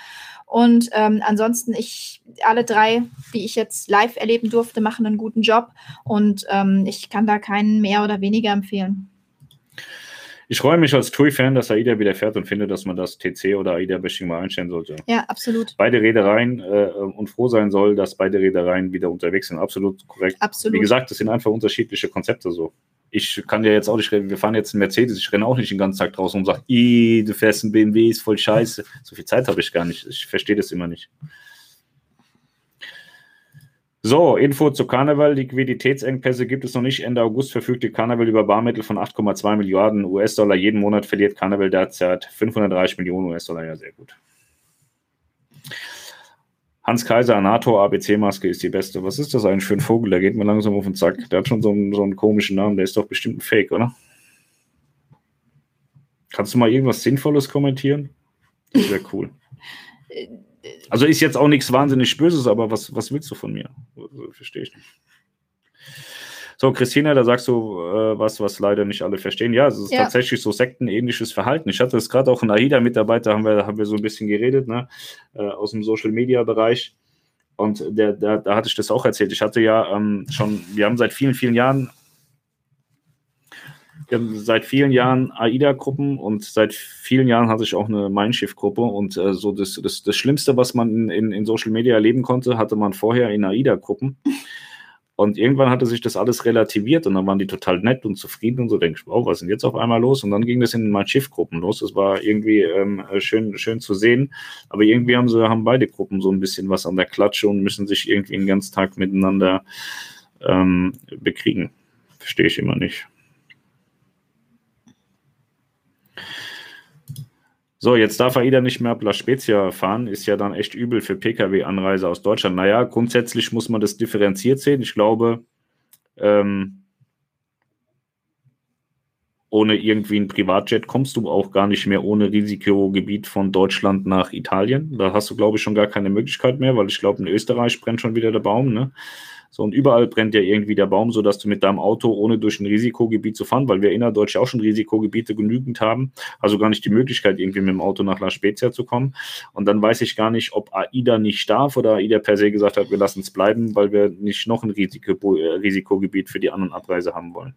Und ähm, ansonsten, ich, alle drei, die ich jetzt live erleben durfte, machen einen guten Job und ähm, ich kann da keinen mehr oder weniger empfehlen. Ich freue mich als TUI-Fan, dass AIDA wieder fährt und finde, dass man das TC oder AIDA-Bashing mal einstellen sollte. Ja, absolut. Beide Reedereien äh, und froh sein soll, dass beide Reedereien wieder unterwegs sind. Absolut korrekt. Absolut. Wie gesagt, das sind einfach unterschiedliche Konzepte so ich kann ja jetzt auch nicht rennen, wir fahren jetzt einen Mercedes, ich renne auch nicht den ganzen Tag draußen und sage, du fährst einen BMW, ist voll scheiße. So viel Zeit habe ich gar nicht. Ich verstehe das immer nicht. So, Info zu Karneval. Liquiditätsengpässe gibt es noch nicht. Ende August verfügte Karneval über Barmittel von 8,2 Milliarden US-Dollar. Jeden Monat verliert Karneval derzeit 530 Millionen US-Dollar. Ja, sehr gut. Hans Kaiser, NATO, ABC-Maske ist die beste. Was ist das eigentlich für ein Vogel? Der geht mir langsam auf den Zack. Der hat schon so einen, so einen komischen Namen. Der ist doch bestimmt ein Fake, oder? Kannst du mal irgendwas Sinnvolles kommentieren? Das wäre cool. Also ist jetzt auch nichts wahnsinnig Böses, aber was, was willst du von mir? Verstehe ich nicht. So, Christina, da sagst du äh, was, was leider nicht alle verstehen. Ja, es ist ja. tatsächlich so sektenähnliches Verhalten. Ich hatte es gerade auch in AIDA-Mitarbeiter, haben wir, haben wir so ein bisschen geredet, ne, äh, aus dem Social-Media-Bereich. Und der, der, da hatte ich das auch erzählt. Ich hatte ja ähm, schon, wir haben seit vielen, vielen Jahren seit vielen Jahren AIDA-Gruppen und seit vielen Jahren hatte ich auch eine Mindshift-Gruppe und äh, so das, das, das Schlimmste, was man in, in Social Media erleben konnte, hatte man vorher in AIDA-Gruppen. Und irgendwann hatte sich das alles relativiert und dann waren die total nett und zufrieden und so. Denke ich, wow, was ist denn jetzt auf einmal los? Und dann ging das in meinen Schiffgruppen los. Das war irgendwie ähm, schön, schön zu sehen. Aber irgendwie haben sie, haben beide Gruppen so ein bisschen was an der Klatsche und müssen sich irgendwie den ganzen Tag miteinander ähm, bekriegen. Verstehe ich immer nicht. So, jetzt darf AIDA nicht mehr ab La Spezia fahren, ist ja dann echt übel für Pkw-Anreise aus Deutschland. Naja, grundsätzlich muss man das differenziert sehen. Ich glaube, ähm, ohne irgendwie ein Privatjet kommst du auch gar nicht mehr ohne Risikogebiet von Deutschland nach Italien. Da hast du, glaube ich, schon gar keine Möglichkeit mehr, weil ich glaube, in Österreich brennt schon wieder der Baum. Ne? So, und überall brennt ja irgendwie der Baum, sodass du mit deinem Auto, ohne durch ein Risikogebiet zu fahren, weil wir innerdeutsch auch schon Risikogebiete genügend haben, also gar nicht die Möglichkeit, irgendwie mit dem Auto nach La Spezia zu kommen. Und dann weiß ich gar nicht, ob AIDA nicht darf oder AIDA per se gesagt hat, wir lassen es bleiben, weil wir nicht noch ein Risiko, äh, Risikogebiet für die An- und Abreise haben wollen.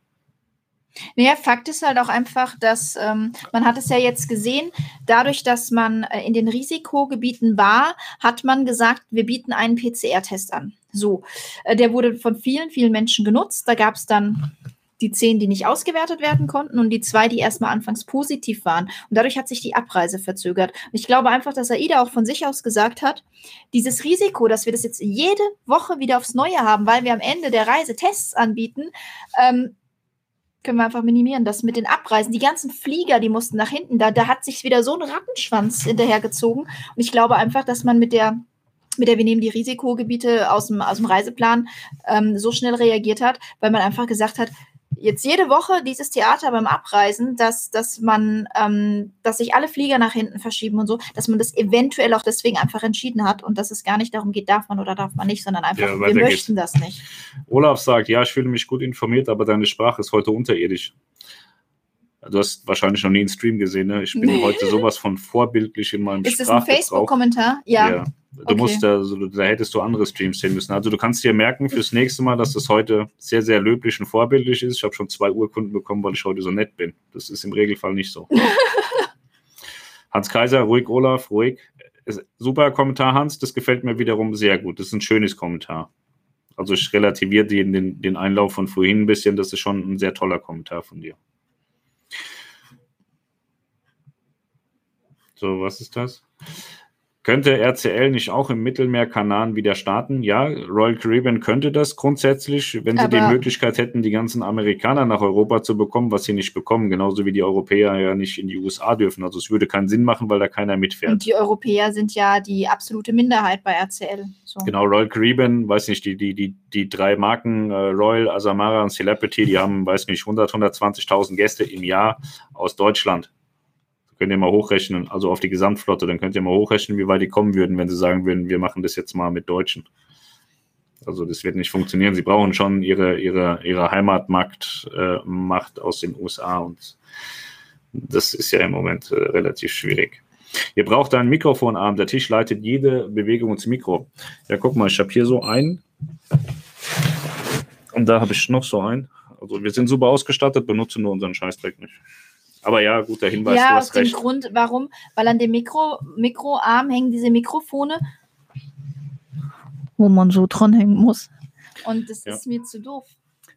Naja, Fakt ist halt auch einfach, dass ähm, man hat es ja jetzt gesehen, dadurch, dass man äh, in den Risikogebieten war, hat man gesagt, wir bieten einen PCR-Test an. So, äh, der wurde von vielen, vielen Menschen genutzt. Da gab es dann die zehn, die nicht ausgewertet werden konnten und die zwei, die erstmal anfangs positiv waren. Und dadurch hat sich die Abreise verzögert. Und ich glaube einfach, dass AIDA auch von sich aus gesagt hat, dieses Risiko, dass wir das jetzt jede Woche wieder aufs Neue haben, weil wir am Ende der Reise Tests anbieten, ähm, können wir einfach minimieren. Das mit den Abreisen, die ganzen Flieger, die mussten nach hinten, da, da hat sich wieder so ein Rattenschwanz hinterhergezogen. Und ich glaube einfach, dass man mit der mit der wir nehmen die Risikogebiete aus dem, aus dem Reiseplan ähm, so schnell reagiert hat, weil man einfach gesagt hat, jetzt jede Woche dieses Theater beim Abreisen, dass, dass man, ähm, dass sich alle Flieger nach hinten verschieben und so, dass man das eventuell auch deswegen einfach entschieden hat und dass es gar nicht darum geht, darf man oder darf man nicht, sondern einfach, ja, wir möchten geht's. das nicht. Olaf sagt, ja, ich fühle mich gut informiert, aber deine Sprache ist heute unterirdisch. Du hast wahrscheinlich noch nie einen Stream gesehen, ne? Ich bin nee. heute sowas von vorbildlich in meinem Ist das ein Facebook-Kommentar? Ja. ja. Du okay. musst da, also, da hättest du andere Streams sehen müssen. Also du kannst dir merken fürs nächste Mal, dass das heute sehr, sehr löblich und vorbildlich ist. Ich habe schon zwei Urkunden bekommen, weil ich heute so nett bin. Das ist im Regelfall nicht so. <laughs> Hans Kaiser, ruhig, Olaf, ruhig. Super Kommentar, Hans. Das gefällt mir wiederum sehr gut. Das ist ein schönes Kommentar. Also ich relativiere den, den Einlauf von vorhin ein bisschen. Das ist schon ein sehr toller Kommentar von dir. So, was ist das? Könnte RCL nicht auch im Mittelmeerkanal wieder starten? Ja, Royal Caribbean könnte das grundsätzlich, wenn sie Aber die Möglichkeit hätten, die ganzen Amerikaner nach Europa zu bekommen, was sie nicht bekommen, genauso wie die Europäer ja nicht in die USA dürfen. Also es würde keinen Sinn machen, weil da keiner mitfährt. Und die Europäer sind ja die absolute Minderheit bei RCL. So. Genau, Royal Caribbean, weiß nicht, die, die, die, die drei Marken, äh, Royal, Azamara und Celebrity, die haben, weiß nicht, 100, 120.000 Gäste im Jahr aus Deutschland könnt ihr mal hochrechnen, also auf die Gesamtflotte, dann könnt ihr mal hochrechnen, wie weit die kommen würden, wenn sie sagen würden, wir machen das jetzt mal mit Deutschen. Also das wird nicht funktionieren. Sie brauchen schon ihre, ihre, ihre Heimatmacht äh, aus den USA und das ist ja im Moment äh, relativ schwierig. Ihr braucht einen Mikrofonarm. Der Tisch leitet jede Bewegung ins Mikro. Ja, guck mal, ich habe hier so einen. Und da habe ich noch so einen. Also wir sind super ausgestattet, benutzen nur unseren Scheißdreck nicht. Aber ja, guter Hinweis. Ja, aus dem recht. Grund, warum? Weil an dem Mikro, Mikroarm hängen diese Mikrofone, wo man so dranhängen muss. Und das ja. ist mir zu doof.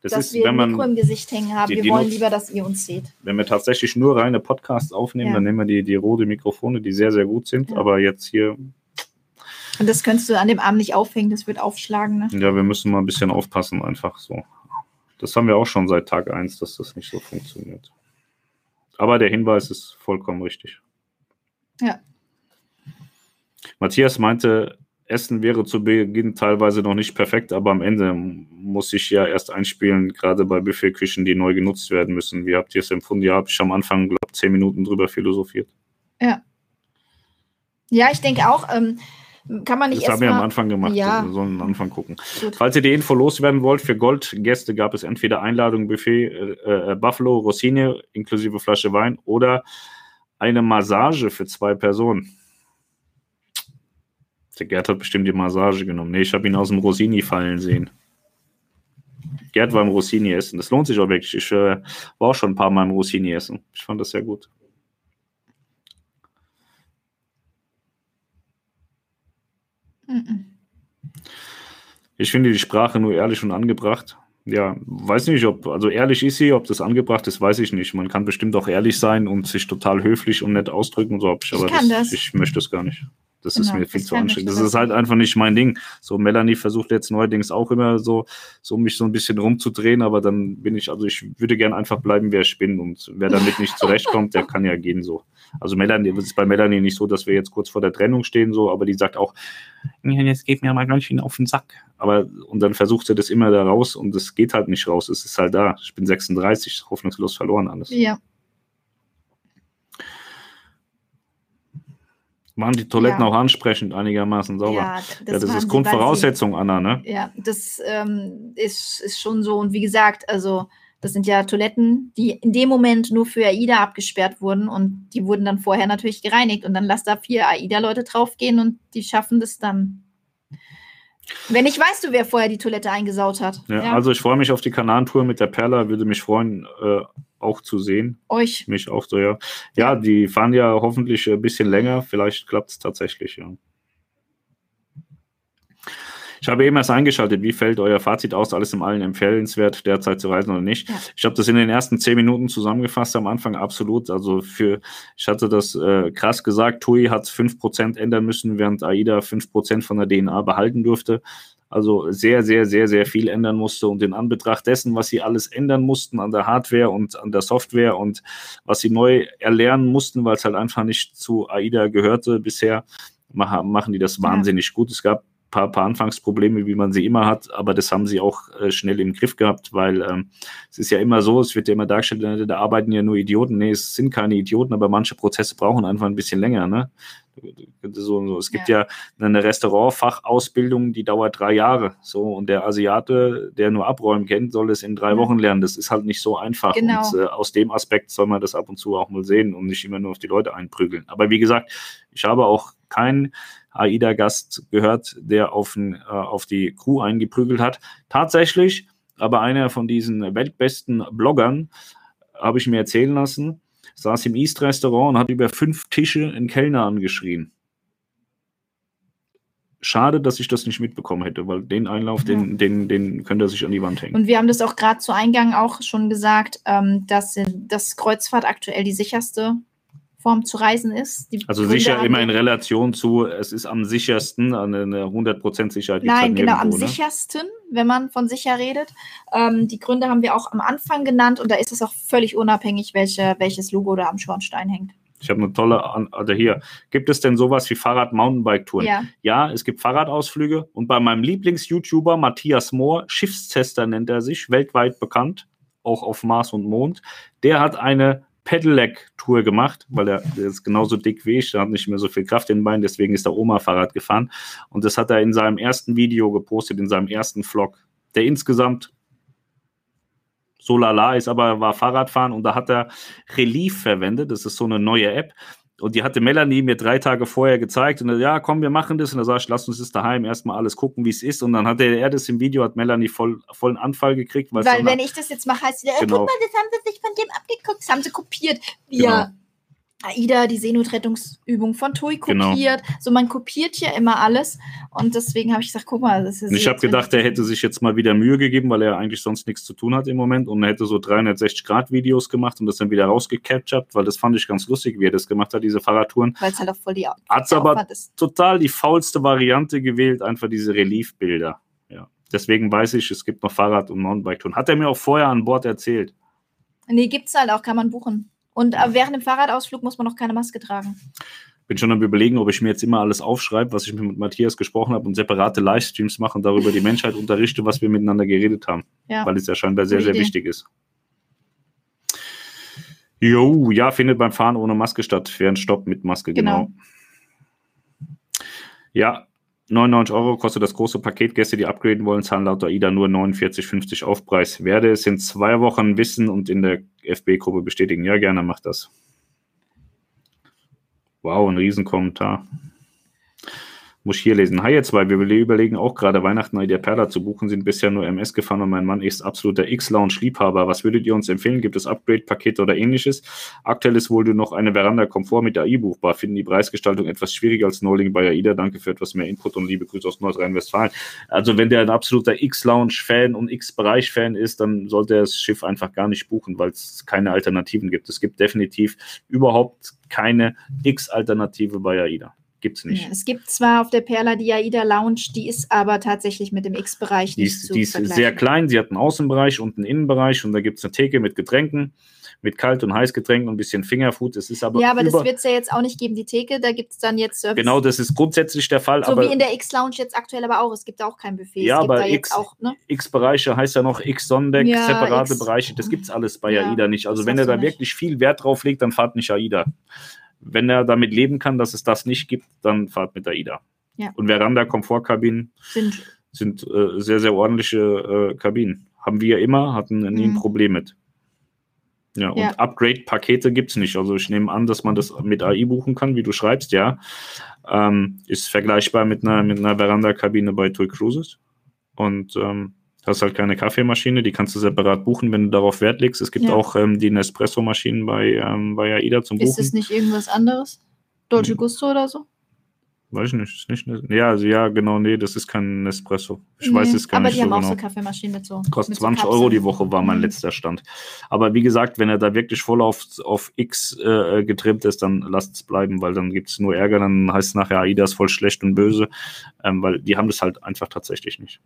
Das dass ist, wir wenn man Mikro im Gesicht hängen haben. Die, wir wollen lieber, dass ihr uns seht. Wenn wir tatsächlich nur reine Podcasts aufnehmen, ja. dann nehmen wir die, die rote Mikrofone, die sehr, sehr gut sind. Ja. Aber jetzt hier. Und das könntest du an dem Arm nicht aufhängen, das wird aufschlagen. Ne? Ja, wir müssen mal ein bisschen aufpassen, einfach so. Das haben wir auch schon seit Tag 1, dass das nicht so funktioniert. Aber der Hinweis ist vollkommen richtig. Ja. Matthias meinte, Essen wäre zu Beginn teilweise noch nicht perfekt, aber am Ende muss ich ja erst einspielen, gerade bei Buffetküchen, die neu genutzt werden müssen. Wie habt ihr es empfunden? Ja, habe ich am Anfang, glaube ich, zehn Minuten drüber philosophiert. Ja. Ja, ich denke auch, ähm, kann man nicht Das haben wir am Anfang gemacht. Ja. Wir sollen am Anfang gucken. Gut. Falls ihr die Info loswerden wollt, für Goldgäste gab es entweder Einladung, Buffet, äh, äh, Buffalo, Rossini inklusive Flasche Wein oder eine Massage für zwei Personen. Der Gerd hat bestimmt die Massage genommen. Nee, ich habe ihn aus dem Rossini fallen sehen. Gerd war im Rossini essen. Das lohnt sich auch wirklich. Ich äh, war auch schon ein paar Mal im Rossini essen. Ich fand das sehr gut. Ich finde die Sprache nur ehrlich und angebracht. Ja, weiß nicht, ob, also ehrlich ist sie, ob das angebracht ist, weiß ich nicht. Man kann bestimmt auch ehrlich sein und sich total höflich und nett ausdrücken und so, aber ich, kann das, das. ich möchte es gar nicht. Das genau, ist mir viel zu anstrengend. Das ist halt einfach nicht mein Ding. So, Melanie versucht jetzt neuerdings auch immer so, so mich so ein bisschen rumzudrehen, aber dann bin ich, also ich würde gern einfach bleiben, wer ich bin und wer damit nicht zurechtkommt, der kann ja gehen so. Also Melanie, es ist bei Melanie nicht so, dass wir jetzt kurz vor der Trennung stehen, so, aber die sagt auch, jetzt geht mir mal ganz schön auf den Sack. Aber, und dann versucht sie das immer da raus und es geht halt nicht raus. Es ist halt da. Ich bin 36, hoffnungslos verloren alles. Ja. Waren die Toiletten ja. auch ansprechend einigermaßen sauber? Ja, das, ja, das ist Grundvoraussetzung, Anna, ne? Ja, das ähm, ist, ist schon so. Und wie gesagt, also das sind ja Toiletten, die in dem Moment nur für AIDA abgesperrt wurden und die wurden dann vorher natürlich gereinigt und dann lass da vier AIDA-Leute draufgehen und die schaffen das dann. Wenn nicht, weißt du, wer vorher die Toilette eingesaut hat. Ja, ja. also ich freue mich auf die Kanantour mit der Perla, würde mich freuen, äh, auch zu sehen. Euch. Mich auch so, ja. Ja, die fahren ja hoffentlich ein bisschen länger. Vielleicht klappt es tatsächlich, ja. Ich habe eben erst eingeschaltet. Wie fällt euer Fazit aus? Alles im Allen empfehlenswert, derzeit zu reisen oder nicht? Ja. Ich habe das in den ersten zehn Minuten zusammengefasst am Anfang absolut. Also für, ich hatte das äh, krass gesagt, TUI hat 5% ändern müssen, während AIDA 5% von der DNA behalten durfte also sehr, sehr, sehr, sehr viel ändern musste. Und in Anbetracht dessen, was sie alles ändern mussten an der Hardware und an der Software und was sie neu erlernen mussten, weil es halt einfach nicht zu AIDA gehörte bisher, machen die das wahnsinnig ja. gut. Es gab paar, paar Anfangsprobleme, wie man sie immer hat, aber das haben sie auch äh, schnell im Griff gehabt, weil ähm, es ist ja immer so, es wird ja immer dargestellt, da arbeiten ja nur Idioten. Nee, es sind keine Idioten, aber manche Prozesse brauchen einfach ein bisschen länger. Ne? So, so. Es gibt ja. ja eine Restaurantfachausbildung, die dauert drei Jahre. So, und der Asiate, der nur Abräumen kennt, soll es in drei Wochen lernen. Das ist halt nicht so einfach. Genau. Und äh, aus dem Aspekt soll man das ab und zu auch mal sehen und nicht immer nur auf die Leute einprügeln. Aber wie gesagt, ich habe auch keinen AIDA-Gast gehört, der auf, äh, auf die Crew eingeprügelt hat. Tatsächlich, aber einer von diesen weltbesten Bloggern, habe ich mir erzählen lassen, saß im East-Restaurant und hat über fünf Tische einen Kellner angeschrien. Schade, dass ich das nicht mitbekommen hätte, weil den Einlauf, ja. den, den, den könnte er sich an die Wand hängen. Und wir haben das auch gerade zu Eingang auch schon gesagt, ähm, dass das Kreuzfahrt aktuell die sicherste Form zu reisen ist. Die also Gründe sicher immer in Relation zu, es ist am sichersten, eine 100% Sicherheit. Nein, halt genau, am ne? sichersten, wenn man von sicher redet. Ähm, die Gründe haben wir auch am Anfang genannt und da ist es auch völlig unabhängig, welche, welches Logo da am Schornstein hängt. Ich habe eine tolle, also hier, gibt es denn sowas wie Fahrrad-Mountainbike-Touren? Ja. ja, es gibt Fahrradausflüge und bei meinem Lieblings-YouTuber Matthias Mohr, Schiffstester nennt er sich, weltweit bekannt, auch auf Mars und Mond, der hat eine Pedelec-Tour gemacht, weil er, ist genauso dick wie ich, er hat nicht mehr so viel Kraft in den Beinen, deswegen ist er Oma-Fahrrad gefahren. Und das hat er in seinem ersten Video gepostet, in seinem ersten Vlog, der insgesamt so lala ist, aber er war Fahrradfahren und da hat er Relief verwendet. Das ist so eine neue App. Und die hatte Melanie mir drei Tage vorher gezeigt und dann, ja, komm, wir machen das. Und dann sag ich, lass uns das daheim erstmal alles gucken, wie es ist. Und dann hat er das im Video, hat Melanie voll, vollen Anfall gekriegt. Weil, wenn ich das jetzt mache, heißt wieder, genau. guck mal, das haben sie sich von dem abgeguckt, das haben sie kopiert. Wir genau. AIDA, die Seenotrettungsübung von TUI genau. kopiert. Genau. So, man kopiert ja immer alles. Und deswegen habe ich gesagt, guck mal, das ist. Ich habe gedacht, er hätte sich jetzt mal wieder Mühe gegeben, weil er eigentlich sonst nichts zu tun hat im Moment. Und er hätte so 360-Grad-Videos gemacht und das dann wieder rausgecaptured, weil das fand ich ganz lustig, wie er das gemacht hat, diese Fahrradtouren. Weil es halt auch voll die Hat aber total die faulste Variante gewählt, einfach diese Reliefbilder. Ja. Deswegen weiß ich, es gibt noch Fahrrad- und Mountainbike-Touren. Hat er mir auch vorher an Bord erzählt. Nee, gibt es halt auch, kann man buchen. Und äh, während dem Fahrradausflug muss man noch keine Maske tragen. Bin schon am überlegen, ob ich mir jetzt immer alles aufschreibe, was ich mit Matthias gesprochen habe und separate Livestreams mache und darüber die Menschheit unterrichte, was wir miteinander geredet haben. Ja. Weil es ja scheinbar sehr, sehr wichtig ist. Jo, ja, findet beim Fahren ohne Maske statt. Für einen Stopp mit Maske, genau. genau. Ja, 99 Euro kostet das große Paket. Gäste, die upgraden wollen, zahlen laut AIDA nur 49,50 Aufpreis. Werde es in zwei Wochen wissen und in der FB-Gruppe bestätigen. Ja, gerne, macht das. Wow, ein Riesenkommentar muss ich hier lesen. Hi, ihr zwei, wir überlegen auch gerade Weihnachten bei der Perla zu buchen, sind bisher nur MS gefahren und mein Mann ist absoluter X-Lounge-Liebhaber. Was würdet ihr uns empfehlen? Gibt es Upgrade-Pakete oder ähnliches? Aktuell ist wohl nur noch eine Veranda-Komfort mit AI buchbar. Finden die Preisgestaltung etwas schwieriger als Noling bei AIDA. Danke für etwas mehr Input und liebe Grüße aus Nordrhein-Westfalen. Also, wenn der ein absoluter X-Lounge-Fan und X-Bereich-Fan ist, dann sollte er das Schiff einfach gar nicht buchen, weil es keine Alternativen gibt. Es gibt definitiv überhaupt keine X-Alternative bei AIDA. Gibt es nicht. Ja, es gibt zwar auf der Perla die AIDA Lounge, die ist aber tatsächlich mit dem X-Bereich nicht ist, Die ist sehr klein, sie hat einen Außenbereich und einen Innenbereich und da gibt es eine Theke mit Getränken, mit Kalt- und Heißgetränken und ein bisschen Fingerfood. Das ist aber ja, aber das wird es ja jetzt auch nicht geben, die Theke, da gibt es dann jetzt Service. Genau, das ist grundsätzlich der Fall. So aber, wie in der X-Lounge jetzt aktuell aber auch, es gibt auch kein Buffet. Ja, aber ne? X-Bereiche ne? heißt ja noch X-Sondeck, ja, separate X Bereiche, das gibt es alles bei ja, AIDA nicht. Also wenn er da wirklich viel Wert drauf legt, dann fahrt nicht AIDA wenn er damit leben kann, dass es das nicht gibt, dann fahrt mit AIDA. Ja. Und Veranda-Komfortkabinen sind, sind äh, sehr, sehr ordentliche äh, Kabinen. Haben wir immer, hatten nie mhm. ein Problem mit. Ja, ja. und Upgrade-Pakete gibt es nicht. Also ich nehme an, dass man das mit AI buchen kann, wie du schreibst, ja. Ähm, ist vergleichbar mit einer, mit einer Veranda-Kabine bei Toy Cruises. Und ähm, hast halt keine Kaffeemaschine, die kannst du separat buchen, wenn du darauf Wert legst. Es gibt ja. auch ähm, die Nespresso-Maschinen bei, ähm, bei AIDA zum Buchen. Ist es nicht irgendwas anderes? Dolce hm. Gusto oder so? Weiß ich nicht. Ist nicht ja, also ja, genau, nee, das ist kein Nespresso. Ich nee, weiß es gar aber nicht. Aber die so haben genau. auch so Kaffeemaschinen mit so. Kostet mit 20 so Euro die Woche, war mein mhm. letzter Stand. Aber wie gesagt, wenn er da wirklich voll auf, auf X äh, getrimmt ist, dann lasst es bleiben, weil dann gibt es nur Ärger, dann heißt es nachher, AIDA ist voll schlecht und böse, ähm, weil die haben das halt einfach tatsächlich nicht.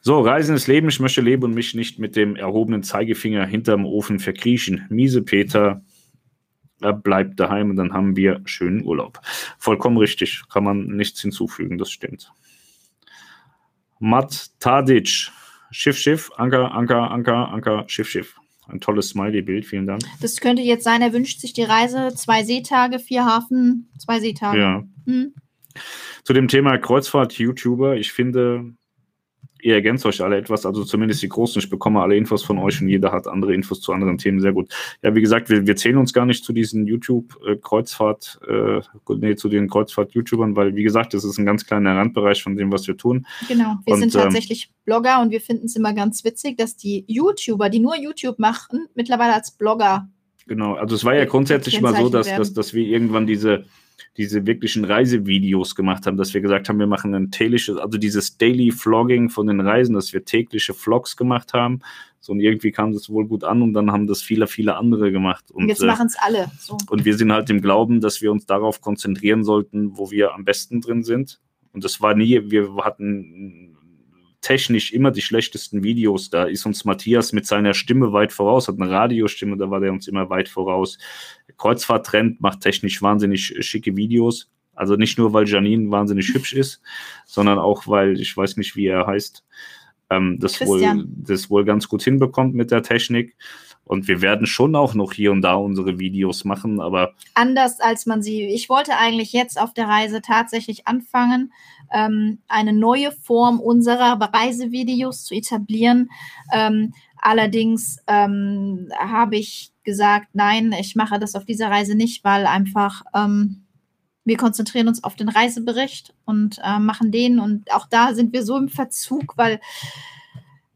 So, Reisen ist Leben, ich möchte leben und mich nicht mit dem erhobenen Zeigefinger hinterm Ofen verkriechen. Miese Peter er bleibt daheim und dann haben wir schönen Urlaub. Vollkommen richtig, kann man nichts hinzufügen, das stimmt. Matt Tadic, Schiff, Schiff, Anker, Anker, Anker, Anker, Schiff, Schiff. Ein tolles Smiley-Bild, vielen Dank. Das könnte jetzt sein, er wünscht sich die Reise, zwei Seetage, vier Hafen, zwei Seetage. Ja. Hm? Zu dem Thema Kreuzfahrt-YouTuber, ich finde, ihr ergänzt euch alle etwas, also zumindest die Großen. Ich bekomme alle Infos von euch und jeder hat andere Infos zu anderen Themen. Sehr gut. Ja, wie gesagt, wir, wir zählen uns gar nicht zu diesen YouTube-Kreuzfahrt, äh, nee, zu den Kreuzfahrt-YouTubern, weil, wie gesagt, das ist ein ganz kleiner Randbereich von dem, was wir tun. Genau, wir Und, sind ähm, tatsächlich Blogger und wir finden es immer ganz witzig, dass die YouTuber, die nur YouTube machen, mittlerweile als Blogger. Genau, also es war ja grundsätzlich mal so, dass, dass, dass wir irgendwann diese, diese wirklichen Reisevideos gemacht haben, dass wir gesagt haben, wir machen ein tägliches, also dieses Daily Vlogging von den Reisen, dass wir tägliche Vlogs gemacht haben. So und irgendwie kam das wohl gut an und dann haben das viele, viele andere gemacht. Und, Und jetzt äh, machen es alle. So. und wir sind halt im Glauben, dass wir uns darauf konzentrieren sollten, wo wir am besten drin sind. Und das war nie, wir hatten technisch immer die schlechtesten Videos. Da ist uns Matthias mit seiner Stimme weit voraus, hat eine Radiostimme, da war der uns immer weit voraus. Kreuzfahrttrend macht technisch wahnsinnig schicke Videos. Also nicht nur, weil Janine wahnsinnig hübsch ist, sondern auch, weil ich weiß nicht, wie er heißt, ähm, das, wohl, das wohl ganz gut hinbekommt mit der Technik. Und wir werden schon auch noch hier und da unsere Videos machen, aber Anders als man sie. Ich wollte eigentlich jetzt auf der Reise tatsächlich anfangen, ähm, eine neue Form unserer Reisevideos zu etablieren. Ähm, allerdings ähm, habe ich gesagt, nein, ich mache das auf dieser Reise nicht, weil einfach ähm, wir konzentrieren uns auf den Reisebericht und äh, machen den. Und auch da sind wir so im Verzug, weil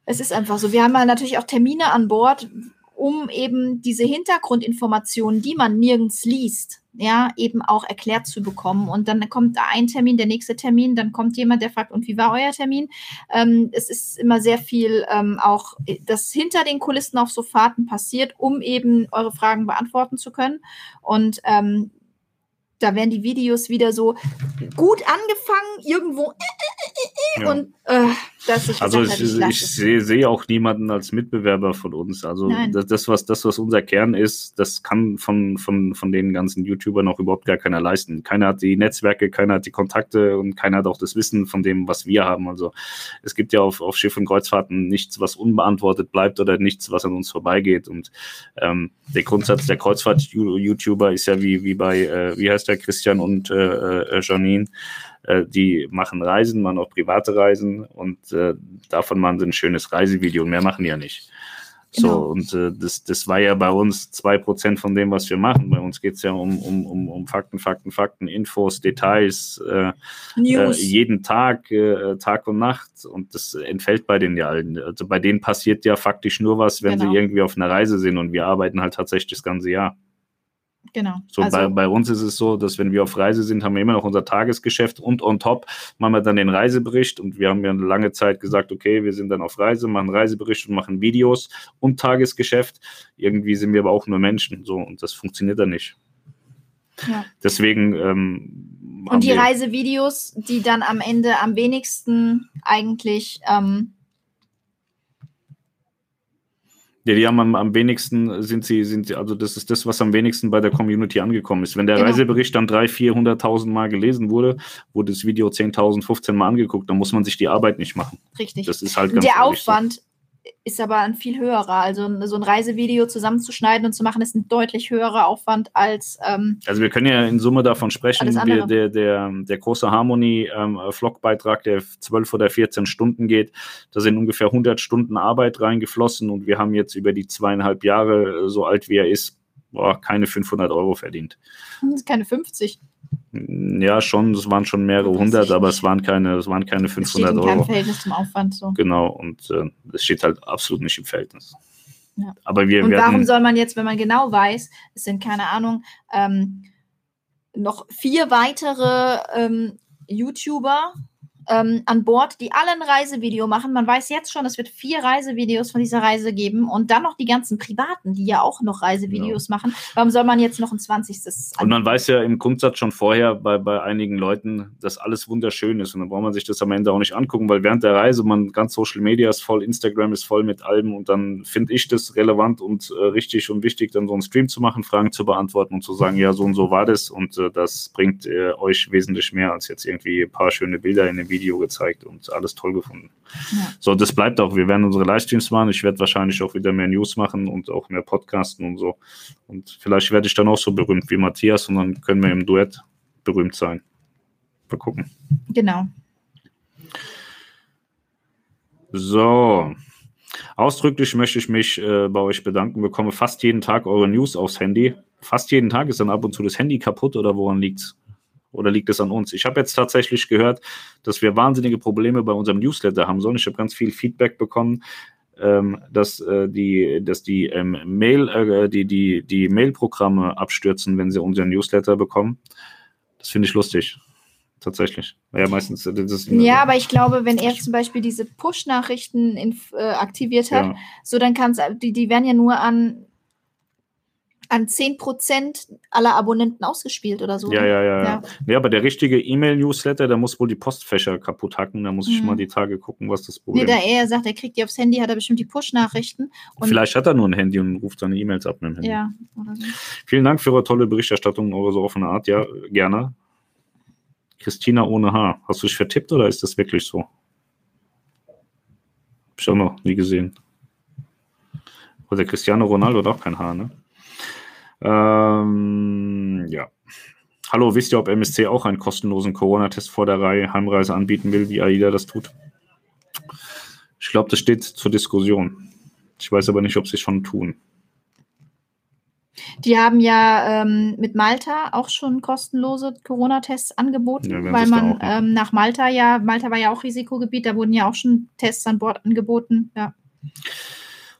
es ist einfach so. Wir haben ja natürlich auch Termine an Bord, um eben diese Hintergrundinformationen, die man nirgends liest, ja, eben auch erklärt zu bekommen. Und dann kommt ein Termin, der nächste Termin, dann kommt jemand, der fragt, und wie war euer Termin? Ähm, es ist immer sehr viel ähm, auch, das hinter den Kulissen auf so Fahrten passiert, um eben eure Fragen beantworten zu können. Und ähm, da werden die Videos wieder so gut angefangen, irgendwo ja. und äh, dass ich Also gesagt ich, ich ich sehe, sehe auch niemanden als Mitbewerber von uns. Also das, das, was, das, was unser Kern ist, das kann von, von, von den ganzen YouTubern auch überhaupt gar keiner leisten. Keiner hat die Netzwerke, keiner hat die Kontakte und keiner hat auch das Wissen von dem, was wir haben. Also es gibt ja auf, auf Schiff- und Kreuzfahrten nichts, was unbeantwortet bleibt oder nichts, was an uns vorbeigeht. Und ähm, der Grundsatz der Kreuzfahrt-YouTuber ist ja wie, wie bei, äh, wie heißt der, Christian und äh, äh, Janine, äh, die machen Reisen, machen auch private Reisen und äh, davon machen sie ein schönes Reisevideo und mehr machen die ja nicht. So, Genau. und äh, das, das war ja bei uns zwei Prozent von dem, was wir machen. Bei uns geht es ja um, um, um, um Fakten, Fakten, Fakten, Infos, Details, äh, äh, News. jeden Tag, äh, Tag und Nacht. Und das entfällt bei den ja allen. Also bei denen passiert ja faktisch nur was, wenn Genau. sie irgendwie auf einer Reise sind und wir arbeiten halt tatsächlich das ganze Jahr. Genau. So also, bei, bei uns ist es so, dass wenn wir auf Reise sind, haben wir immer noch unser Tagesgeschäft und on top machen wir dann den Reisebericht und wir haben ja eine lange Zeit gesagt, okay, wir sind dann auf Reise, machen Reisebericht und machen Videos und Tagesgeschäft. Irgendwie sind wir aber auch nur Menschen, so und das funktioniert dann nicht. ja. Deswegen ähm, Und die Reisevideos, die dann am Ende am wenigsten eigentlich ähm, Ja, die haben am, am wenigsten, sind sie, sind sie, also das ist das, was am wenigsten bei der Community angekommen ist. Wenn der Genau. Reisebericht dann 300.000, 400.000 Mal gelesen wurde, wurde das Video 10.000, 15 Mal angeguckt, dann muss man sich die Arbeit nicht machen. richtig. Das ist halt ganz Der ehrlich so. Ist aber ein viel höherer. Also so ein Reisevideo zusammenzuschneiden und zu machen, ist ein deutlich höherer Aufwand als ähm, Also wir können ja in Summe davon sprechen, wir, der, der, der große Harmony-Vlog-Beitrag, der 12 oder 14 Stunden geht, da sind ungefähr 100 Stunden Arbeit reingeflossen und wir haben jetzt über die zweieinhalb Jahre, äh, so alt wie er ist, boah, keine 500 Euro verdient. das sind keine 50. Ja, schon, es waren schon mehrere hundert, aber es waren keine, es waren keine Das steht 500 in keinem Euro. Verhältnis zum Aufwand. So. Genau, und äh, das steht halt absolut nicht im Verhältnis. Ja. Aber wir Und warum werden, soll man jetzt, wenn man genau weiß, es sind keine Ahnung, ähm, noch vier weitere ähm, YouTuber, ähm, an Bord, die alle ein Reisevideo machen. Man weiß jetzt schon, es wird vier Reisevideos von dieser Reise geben und dann noch die ganzen Privaten, die ja auch noch Reisevideos ja. machen. Warum soll man jetzt noch ein 20. Und man weiß ja im Grundsatz schon vorher bei, bei einigen Leuten, dass alles wunderschön ist und dann braucht man sich das am Ende auch nicht angucken, weil während der Reise man ganz Social Media ist voll, Instagram ist voll mit Alben und dann finde ich das relevant und äh, richtig und wichtig, dann so einen Stream zu machen, Fragen zu beantworten und zu sagen, ja, so und so war das und äh, das bringt äh, euch wesentlich mehr als jetzt irgendwie ein paar schöne Bilder in dem Video gezeigt und alles toll gefunden. Ja. So, das bleibt auch. Wir werden unsere Livestreams machen. Ich werde wahrscheinlich auch wieder mehr News machen und auch mehr Podcasten und so. Und vielleicht werde ich dann auch so berühmt wie Matthias und dann können wir im Duett berühmt sein. Mal gucken. Genau. So. Ausdrücklich möchte ich mich äh, bei euch bedanken. Ich bekomme fast jeden Tag eure News aufs Handy. Fast jeden Tag ist dann ab und zu das Handy kaputt oder woran liegt es? Oder liegt es an uns? Ich habe jetzt tatsächlich gehört, dass wir wahnsinnige Probleme bei unserem Newsletter haben sollen. Ich habe ganz viel Feedback bekommen, ähm, dass, äh, die, dass die ähm, Mail, äh, die, die, die Mail-Programme abstürzen, wenn sie unseren Newsletter bekommen. Das finde ich lustig. Tatsächlich. Ja, meistens. Äh, das ja, aber ich glaube, wenn er zum Beispiel diese Push-Nachrichten äh, aktiviert hat, ja. so dann kann es, die, die werden ja nur an an 10% aller Abonnenten ausgespielt oder so. Ja, ja, ja. Ja, ja aber der richtige E-Mail-Newsletter, der muss wohl die Postfächer kaputt hacken. Da muss ich mhm. mal die Tage gucken, was das Problem ist. Nee, da er sagt, er kriegt die aufs Handy, hat er bestimmt die Push-Nachrichten. Vielleicht hat er nur ein Handy und ruft seine E-Mails ab mit dem Handy. Ja, oder so. Vielen Dank für eure tolle Berichterstattung und eure so offene Art. Ja, gerne. Christina ohne Haar. Hast du dich vertippt oder ist das wirklich so? Hab ich auch noch nie gesehen. Oder Cristiano Ronaldo hat auch kein Haar, ne? Ähm, ja. Hallo, wisst ihr, ob MSC auch einen kostenlosen Corona-Test vor der Reihe Heimreise anbieten will, wie AIDA das tut? Ich glaube, das steht zur Diskussion. Ich weiß aber nicht, ob sie es schon tun. Die haben ja ähm, mit Malta auch schon kostenlose Corona-Tests angeboten, ja, weil man ähm, nach Malta ja, Malta war ja auch Risikogebiet, da wurden ja auch schon Tests an Bord angeboten, ja.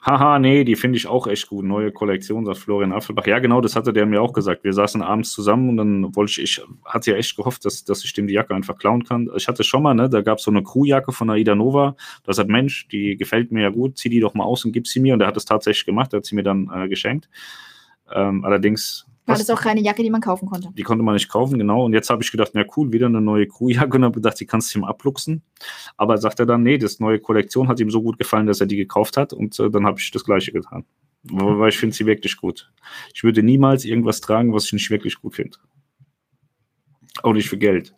Haha, nee, die finde ich auch echt gut. Neue Kollektion, sagt Florian Affelbach. Ja, genau, das hatte der mir auch gesagt. Wir saßen abends zusammen und dann wollte ich, ich hatte ja echt gehofft, dass, dass ich dem die Jacke einfach klauen kann. Ich hatte schon mal, ne, da gab es so eine Crewjacke von Aida Nova. Das hat Mensch, die gefällt mir ja gut, zieh die doch mal aus und gib sie mir. Und der hat es tatsächlich gemacht, der hat sie mir dann äh, geschenkt. Ähm, allerdings war das auch keine Jacke, die man kaufen konnte? Die konnte man nicht kaufen, genau. Und jetzt habe ich gedacht, na cool, wieder eine neue Crewjacke. Und habe gedacht, die kannst du ihm abluchsen. Aber sagt er dann, nee, das neue Kollektion hat ihm so gut gefallen, dass er die gekauft hat. Und äh, dann habe ich das gleiche getan. Weil ich finde sie wirklich gut. Ich würde niemals irgendwas tragen, was ich nicht wirklich gut finde. Auch nicht für Geld.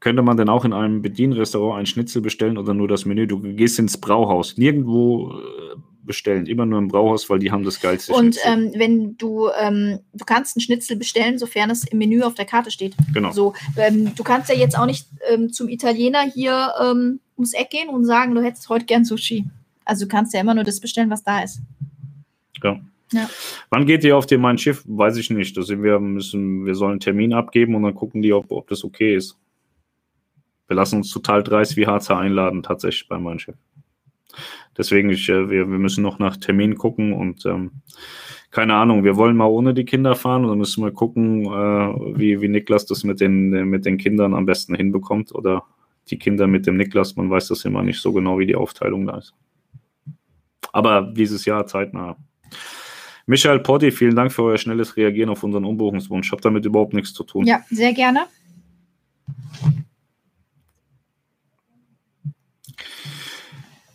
Könnte man denn auch in einem Bedienrestaurant ein Schnitzel bestellen oder nur das Menü? Du gehst ins Brauhaus. Nirgendwo äh, bestellen, immer nur im Brauhaus, weil die haben das geilste Und ähm, wenn du, ähm, du kannst einen Schnitzel bestellen, sofern es im Menü auf der Karte steht. Genau. So, ähm, du kannst ja jetzt auch nicht ähm, zum Italiener hier ähm, ums Eck gehen und sagen, du hättest heute gern Sushi. Also du kannst ja immer nur das bestellen, was da ist. Ja. Ja. Wann geht ihr auf dem mein Schiff? Weiß ich nicht. Das wir müssen, wir sollen einen Termin abgeben und dann gucken die, ob, ob das okay ist. Wir lassen uns total dreist wie Harzer einladen, tatsächlich bei meinem Schiff. Deswegen, ich, äh, wir, wir müssen noch nach Termin gucken und ähm, keine Ahnung, wir wollen mal ohne die Kinder fahren und dann müssen wir gucken, äh, wie, wie Niklas das mit den, mit den Kindern am besten hinbekommt oder die Kinder mit dem Niklas. Man weiß das immer nicht so genau, wie die Aufteilung da ist. Aber dieses Jahr zeitnah. Michael Potti, vielen Dank für euer schnelles Reagieren auf unseren Umbuchungswunsch. Habe damit überhaupt nichts zu tun. Ja, sehr gerne.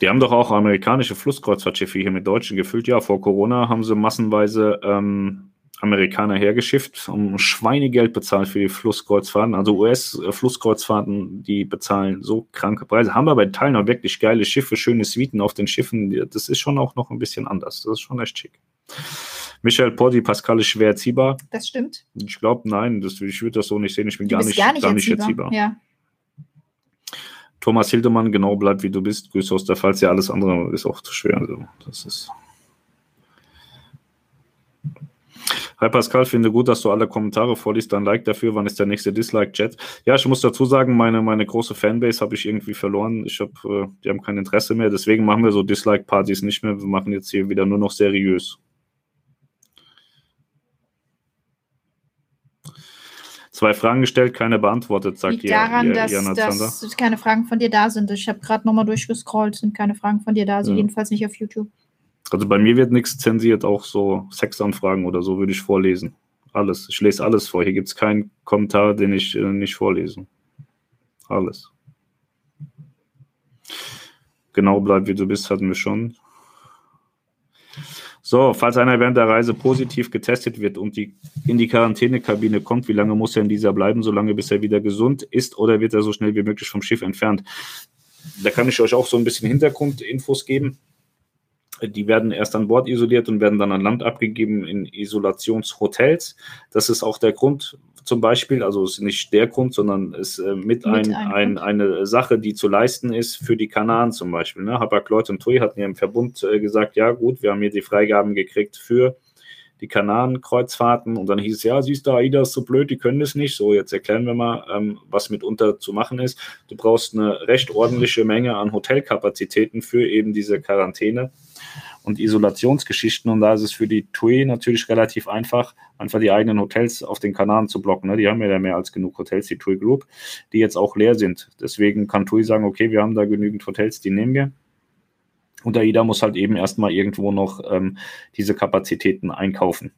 Die haben doch auch amerikanische Flusskreuzfahrtschiffe hier mit Deutschen gefüllt. Ja, vor Corona haben sie massenweise ähm, Amerikaner hergeschifft, um Schweinegeld bezahlt für die Flusskreuzfahrten. Also US-Flusskreuzfahrten, die bezahlen so kranke Preise. Haben aber in Teilen auch wirklich geile Schiffe, schöne Suiten auf den Schiffen. Das ist schon auch noch ein bisschen anders. Das ist schon echt schick. Michael Porti, Pascal ist schwer erziehbar. Das stimmt. Ich glaube, nein, das, ich würde das so nicht sehen. Ich bin gar nicht, gar nicht, gar nicht erziehbar. erziehbar. Ja. Thomas Hildemann, genau bleib wie du bist. Grüße aus der Pfalz. Ja, alles andere ist auch zu schwer. Also, das ist. Hi Pascal, finde gut, dass du alle Kommentare vorliest. Dann Like dafür. Wann ist der nächste Dislike-Chat? Ja, ich muss dazu sagen, meine, meine große Fanbase habe ich irgendwie verloren. Ich habe, äh, die haben kein Interesse mehr. Deswegen machen wir so Dislike-Partys nicht mehr. Wir machen jetzt hier wieder nur noch seriös. Zwei Fragen gestellt, keine beantwortet, sagt Liegt daran, ihr, dass, Jana dass keine Fragen von dir da sind. Ich habe gerade nochmal durchgescrollt, sind keine Fragen von dir da, also ja. jedenfalls nicht auf YouTube. Also bei mir wird nichts zensiert, auch so Sexanfragen oder so würde ich vorlesen. Alles. Ich lese alles vor. Hier gibt es keinen Kommentar, den ich äh, nicht vorlese. Alles. Genau bleib wie du bist, hatten wir schon. So, falls einer während der Reise positiv getestet wird und die, in die Quarantänekabine kommt, wie lange muss er in dieser bleiben? So lange, bis er wieder gesund ist oder wird er so schnell wie möglich vom Schiff entfernt? Da kann ich euch auch so ein bisschen Hintergrundinfos geben. Die werden erst an Bord isoliert und werden dann an Land abgegeben in Isolationshotels. Das ist auch der Grund, zum Beispiel, also ist nicht der Grund, sondern ist äh, mit, mit ein, ein, eine Sache, die zu leisten ist für die Kanaren zum Beispiel. Ne? Hapag-Lloyd und TUI hatten ja im Verbund äh, gesagt, ja gut, wir haben hier die Freigaben gekriegt für die Kanaren-Kreuzfahrten und dann hieß es, ja, siehst du, AIDA ist so blöd, die können das nicht. So, jetzt erklären wir mal, ähm, was mitunter zu machen ist. Du brauchst eine recht ordentliche Menge an Hotelkapazitäten für eben diese Quarantäne und Isolationsgeschichten. Und da ist es für die TUI natürlich relativ einfach, einfach die eigenen Hotels auf den Kanaren zu blocken. Ne? Die haben ja mehr als genug Hotels, die TUI Group, die jetzt auch leer sind. Deswegen kann TUI sagen, okay, wir haben da genügend Hotels, die nehmen wir. Und AIDA muss halt eben erstmal irgendwo noch ähm, diese Kapazitäten einkaufen.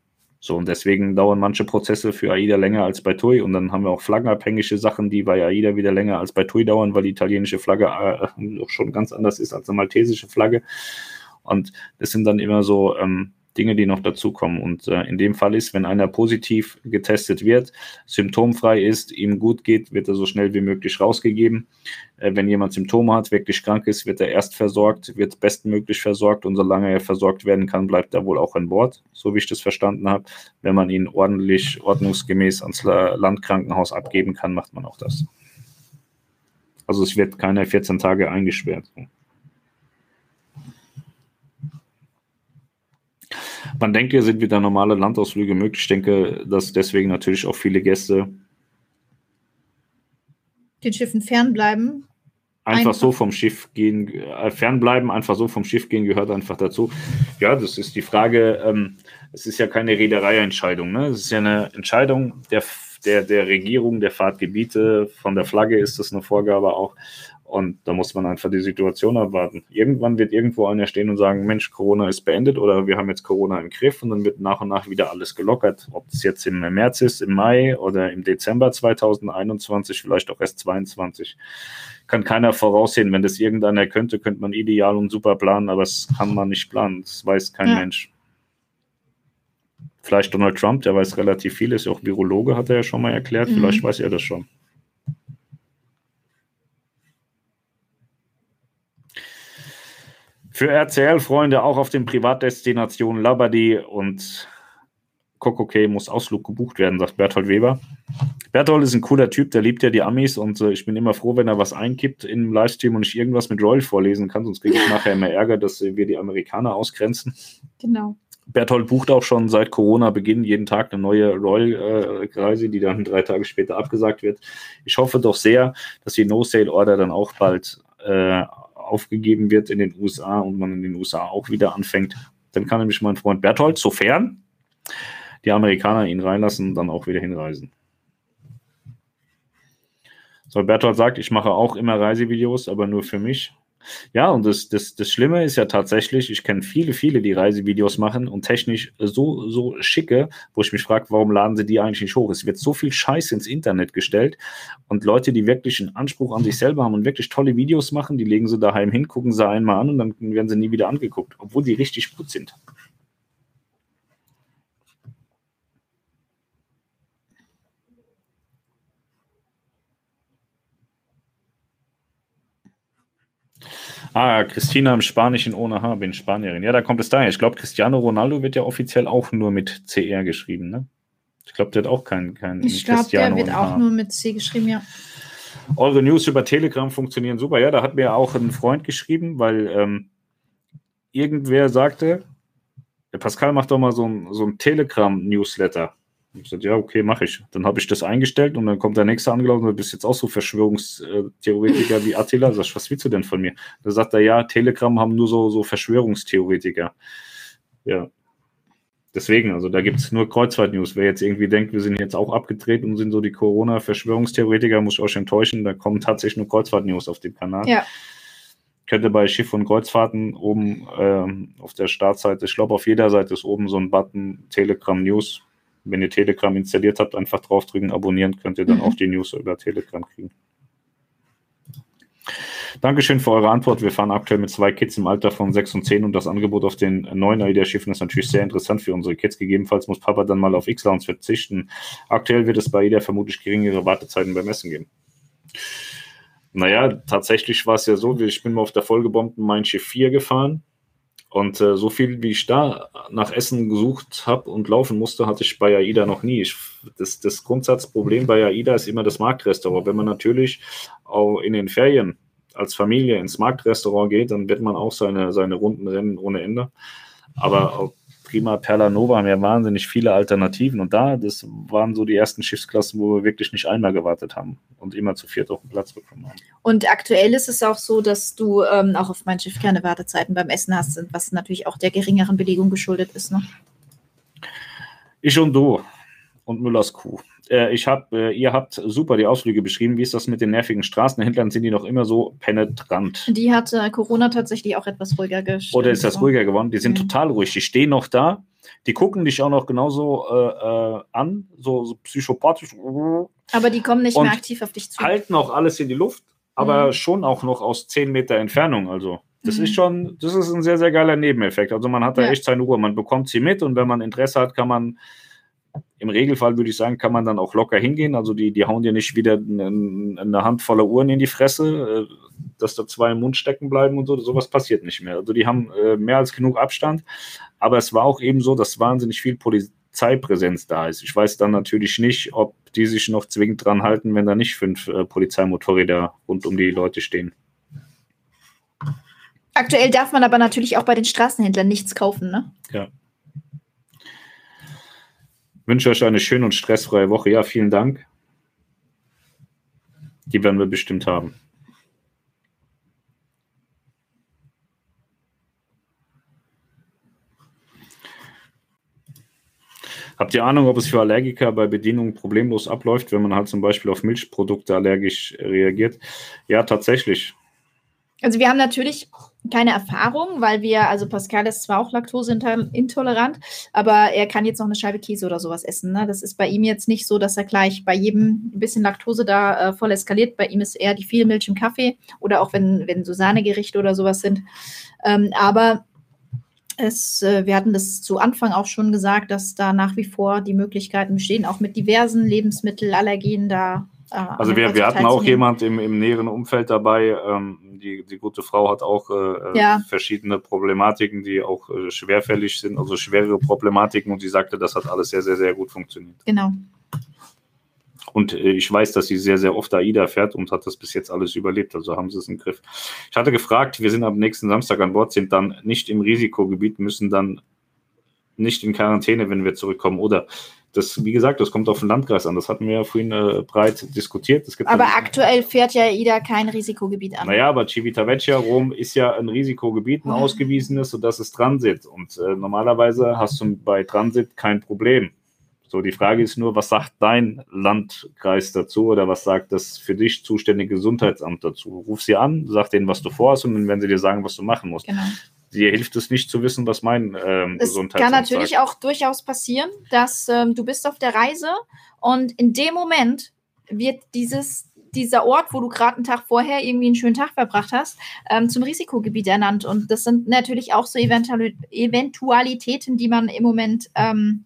So, und deswegen dauern manche Prozesse für AIDA länger als bei TUI. Und dann haben wir auch flaggenabhängige Sachen, die bei AIDA wieder länger als bei TUI dauern, weil die italienische Flagge äh, schon ganz anders ist als eine maltesische Flagge. Und das sind dann immer so ähm, Dinge, die noch dazukommen. Und äh, in dem Fall ist, wenn einer positiv getestet wird, symptomfrei ist, ihm gut geht, wird er so schnell wie möglich rausgegeben. Äh, wenn jemand Symptome hat, wirklich krank ist, wird er erst versorgt, wird bestmöglich versorgt und solange er versorgt werden kann, bleibt er wohl auch an Bord, so wie ich das verstanden habe. Wenn man ihn ordentlich, ordnungsgemäß ans Landkrankenhaus abgeben kann, macht man auch das. Also es wird keine 14 Tage eingesperrt. Wann denkt ihr, sind wieder normale Landausflüge möglich? Ich denke, dass deswegen natürlich auch viele Gäste den Schiffen fernbleiben. Einfach, einfach so vom Schiff gehen, äh, fernbleiben, einfach so vom Schiff gehen gehört einfach dazu. Ja, das ist die Frage. Ähm, es ist ja keine Reedereientscheidung. Ne? Es ist ja eine Entscheidung der, der, der Regierung, der Fahrtgebiete. Von der Flagge ist das eine Vorgabe auch. Und da muss man einfach die Situation abwarten. Irgendwann wird irgendwo einer stehen und sagen, Mensch, Corona ist beendet oder wir haben jetzt Corona im Griff und dann wird nach und nach wieder alles gelockert. Ob es jetzt im März ist, im Mai oder im Dezember 2021, vielleicht auch erst 2022, kann keiner voraussehen. Wenn das irgendeiner könnte, könnte man ideal und super planen, aber das kann man nicht planen. Das weiß kein ja. Mensch. Vielleicht Donald Trump, der weiß relativ viel, ist ja auch Virologe, hat er ja schon mal erklärt. Mhm. Vielleicht weiß er das schon. Für RCL-Freunde auch auf den Privatdestinationen Labadie und Kokokay muss Ausflug gebucht werden, sagt Berthold Weber. Berthold ist ein cooler Typ, der liebt ja die Amis und äh, ich bin immer froh, wenn er was einkippt im Livestream und ich irgendwas mit Royal vorlesen kann, sonst kriege ich nachher immer Ärger, dass äh, wir die Amerikaner ausgrenzen. Genau. Berthold bucht auch schon seit Corona-Beginn jeden Tag eine neue Royal-Reise, äh, die dann drei Tage später abgesagt wird. Ich hoffe doch sehr, dass die No-Sale-Order dann auch bald äh, aufgegeben wird in den USA und man in den USA auch wieder anfängt, dann kann nämlich mein Freund Berthold, sofern die Amerikaner ihn reinlassen, dann auch wieder hinreisen. So, Berthold sagt, ich mache auch immer Reisevideos, aber nur für mich. Ja, und das, das, das Schlimme ist ja tatsächlich, ich kenne viele, viele, die Reisevideos machen und technisch so, so schicke, wo ich mich frage, warum laden sie die eigentlich nicht hoch? Es wird so viel Scheiß ins Internet gestellt und Leute, die wirklich einen Anspruch an sich selber haben und wirklich tolle Videos machen, die legen sie daheim hin, gucken sie einmal an und dann werden sie nie wieder angeguckt, obwohl die richtig gut sind. Ah, Christina im Spanischen ohne H, bin Spanierin. Ja, da kommt es daher. Ich glaube, Cristiano Ronaldo wird ja offiziell auch nur mit CR geschrieben, ne? Ich glaube, der hat auch keinen kein Ich glaube, der wird auch nur mit C geschrieben, ja. Eure News über Telegram funktionieren super. Ja, da hat mir auch ein Freund geschrieben, weil ähm, irgendwer sagte, der Pascal macht doch mal so ein, so ein Telegram-Newsletter. Ich gesagt, ja, okay, mache ich. Dann habe ich das eingestellt und dann kommt der nächste angelaufen, du bist jetzt auch so Verschwörungstheoretiker wie Attila. Sag ich, was willst du denn von mir? Da sagt er, ja, Telegram haben nur so, so Verschwörungstheoretiker. Ja. Deswegen, also da gibt es nur Kreuzfahrt-News. Wer jetzt irgendwie denkt, wir sind jetzt auch abgedreht und sind so die Corona-Verschwörungstheoretiker, muss ich euch enttäuschen. Da kommen tatsächlich nur Kreuzfahrt-News auf dem Kanal. Ja. Könnt ihr bei Schiff und Kreuzfahrten oben ähm, auf der Startseite, ich glaube auf jeder Seite ist oben so ein Button Telegram News. Wenn ihr Telegram installiert habt, einfach draufdrücken, abonnieren, könnt ihr dann mhm. auch die News über Telegram kriegen. Dankeschön für eure Antwort. Wir fahren aktuell mit zwei Kids im Alter von 6 und 10 und das Angebot auf den neuen AIDA-Schiffen ist natürlich sehr interessant für unsere Kids. Gegebenenfalls muss Papa dann mal auf X-Lounge verzichten. Aktuell wird es bei AIDA vermutlich geringere Wartezeiten beim Essen geben. Naja, tatsächlich war es ja so, ich bin mal auf der vollgebombten Mein Schiff 4 gefahren und äh, so viel, wie ich da nach Essen gesucht habe und laufen musste, hatte ich bei AIDA noch nie. Ich, das, das Grundsatzproblem bei AIDA ist immer das Marktrestaurant. Wenn man natürlich auch in den Ferien als Familie ins Marktrestaurant geht, dann wird man auch seine, seine Runden rennen ohne Ende. Aber Prima Perla Nova haben ja wahnsinnig viele Alternativen und da, das waren so die ersten Schiffsklassen, wo wir wirklich nicht einmal gewartet haben und immer zu viert auf den Platz bekommen haben. Und aktuell ist es auch so, dass du ähm, auch auf mein Schiff keine Wartezeiten beim Essen hast, was natürlich auch der geringeren Belegung geschuldet ist. Ne? Ich und du und Müllers Kuh. Äh, ich hab, äh, ihr habt super die Ausflüge beschrieben. Wie ist das mit den nervigen Straßenhändlern? Sind die noch immer so penetrant? Die hat äh, Corona tatsächlich auch etwas ruhiger gestellt. Oder ist das ruhiger geworden? Die sind mhm. total ruhig. Die stehen noch da. Die gucken dich auch noch genauso äh, äh an, so, so, psychopathisch. Aber die kommen nicht mehr aktiv auf dich zu. Halten auch alles in die Luft, aber mhm. schon auch noch aus 10 Meter Entfernung. Also. Das mhm. ist schon, das ist ein sehr, sehr geiler Nebeneffekt. Also man hat da ja. echt seine Ruhe. Man bekommt sie mit und wenn man Interesse hat, kann man im Regelfall würde ich sagen, kann man dann auch locker hingehen. Also die, die hauen dir nicht wieder eine, eine Handvoll Uhren in die Fresse, äh, dass da zwei im Mund stecken bleiben und so. Sowas passiert nicht mehr. Also die haben äh, mehr als genug Abstand. Aber es war auch eben so, dass wahnsinnig viel Polizeipräsenz da ist. Ich weiß dann natürlich nicht, ob die sich noch zwingend dran halten, wenn da nicht fünf äh, Polizeimotorräder rund um die Leute stehen. Aktuell darf man aber natürlich auch bei den Straßenhändlern nichts kaufen, ne? Ja wünsche euch eine schöne und stressfreie Woche. Ja, vielen Dank. Die werden wir bestimmt haben. Habt ihr Ahnung, ob es für Allergiker bei Bedienung problemlos abläuft, wenn man halt zum Beispiel auf Milchprodukte allergisch reagiert? Ja, tatsächlich. Also wir haben natürlich keine Erfahrung, weil wir, also Pascal ist zwar auch laktoseintolerant, aber er kann jetzt noch eine Scheibe Käse oder sowas essen. Ne? Das ist bei ihm jetzt nicht so, dass er gleich bei jedem ein bisschen Laktose da äh, voll eskaliert. Bei ihm ist eher die viel Milch im Kaffee oder auch wenn, wenn so Sahnegerichte oder sowas sind. Ähm, aber es, äh, wir hatten das zu Anfang auch schon gesagt, dass da nach wie vor die Möglichkeiten bestehen, auch mit diversen Lebensmittelallergenen da also wir, wir hatten auch jemand im, im näheren Umfeld dabei. Ähm, die, die gute Frau hat auch äh, ja. verschiedene Problematiken, die auch äh, schwerfällig sind, also schwere Problematiken. Und sie sagte, das hat alles sehr, sehr, sehr gut funktioniert. Genau. Und äh, ich weiß, dass sie sehr, sehr oft AIDA fährt und hat das bis jetzt alles überlebt. Also haben sie es im Griff. Ich hatte gefragt, wir sind am nächsten Samstag an Bord, sind dann nicht im Risikogebiet, müssen dann nicht in Quarantäne, wenn wir zurückkommen. Oder das, wie gesagt, das kommt auf den Landkreis an. Das hatten wir ja vorhin äh, breit diskutiert. aber aktuell fährt ja IDA kein Risikogebiet an. Naja, aber Civitavecchia Rom ist ja ein Risikogebiet, ein mhm. ausgewiesenes, das ist Transit. Und äh, normalerweise hast du bei Transit kein Problem. So, die Frage ist nur, was sagt dein Landkreis dazu oder was sagt das für dich zuständige Gesundheitsamt dazu? Ruf sie an, sag denen, was du vorhast und dann werden sie dir sagen, was du machen musst. Genau dir hilft es nicht zu wissen, was mein ähm, Es kann natürlich sagt. auch durchaus passieren, dass ähm, du bist auf der Reise und in dem Moment wird dieses dieser Ort, wo du gerade einen Tag vorher irgendwie einen schönen Tag verbracht hast, ähm, zum Risikogebiet ernannt. Und das sind natürlich auch so Eventualitäten, die man im Moment ähm,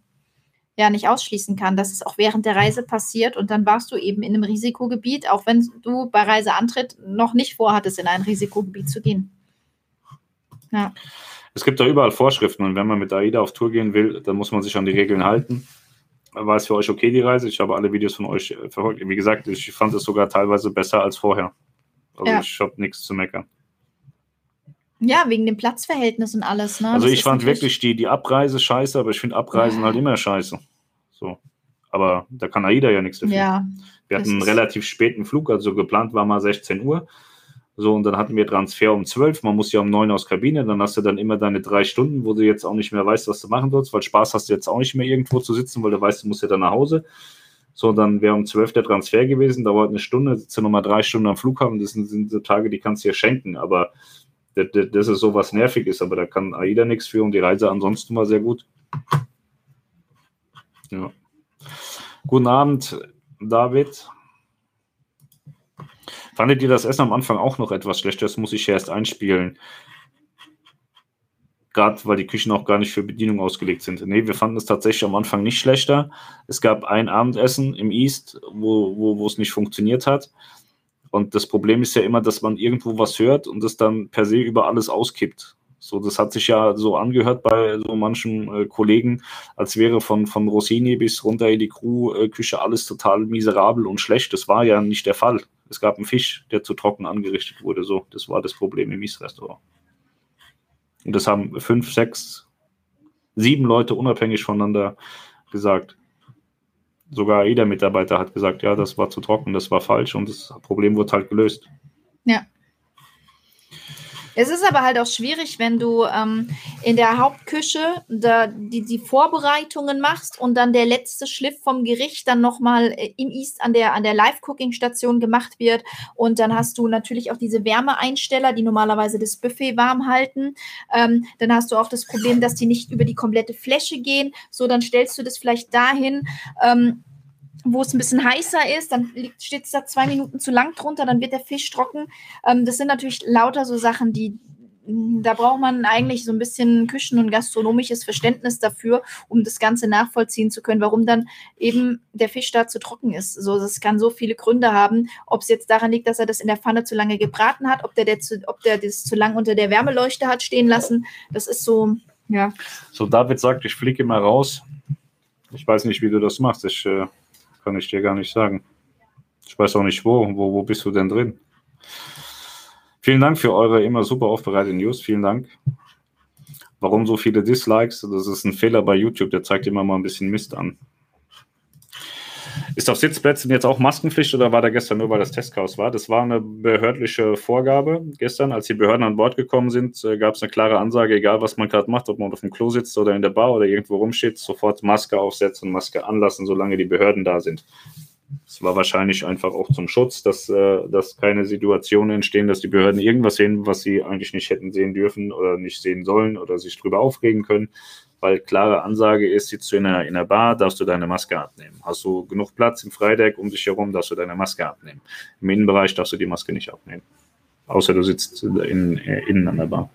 ja nicht ausschließen kann, dass es auch während der Reise passiert. Und dann warst du eben in einem Risikogebiet, auch wenn du bei Reiseantritt noch nicht vorhattest, in ein Risikogebiet zu gehen. Ja. Es gibt da überall Vorschriften und wenn man mit AIDA auf Tour gehen will, dann muss man sich an die Regeln halten. War es für euch okay, die Reise? Ich habe alle Videos von euch äh, verfolgt. Wie gesagt, ich fand es sogar teilweise besser als vorher. Also ja. ich habe nichts zu meckern. Ja, wegen dem Platzverhältnis und alles. Ne? Also das ich fand wirklich die, die Abreise scheiße, aber ich finde Abreisen ja. halt immer scheiße. So. Aber da kann AIDA ja nichts dafür. Ja, Wir hatten einen relativ späten Flug, also geplant war mal 16 Uhr. So, und dann hatten wir Transfer um 12, man muss ja um 9 aus Kabine, dann hast du dann immer deine drei Stunden, wo du jetzt auch nicht mehr weißt, was du machen sollst, weil Spaß hast du jetzt auch nicht mehr irgendwo zu sitzen, weil du weißt, du musst ja dann nach Hause. So, dann wäre um 12 der Transfer gewesen, dauert eine Stunde, sitzt du nochmal drei Stunden am Flughafen, das sind, sind so Tage, die kannst du dir schenken, aber das, das ist so was nervig ist, aber da kann AIDA nichts für und die Reise ansonsten war sehr gut. Ja. Guten Abend, David. Fandet ihr das Essen am Anfang auch noch etwas schlechter? Das muss ich erst einspielen. Gerade weil die Küchen auch gar nicht für Bedienung ausgelegt sind. Nee, wir fanden es tatsächlich am Anfang nicht schlechter. Es gab ein Abendessen im East, wo, wo, wo es nicht funktioniert hat. Und das Problem ist ja immer, dass man irgendwo was hört und das dann per se über alles auskippt. So, das hat sich ja so angehört bei so manchen äh, Kollegen, als wäre von, von Rossini bis runter in die Crew-Küche alles total miserabel und schlecht. Das war ja nicht der Fall. Es gab einen Fisch, der zu trocken angerichtet wurde. So, das war das Problem im Mies-Restaurant. Und das haben fünf, sechs, sieben Leute unabhängig voneinander gesagt. Sogar jeder Mitarbeiter hat gesagt, ja, das war zu trocken, das war falsch und das Problem wurde halt gelöst. Ja. Es ist aber halt auch schwierig, wenn du ähm, in der Hauptküche da, die, die Vorbereitungen machst und dann der letzte Schliff vom Gericht dann nochmal äh, im East an der, an der Live-Cooking-Station gemacht wird. Und dann hast du natürlich auch diese Wärmeeinsteller, die normalerweise das Buffet warm halten. Ähm, dann hast du auch das Problem, dass die nicht über die komplette Fläche gehen. So, dann stellst du das vielleicht dahin. Ähm, wo es ein bisschen heißer ist, dann steht es da zwei Minuten zu lang drunter, dann wird der Fisch trocken. Ähm, das sind natürlich lauter so Sachen, die mm, da braucht man eigentlich so ein bisschen Küchen- und gastronomisches Verständnis dafür, um das Ganze nachvollziehen zu können, warum dann eben der Fisch da zu trocken ist. So, das kann so viele Gründe haben, ob es jetzt daran liegt, dass er das in der Pfanne zu lange gebraten hat, ob der, der zu, ob der das zu lange unter der Wärmeleuchte hat stehen lassen. Das ist so, ja. So, David sagt, ich fliege mal raus. Ich weiß nicht, wie du das machst. Ich äh, kann ich dir gar nicht sagen. Ich weiß auch nicht wo. Wo, wo bist du denn drin? Vielen Dank für eure immer super aufbereiteten News. Vielen Dank. Warum so viele Dislikes? Das ist ein Fehler bei YouTube. Der zeigt immer mal ein bisschen Mist an. Ist auf Sitzplätzen jetzt auch Maskenpflicht oder war da gestern nur, weil das Testchaos war? Das war eine behördliche Vorgabe gestern. Als die Behörden an Bord gekommen sind, äh, gab es eine klare Ansage, egal was man gerade macht, ob man auf dem Klo sitzt oder in der Bar oder irgendwo rumsteht, sofort Maske aufsetzen, Maske anlassen, solange die Behörden da sind. Es war wahrscheinlich einfach auch zum Schutz, dass, äh, dass keine Situationen entstehen, dass die Behörden irgendwas sehen, was sie eigentlich nicht hätten sehen dürfen oder nicht sehen sollen oder sich drüber aufregen können weil klare Ansage ist, sitzt du in einer, in einer Bar, darfst du deine Maske abnehmen. Hast du genug Platz im Freideck um dich herum, darfst du deine Maske abnehmen. Im Innenbereich darfst du die Maske nicht abnehmen. Außer du sitzt in, äh, innen an der Bar.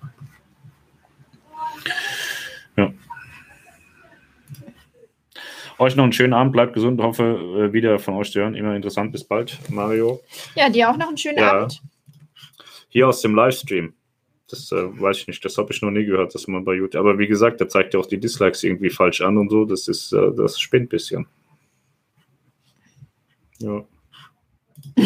Ja. Euch noch einen schönen Abend, bleibt gesund, hoffe äh, wieder von euch zu hören. Immer interessant, bis bald, Mario. Ja, dir auch noch einen schönen ja. Abend. Hier aus dem Livestream. Das äh, weiß ich nicht, das habe ich noch nie gehört, dass man bei YouTube. Aber wie gesagt, da zeigt ja auch die Dislikes irgendwie falsch an und so. Das ist, äh, das spinnt ein bisschen. Ja. <laughs>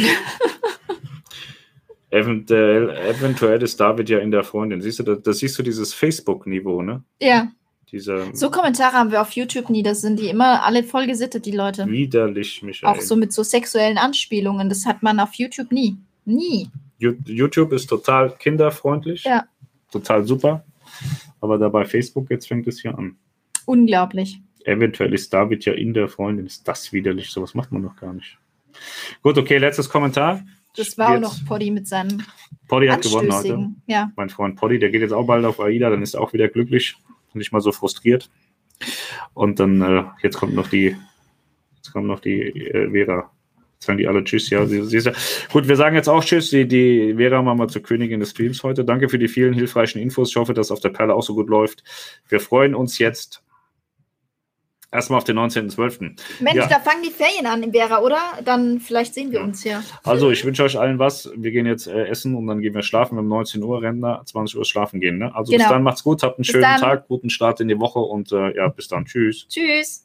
eventuell, eventuell ist David ja in der Freundin. Siehst du, da, da siehst du dieses Facebook-Niveau, ne? Ja. Diese, so Kommentare haben wir auf YouTube nie. Das sind die immer alle voll gesittet, die Leute. Widerlich, Michael. Auch so mit so sexuellen Anspielungen. Das hat man auf YouTube nie. Nie. YouTube ist total kinderfreundlich. Ja. Total super. Aber da bei Facebook jetzt fängt es hier an. Unglaublich. Eventuell ist David ja in der Freundin. Ist das widerlich? Sowas macht man doch gar nicht. Gut, okay, letztes Kommentar. Das war jetzt. auch noch Poddy mit seinem. Poddy hat gewonnen heute. Ja. Mein Freund Poddy, der geht jetzt auch bald auf AIDA, dann ist er auch wieder glücklich nicht mal so frustriert. Und dann, äh, jetzt kommt noch die, jetzt kommt noch die äh, Vera sagen die alle Tschüss. Ja, sie, sie ist ja. Gut, wir sagen jetzt auch Tschüss. Die, die Vera machen wir zur Königin des Streams heute. Danke für die vielen hilfreichen Infos. Ich hoffe, dass auf der Perle auch so gut läuft. Wir freuen uns jetzt erstmal auf den 19.12. Mensch, ja. da fangen die Ferien an, Vera, oder? Dann vielleicht sehen wir ja. uns hier. Also, ich wünsche euch allen was. Wir gehen jetzt äh, essen und dann gehen wir schlafen. Um 19 Uhr Rentner, 20 Uhr schlafen gehen. Ne? Also, genau. bis dann, macht's gut, habt einen bis schönen dann. Tag, guten Start in die Woche und äh, ja, bis dann. Tschüss. Tschüss.